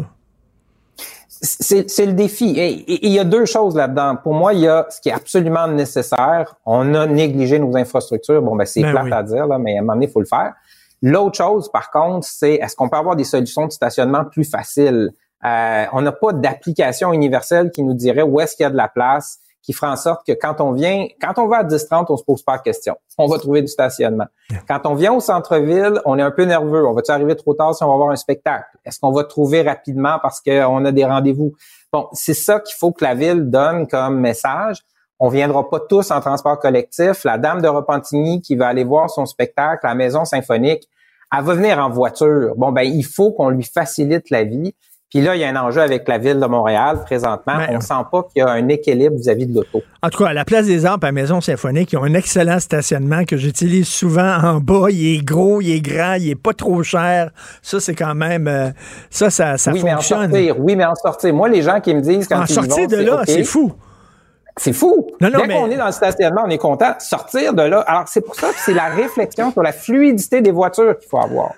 S21: C'est le défi. Et il y a deux choses là-dedans. Pour moi, il y a ce qui est absolument nécessaire. On a négligé nos infrastructures. Bon, ben c'est
S1: Ben
S21: plate
S1: oui.
S21: à dire, là, mais à un moment donné, il faut le faire. L'autre chose, par contre, c'est est-ce qu'on peut avoir des solutions de stationnement plus faciles? Euh, on n'a pas d'application universelle qui nous dirait où est-ce qu'il y a de la place, qui fera en sorte que quand on vient, quand on va à 10-30, on se pose pas de questions. On va trouver du stationnement. Quand on vient au centre-ville, on est un peu nerveux. On va-tu arriver trop tard si on va voir un spectacle? Est-ce qu'on va trouver rapidement parce qu'on a des rendez-vous? Bon, c'est ça qu'il faut que la ville donne comme message. On viendra pas tous en transport collectif. La dame de Repentigny qui va aller voir son spectacle à la Maison Symphonique, elle va venir en voiture. Bon, ben, il faut qu'on lui facilite la vie. Puis là, il y a un enjeu avec la ville de Montréal présentement.
S1: Ben,
S21: on sent pas qu'il y a un équilibre vis-à-vis de l'auto.
S1: En tout cas, à la place des Arts, à Maison Symphonique, ils ont un excellent stationnement que j'utilise souvent en bas. Il est gros, il est grand, il est pas trop cher. Ça, c'est quand même... euh, ça, ça, ça
S21: oui, mais en
S1: fonctionne.
S21: sortir. Oui, mais en sortir. Moi, les gens qui me disent quand
S1: En
S21: ils
S1: sortir
S21: vont,
S1: de là, c'est fou.
S21: C'est fou.
S1: Non, non,
S21: Dès
S1: mais-
S21: qu'on est dans le stationnement, on est content. Sortir de là. Alors, c'est pour ça que c'est la réflexion sur la fluidité des voitures qu'il faut avoir.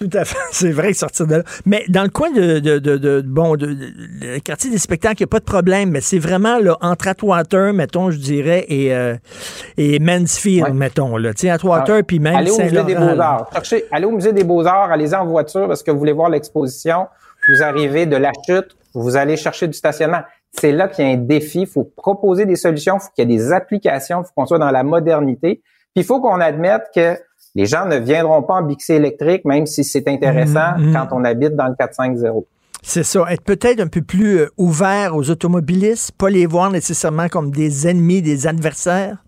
S1: Tout à fait. C'est vrai, sortir de là. Mais dans le coin de, de, de, de- bon, de, de- le quartier des spectacles, il n'y a pas de problème, mais c'est vraiment là, entre Atwater, mettons, je dirais, et, euh, et Mansfield, mettons. Là. Tu sais, Atwater,
S21: Ah,
S1: puis même
S21: Allez au musée des. Beaux-Arts. Cherchez- allez au musée des Beaux-Arts, allez-y en voiture parce que vous voulez voir l'exposition. Vous arrivez de la chute, vous allez chercher du stationnement. C'est là qu'il y a un défi. Il faut proposer des solutions, il faut qu'il y ait des applications, il faut qu'on soit dans la modernité. Puis il faut qu'on admette que les gens ne viendront pas en bixé électrique, même si c'est intéressant
S1: Mhm,
S21: quand on habite dans le 450.
S1: C'est ça. Être peut-être un peu plus euh, ouvert aux automobilistes, pas les voir nécessairement comme des ennemis, des adversaires?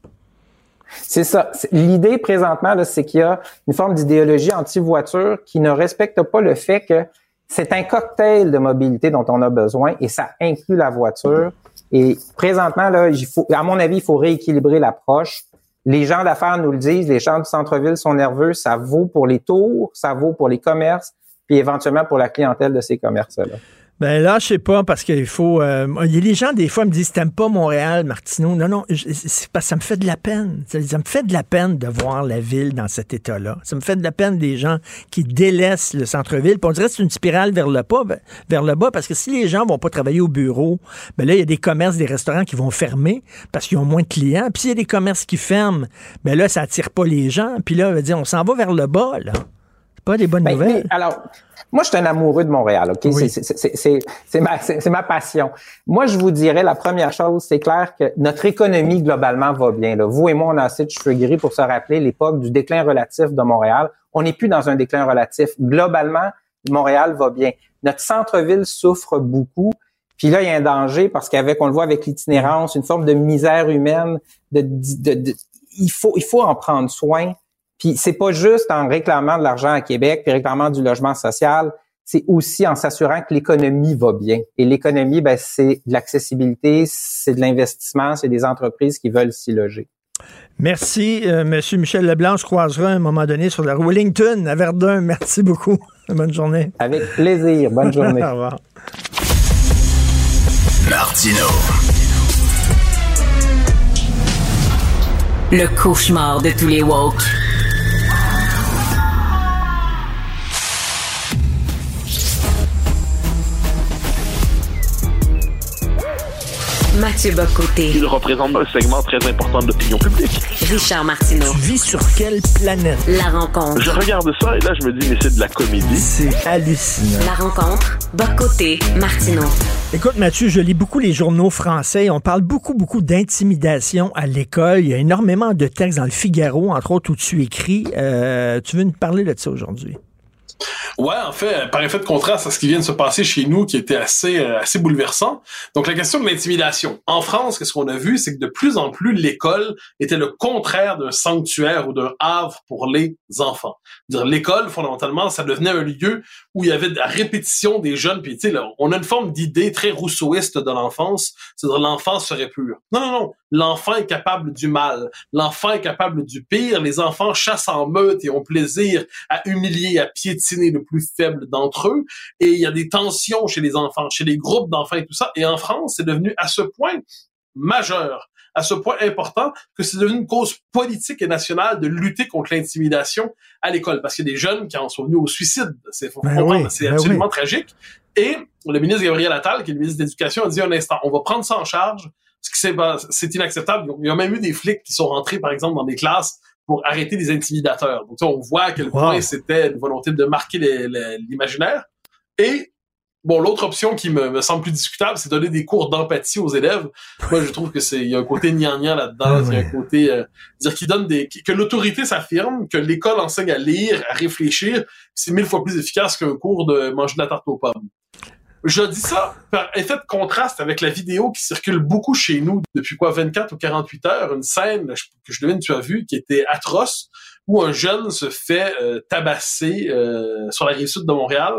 S21: C'est ça. L'idée présentement, c'est qu'il y a une forme d'idéologie anti-voiture qui ne respecte pas le fait que c'est un cocktail de mobilité dont on a besoin et ça inclut la voiture. Et présentement, là, il faut, à mon avis, il faut rééquilibrer l'approche. Les gens d'affaires nous le disent, les gens du centre-ville sont nerveux. Ça vaut pour les tours, ça vaut pour les commerces, puis éventuellement pour la clientèle de ces commerces-là.
S1: Ben là, je sais pas, parce qu'il faut. euh, des gens, des fois, me disent T'aimes pas Montréal, Martineau. Non, non, c'est parce ça me fait de la peine. Ça, me fait de la peine de voir la ville dans cet état-là. Ça me fait de la peine des gens qui délaissent le centre-ville. On dirait que c'est une spirale vers le bas, vers le bas, parce que si les gens vont pas travailler au bureau, ben là, il y a des commerces, des restaurants qui vont fermer parce qu'ils ont moins de clients. Puis s'il y a des commerces qui ferment, ben là, ça attire pas les gens. Puis là, on va dire, on s'en va vers le bas, là. Pas des bonnes
S21: Ben,
S1: nouvelles.
S21: alors, moi, je suis un amoureux de Montréal, OK?
S1: Oui.
S21: C'est- ma, ma passion. Moi, je vous dirais, la première chose, c'est clair que notre économie, globalement, va bien. Là. Vous et moi, on a assez de cheveux gris pour se rappeler l'époque du déclin relatif de Montréal. On n'est plus dans un déclin relatif. Globalement, Montréal va bien. Notre centre-ville souffre beaucoup. Puis là, il y a un danger parce qu'avec, on le voit avec l'itinérance, une forme de misère humaine, de, de- de- il faut, il faut en prendre soin. Puis c'est pas juste en réclamant de l'argent à Québec, puis réclamant du logement social, c'est aussi en s'assurant que l'économie va bien. Et l'économie, ben, c'est de l'accessibilité, c'est de l'investissement, c'est des entreprises qui veulent s'y loger.
S1: Merci, euh, Monsieur Michel Leblanc. Je croisera à un moment donné sur la rue Wellington à Verdun. Merci beaucoup. Bonne journée.
S21: Avec plaisir. Bonne journée.
S1: Au revoir.
S2: Martino.
S14: Le cauchemar de tous les woke. Mathieu Bocoté.
S22: Il représente un segment très important de l'opinion publique.
S14: Richard Martineau.
S1: Tu vis sur quelle planète?
S14: La rencontre.
S22: Je regarde ça et là, je me dis, mais c'est de la comédie.
S1: C'est hallucinant.
S14: La rencontre. Bocoté. Martineau.
S1: Écoute, Mathieu, je lis beaucoup les journaux français. On parle beaucoup, beaucoup d'intimidation à l'école. Il y a énormément de textes dans le Figaro, entre autres, où tu écris. Euh, tu veux nous parler de ça aujourd'hui?
S23: Ouais, en fait, par effet de contraste à ce qui vient de se passer chez nous, qui était assez euh, assez bouleversant. Donc la question de l'intimidation. En France, qu'est-ce qu'on a vu, c'est que de plus en plus l'école était le contraire d'un sanctuaire ou d'un havre pour les enfants. Dire l'école, fondamentalement, ça devenait un lieu où il y avait de la répétition des jeunes. Puis tu sais, on a une forme d'idée très rousseauiste de l'enfance, c'est-à-dire l'enfant serait pur. Non, non, non. L'enfant est capable du mal. L'enfant est capable du pire. Les enfants chassent en meute et ont plaisir à humilier, à piétiner le plus faible d'entre eux. Et il y a des tensions chez les enfants, chez les groupes d'enfants et tout ça. Et en France, c'est devenu à ce point majeur, à ce point important que c'est devenu une cause politique et nationale de lutter contre l'intimidation à l'école. Parce qu'il y a des jeunes qui en sont venus au suicide. C'est
S1: Ben oui, ben
S23: absolument
S1: oui.
S23: tragique. Et le ministre Gabriel Attal, qui est le ministre de l'Éducation, a dit un instant, on va prendre ça en charge. Ce qui c'est inacceptable. Il y a même eu des flics qui sont rentrés, par exemple, dans des classes pour arrêter des intimidateurs. Donc, on voit à quel point c'était une volonté de marquer l'imaginaire. Et bon, l'autre option qui me, me semble plus discutable, c'est donner des cours d'empathie aux élèves. Moi, je trouve que c'est il y a un côté gnangnan là-dedans, il y a un côté euh, dire qu'il donne des que l'autorité s'affirme, que l'école enseigne à lire, à réfléchir, c'est mille fois plus efficace qu'un cours de manger de la tarte aux pommes. Je dis ça par effet de contraste avec la vidéo qui circule beaucoup chez nous depuis quoi 24 ou 48 heures, une scène que je devine tu as vu qui était atroce où un jeune se fait euh, tabasser euh, sur la rive sud de Montréal.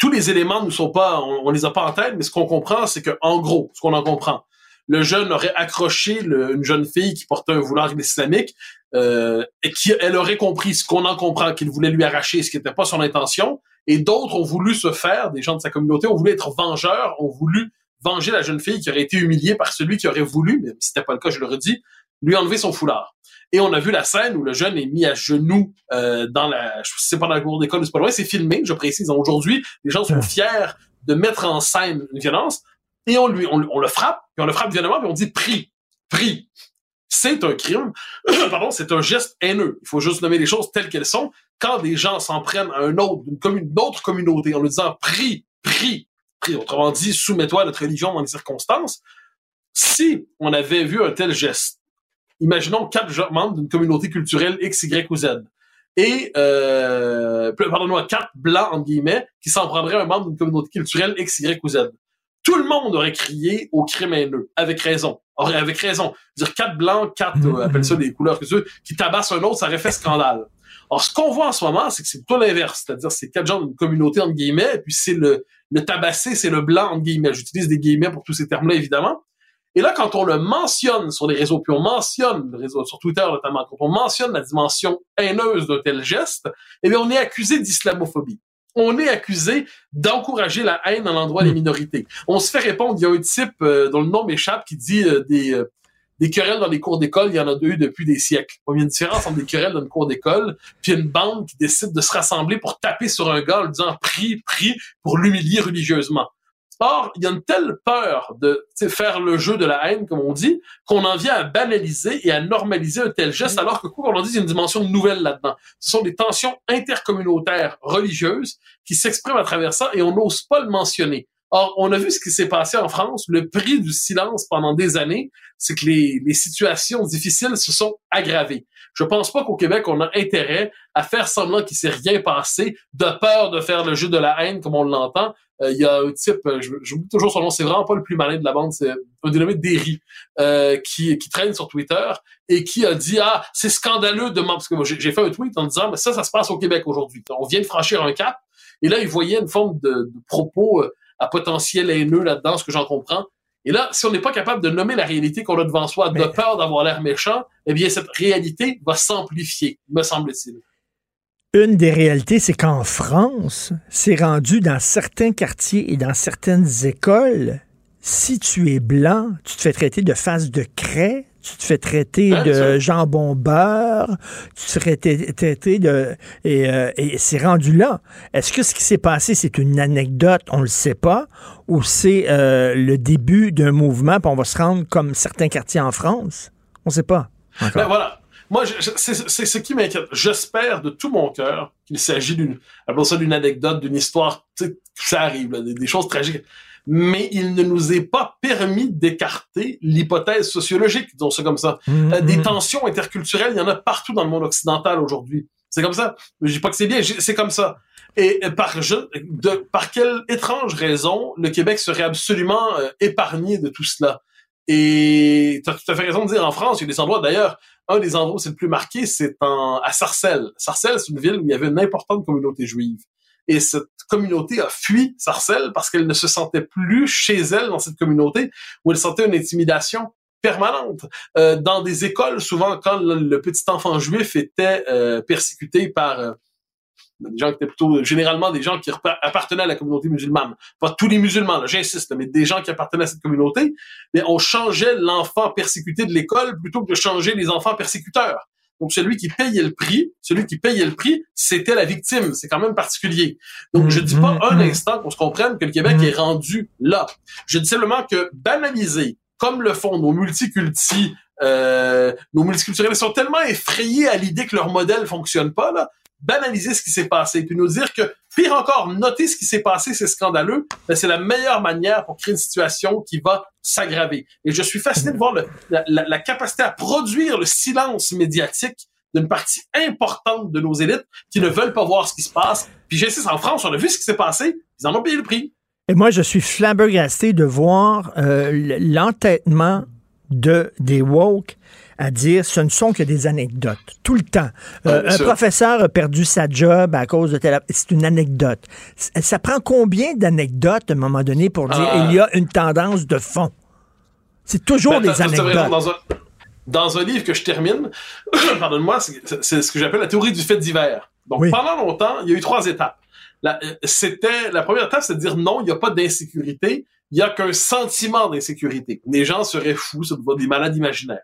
S23: Tous les éléments ne sont pas, on, on les a pas en tête, mais ce qu'on comprend, c'est que en gros, ce qu'on en comprend, le jeune aurait accroché le- une jeune fille qui portait un foulard islamique euh, et qui elle aurait compris ce qu'on en comprend qu'il voulait lui arracher, ce qui n'était pas son intention. Et d'autres ont voulu se faire, des gens de sa communauté ont voulu être vengeurs, ont voulu venger la jeune fille qui aurait été humiliée par celui qui aurait voulu, mais c'était pas le cas, je le redis, lui enlever son foulard. Et on a vu la scène où le jeune est mis à genoux euh, dans la, je sais pas dans la cour d'école c'est pas loin, c'est filmé, je précise. Aujourd'hui, les gens sont fiers de mettre en scène une violence et on lui, on, on le frappe, puis on le frappe violemment, puis on dit prie, prie. C'est un crime, pardon, c'est un geste haineux. Il faut juste nommer les choses telles qu'elles sont. Quand des gens s'en prennent à un autre, d'une commune, d'autres communautés, en lui disant prie, prie, prie, autrement dit, soumets-toi à notre religion dans les circonstances. Si on avait vu un tel geste, imaginons quatre membres d'une communauté culturelle X, Y ou Z, et, euh, pardonne-moi, quatre blancs, entre guillemets, qui s'en prendraient à un membre d'une communauté culturelle X, Y ou Z. Tout le monde aurait crié au crime haineux, avec raison. Aurait- Avec raison. Dire quatre blancs, quatre, euh, appelle ça des couleurs que tu veux, qui tabassent un autre, ça aurait fait scandale. Or, ce qu'on voit en ce moment, c'est que c'est plutôt l'inverse. C'est-à-dire, c'est quatre gens d'une communauté, entre guillemets, et puis c'est le, le tabassé, c'est le blanc, entre guillemets. J'utilise des guillemets pour tous ces termes-là, évidemment. Et là, quand on le mentionne sur les réseaux, puis on mentionne, le réseau, sur Twitter notamment, quand on mentionne la dimension haineuse d'un tel geste, eh bien, on est accusé d'islamophobie. On est accusé d'encourager la haine à l'endroit des minorités. On se fait répondre, il y a un type euh, dont le nom m'échappe qui dit euh, des, euh, des querelles dans les cours d'école, il y en a eu depuis des siècles. Il y a une différence entre des querelles dans une cour d'école, puis une bande qui décide de se rassembler pour taper sur un gars en lui disant prie, prie, pour l'humilier religieusement. Or, il y a une telle peur de faire le jeu de la haine, comme on dit, qu'on en vient à banaliser et à normaliser un tel geste, alors que quoi qu'on en dise, il y a une dimension nouvelle là-dedans. Ce sont des tensions intercommunautaires religieuses qui s'expriment à travers ça et on n'ose pas le mentionner. Or, on a vu ce qui s'est passé en France. Le prix du silence pendant des années, c'est que les, les situations difficiles se sont aggravées. Je pense pas qu'au Québec, on a intérêt à faire semblant qu'il s'est rien passé, de peur de faire le jeu de la haine comme on l'entend. Euh, Il y a un type, euh, je- j'oublie toujours son nom, c'est vraiment pas le plus malin de la bande, c'est un dénommé Derry, euh, qui, qui traîne sur Twitter et qui a dit ah c'est scandaleux de parce que moi j'ai fait un tweet en disant mais ça ça se passe au Québec aujourd'hui. On vient de franchir un cap et là il voyait une forme de, de propos à potentiel haineux là-dedans, ce que j'en comprends. Et là, si on n'est pas capable de nommer la réalité qu'on a devant soi, de peur d'avoir l'air méchant, eh bien, cette réalité va s'amplifier, me semble-t-il.
S1: Une des réalités, c'est qu'en France, c'est rendu dans certains quartiers et dans certaines écoles, si tu es blanc, tu te fais traiter de face de craie, tu te fais traiter
S23: Hein,
S1: de
S23: ça?
S1: jambon beurre, tu te fais tra- traiter de... Et, euh, et c'est rendu là. Est-ce que ce qui s'est passé, c'est une anecdote, on le sait pas, ou c'est euh, le début d'un mouvement, puis on va se rendre comme certains quartiers en France? On sait pas.
S23: Ben voilà. Moi, c'est ce qui m'inquiète. J'espère de tout mon cœur qu'il s'agit d'une, appelons ça d'une anecdote, d'une histoire, tu sais, ça arrive, là, des, des choses tragiques. Mais il ne nous est pas permis d'écarter l'hypothèse sociologique, disons ça comme ça. Euh, des tensions interculturelles, il y en a partout dans le monde occidental aujourd'hui. C'est comme ça. Je dis pas que c'est bien, c'est comme ça. Et par, je, de, par quelle étrange raison le Québec serait absolument euh, épargné de tout cela? Et tu as tout à fait raison de dire, en France, il y a des endroits, d'ailleurs, un des endroits où c'est le plus marqué, c'est en, à Sarcelles. Sarcelles, c'est une ville où il y avait une importante communauté juive. Et cette communauté a fui Sarcelles parce qu'elle ne se sentait plus chez elle dans cette communauté, où elle sentait une intimidation permanente. Euh, dans des écoles, souvent, quand le, petit enfant juif était euh, persécuté par euh, des gens qui étaient plutôt généralement des gens qui appartenaient à la communauté musulmane. Pas tous les musulmans, là, j'insiste, mais des gens qui appartenaient à cette communauté, mais on changeait l'enfant persécuté de l'école plutôt que de changer les enfants persécuteurs. Donc celui qui payait le prix, celui qui payait le prix, c'était la victime. C'est quand même particulier. Donc je dis pas un instant qu'on se comprenne que le Québec est rendu là. Je dis simplement que banaliser, comme le font nos multiculti, euh, nos multiculturels sont tellement effrayés à l'idée que leur modèle fonctionne pas là, banaliser ce qui s'est passé, puis nous dire que, pire encore, noter ce qui s'est passé, c'est scandaleux, ben, c'est la meilleure manière pour créer une situation qui va s'aggraver. Et je suis fasciné de voir la, capacité à produire le silence médiatique d'une partie importante de nos élites qui ne veulent pas voir ce qui se passe. Puis j'insiste, en France, on a vu ce qui s'est passé, ils en ont payé le prix.
S1: Et moi, je suis flabbergasté de voir euh, l'entêtement de des woke à dire ce ne sont que des anecdotes tout le temps. Euh,
S23: Ouais, bien
S1: un
S23: sûr.
S1: professeur a perdu sa job à cause de tel c'est une anecdote. Ça prend combien d'anecdotes à un moment donné pour dire
S23: Ah.
S1: il y a une tendance de fond? C'est toujours
S23: Ben,
S1: des anecdotes.
S23: Dans un, livre que je termine, pardonne-moi, c'est ce que j'appelle la théorie du fait divers. Donc,
S1: Oui.
S23: pendant longtemps, il y a eu trois étapes. La, euh, c'était, la première étape, c'est de dire non, il n'y a pas d'insécurité, il n'y a qu'un sentiment d'insécurité. Les gens seraient fous, ça des malades imaginaires.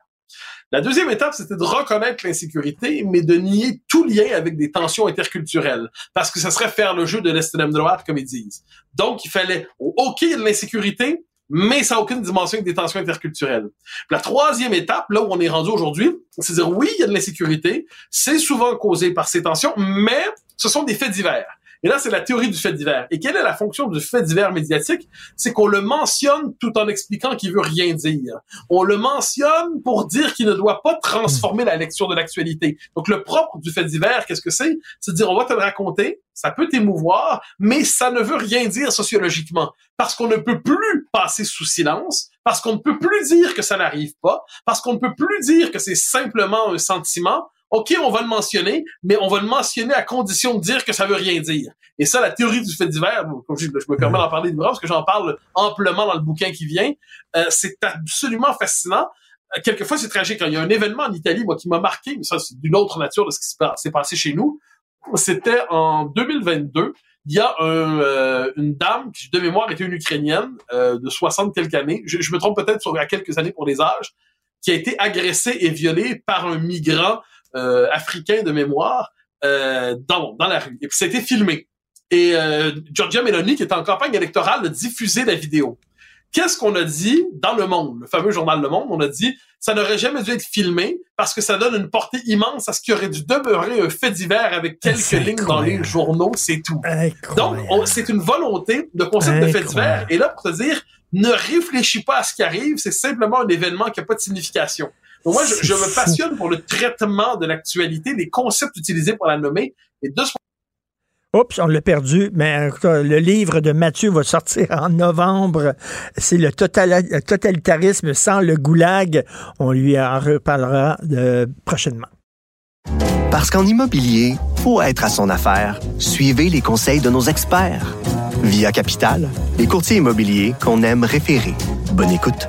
S23: La deuxième étape, c'était de reconnaître l'insécurité, mais de nier tout lien avec des tensions interculturelles, parce que ça serait faire le jeu de l'extrême droite, comme ils disent. Donc, il fallait, OK, il y a de l'insécurité, mais ça n'a aucune dimension avec des tensions interculturelles. La troisième étape, là où on est rendu aujourd'hui, c'est dire oui, il y a de l'insécurité, c'est souvent causé par ces tensions, mais ce sont des faits divers. Et là, c'est la théorie du fait divers. Et quelle est la fonction du fait divers médiatique? C'est qu'on le mentionne tout en expliquant qu'il veut rien dire. On le mentionne pour dire qu'il ne doit pas transformer la lecture de l'actualité. Donc, le propre du fait divers, qu'est-ce que c'est? C'est de dire, on va te le raconter, ça peut t'émouvoir, mais ça ne veut rien dire sociologiquement. Parce qu'on ne peut plus passer sous silence, parce qu'on ne peut plus dire que ça n'arrive pas, parce qu'on ne peut plus dire que c'est simplement un sentiment, OK, on va le mentionner, mais on va le mentionner à condition de dire que ça veut rien dire. Et ça, la théorie du fait divers, je, me permets d'en parler de parce que j'en parle amplement dans le bouquin qui vient, euh, c'est absolument fascinant. Euh, quelquefois, c'est tragique. Il y a un événement en Italie, moi, qui m'a marqué, mais ça, c'est d'une autre nature de ce qui s'est passé chez nous. C'était en 2022 il y a euh, une dame qui, de mémoire, était une Ukrainienne de 60 quelques années. Je, me trompe peut-être sur à quelques années pour les âges, qui a été agressée et violée par un migrant euh, africain de mémoire euh, dans, dans la rue. Et puis c'était filmé. Et euh, Giorgia Meloni, qui est en campagne électorale, a diffusé la vidéo. Qu'est-ce qu'on a dit dans Le Monde, le fameux journal Le Monde? On a dit ça n'aurait jamais dû être filmé parce que ça donne une portée immense à ce qui aurait dû demeurer un fait divers avec quelques lignes dans les journaux, c'est tout. Donc, c'est une volonté de concept de fait divers. Et là, pour te dire, ne réfléchis pas à ce qui arrive, c'est simplement un événement qui n'a pas de signification. Donc moi, je, je, me passionne pour le traitement de l'actualité, des concepts utilisés pour la nommer. Et de ce
S1: Oups, on l'a perdu, mais le livre de Mathieu va sortir en novembre. C'est le totalitarisme sans le goulag. On lui en reparlera de, prochainement.
S7: Parce qu'en immobilier, faut être à son affaire. Suivez les conseils de nos experts. Via Capital, les courtiers immobiliers qu'on aime référer. Bonne écoute.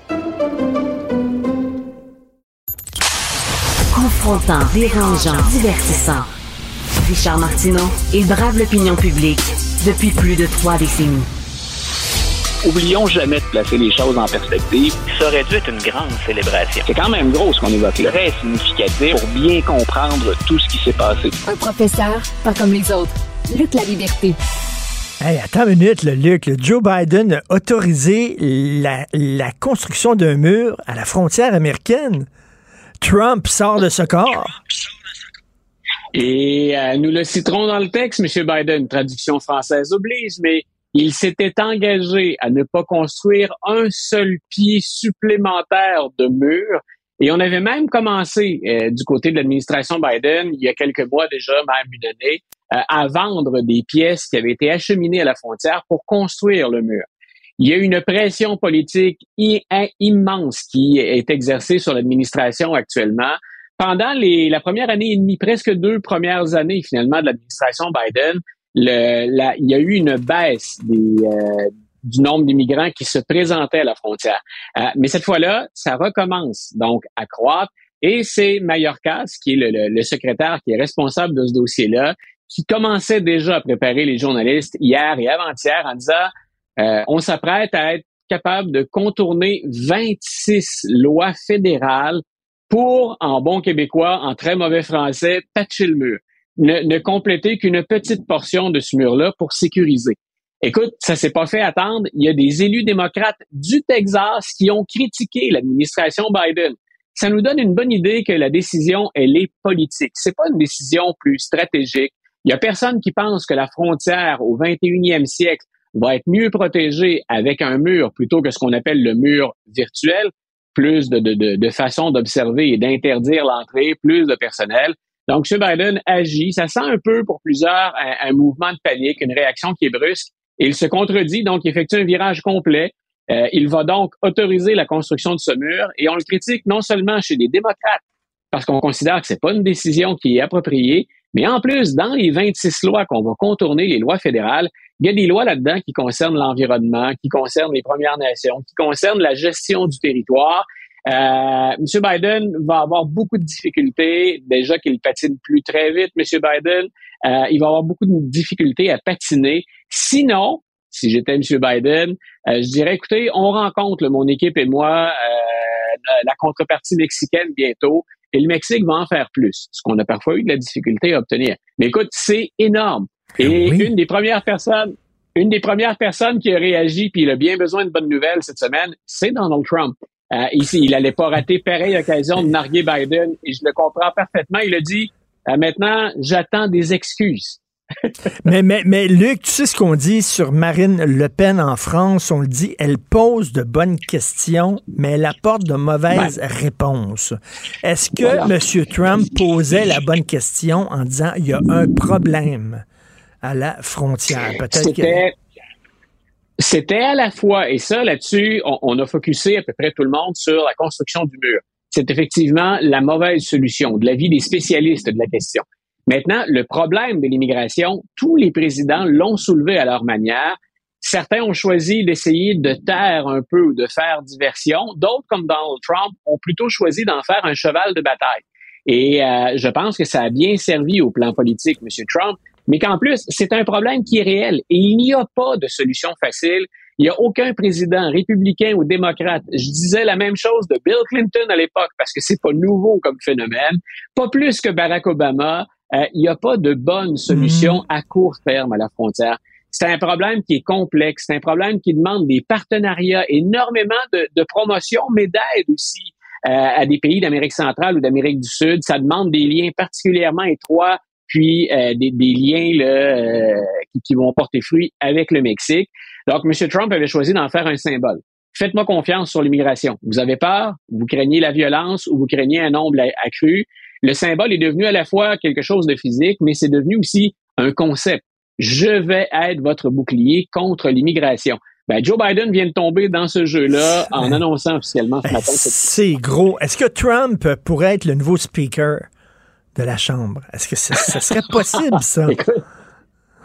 S14: Confrontant, dérangeant, divertissant. Richard Martineau, il brave l'opinion publique depuis plus de trois décennies.
S18: Oublions jamais de placer les choses en perspective.
S24: Ça aurait dû être une grande célébration.
S18: C'est quand même gros ce qu'on évoque là. Très significatif pour bien comprendre tout ce qui s'est passé.
S14: Un professeur, pas comme les autres. Luc la liberté.
S1: Hey, attends une minute, le Luc. Le Joe Biden a autorisé la, la construction d'un mur à la frontière américaine. Trump sort de ce corps.
S25: Et euh, nous le citerons dans le texte, M. Biden, traduction française oblige, mais il s'était engagé à ne pas construire un seul pied supplémentaire de mur. Et on avait même commencé euh, du côté de l'administration Biden, il y a quelques mois déjà, même une année, euh, à vendre des pièces qui avaient été acheminées à la frontière pour construire le mur. Il y a une pression politique immense qui est exercée sur l'administration actuellement. Pendant les, la première année et demie, presque deux premières années finalement de l'administration Biden, le, il y a eu une baisse des, euh, du nombre d'immigrants qui se présentaient à la frontière. Euh, mais cette fois-là, ça recommence donc à croître. Et c'est Mayorkas, qui est le, le, secrétaire qui est responsable de ce dossier-là, qui commençait déjà à préparer les journalistes hier et avant-hier en disant euh, on s'apprête à être capable de contourner 26 lois fédérales pour, en bon québécois, en très mauvais français, patcher le mur. Ne, ne compléter qu'une petite portion de ce mur-là pour sécuriser. Écoute, ça s'est pas fait attendre. Il y a des élus démocrates du Texas qui ont critiqué l'administration Biden. Ça nous donne une bonne idée que la décision, elle est politique. C'est pas une décision plus stratégique. Il y a personne qui pense que la frontière au 21e siècle va être mieux protégé avec un mur plutôt que ce qu'on appelle le mur virtuel, plus de, de, de, façons d'observer et d'interdire l'entrée, plus de personnel. Donc, M. Biden agit. Ça sent un peu pour plusieurs un, mouvement de panique, une réaction qui est brusque. Il se contredit, donc il effectue un virage complet. Euh, il va donc autoriser la construction de ce mur et on le critique non seulement chez les démocrates, parce qu'on considère que c'est pas une décision qui est appropriée. Mais en plus, dans les 26 lois qu'on va contourner, les lois fédérales, il y a des lois là-dedans qui concernent l'environnement, qui concernent les Premières Nations, qui concernent la gestion du territoire. Euh, M. Biden va avoir beaucoup de difficultés. Déjà qu'il patine plus très vite, M. Biden, euh, il va avoir beaucoup de difficultés à patiner. Sinon, si j'étais M. Biden, euh, je dirais, écoutez, on rencontre, mon équipe et moi, euh, la contrepartie mexicaine bientôt, et le Mexique va en faire plus, ce qu'on a parfois eu de la difficulté à obtenir. Mais écoute, c'est énorme. Et une des premières personnes, une des premières personnes qui a réagi, puis il a bien besoin de bonnes nouvelles cette semaine, c'est Donald Trump. Euh, ici, il allait pas rater pareille occasion de narguer Biden, et je le comprends parfaitement. Il a dit, euh, maintenant, j'attends des excuses.
S1: mais, mais, mais Luc, tu sais ce qu'on dit sur Marine Le Pen en France? On le dit, elle pose de bonnes questions, mais elle apporte de mauvaises réponses. Est-ce que M. Trump posait la bonne question en disant il y a un problème? À la frontière? Peut-être.
S25: C'était à la fois, et ça là-dessus, on, on, a focusé à peu près tout le monde sur la construction du mur. C'est effectivement la mauvaise solution de l'avis des spécialistes de la question. Maintenant, le problème de l'immigration, tous les présidents l'ont soulevé à leur manière. Certains ont choisi d'essayer de taire un peu ou de faire diversion. D'autres, comme Donald Trump, ont plutôt choisi d'en faire un cheval de bataille. Et euh, je pense que ça a bien servi au plan politique, M. Trump, mais qu'en plus, c'est un problème qui est réel et il n'y a pas de solution facile. Il n'y a aucun président républicain ou démocrate. Je disais la même chose de Bill Clinton à l'époque parce que c'est pas nouveau comme phénomène. Pas plus que Barack Obama. Euh, il n'y a pas de bonne solution à court terme à la frontière. C'est un problème qui est complexe. C'est un problème qui demande des partenariats, énormément de, de promotion, mais d'aide aussi euh, à des pays d'Amérique centrale ou d'Amérique du Sud. Ça demande des liens particulièrement étroits puis euh, des, des, liens là, euh, qui, qui, vont porter fruit avec le Mexique. Donc, M. Trump avait choisi d'en faire un symbole. Faites-moi confiance sur l'immigration. Vous avez peur, vous craignez la violence ou vous craignez un nombre accru. Le symbole est devenu à la fois quelque chose de physique, mais c'est devenu aussi un concept. Je vais être votre bouclier contre l'immigration. Ben, Joe Biden vient de tomber dans ce jeu-là en annonçant officiellement ce matin.
S1: C'est gros. Est-ce que Trump pourrait être le nouveau speaker? De la Chambre. Est-ce que ça, serait possible, ça?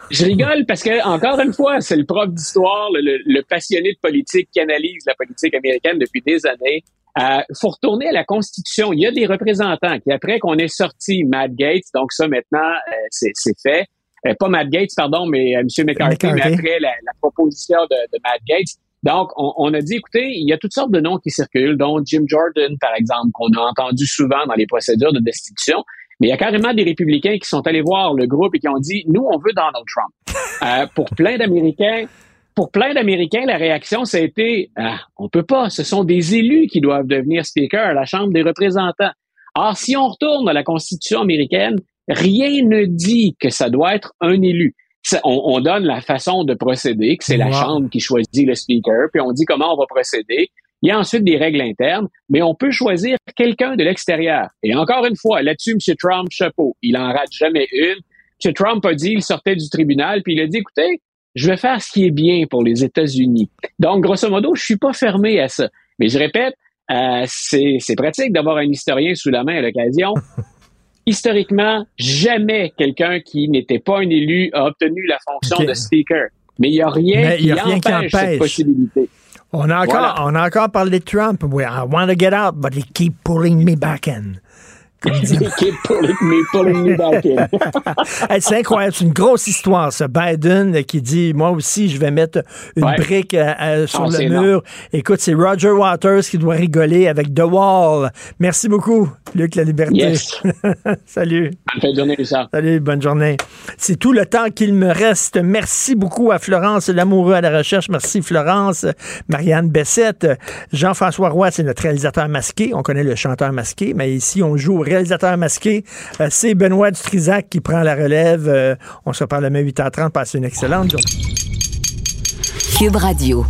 S25: je rigole parce que, encore une fois, c'est le prof d'histoire, le, le, passionné de politique qui analyse la politique américaine depuis des années. Il euh, faut retourner à la Constitution. Il y a des représentants qui, après qu'on ait sorti Matt Gates, donc ça maintenant, euh, c'est fait. Euh, pas Matt Gates, pardon, mais M. McCarthy, mais après la, la proposition de, de, Matt Gates. Donc, on, on, a dit, écoutez, il y a toutes sortes de noms qui circulent, dont Jim Jordan, par exemple, qu'on a entendu souvent dans les procédures de destitution. Mais il y a carrément des républicains qui sont allés voir le groupe et qui ont dit, nous, on veut Donald Trump. Euh, pour plein d'Américains, pour plein d'Américains, la réaction, ça a été, ah, on peut pas, ce sont des élus qui doivent devenir speaker à la Chambre des représentants. Or, si on retourne à la Constitution américaine, rien ne dit que ça doit être un élu. On, on donne la façon de procéder, que c'est la Chambre qui choisit le speaker, puis on dit comment on va procéder. Il y a ensuite des règles internes, mais on peut choisir quelqu'un de l'extérieur. Et encore une fois, là-dessus, M. Trump, chapeau, il en rate jamais une. M. Trump a dit, il sortait du tribunal, puis il a dit, écoutez, je vais faire ce qui est bien pour les États-Unis. Donc, grosso modo, je suis pas fermé à ça. Mais je répète, euh, c'est pratique d'avoir un historien sous la main à l'occasion. Historiquement, jamais quelqu'un qui n'était pas un élu a obtenu la fonction de speaker. Mais il n'y a rien, qui, empêche cette possibilité.
S1: On a, encore, voilà. Oh, on a encore parlé de Trump. I want to get out, but he keep pulling me back in. c'est incroyable, c'est une grosse histoire, ce Biden qui dit Moi aussi, je vais mettre une ouais. brique euh, euh, sur ah, le mur. Écoute, c'est Roger Waters qui doit rigoler avec The Wall. Merci beaucoup, Luc La Liberté.
S25: Yes.
S1: Salut.
S25: Bonne journée, Richard.
S1: Salut, bonne journée. C'est tout le temps qu'il me reste. Merci beaucoup à Florence Lamoureux à la recherche. Merci, Florence. Marianne Bessette. Jean-François Roy, c'est notre réalisateur masqué. On connaît le chanteur masqué, mais ici, on joue réalisateur masqué. Euh, c'est Benoît Dutrisac qui prend la relève. Euh, on se parle demain 8h30. Passez une excellente journée.
S3: Cube Radio.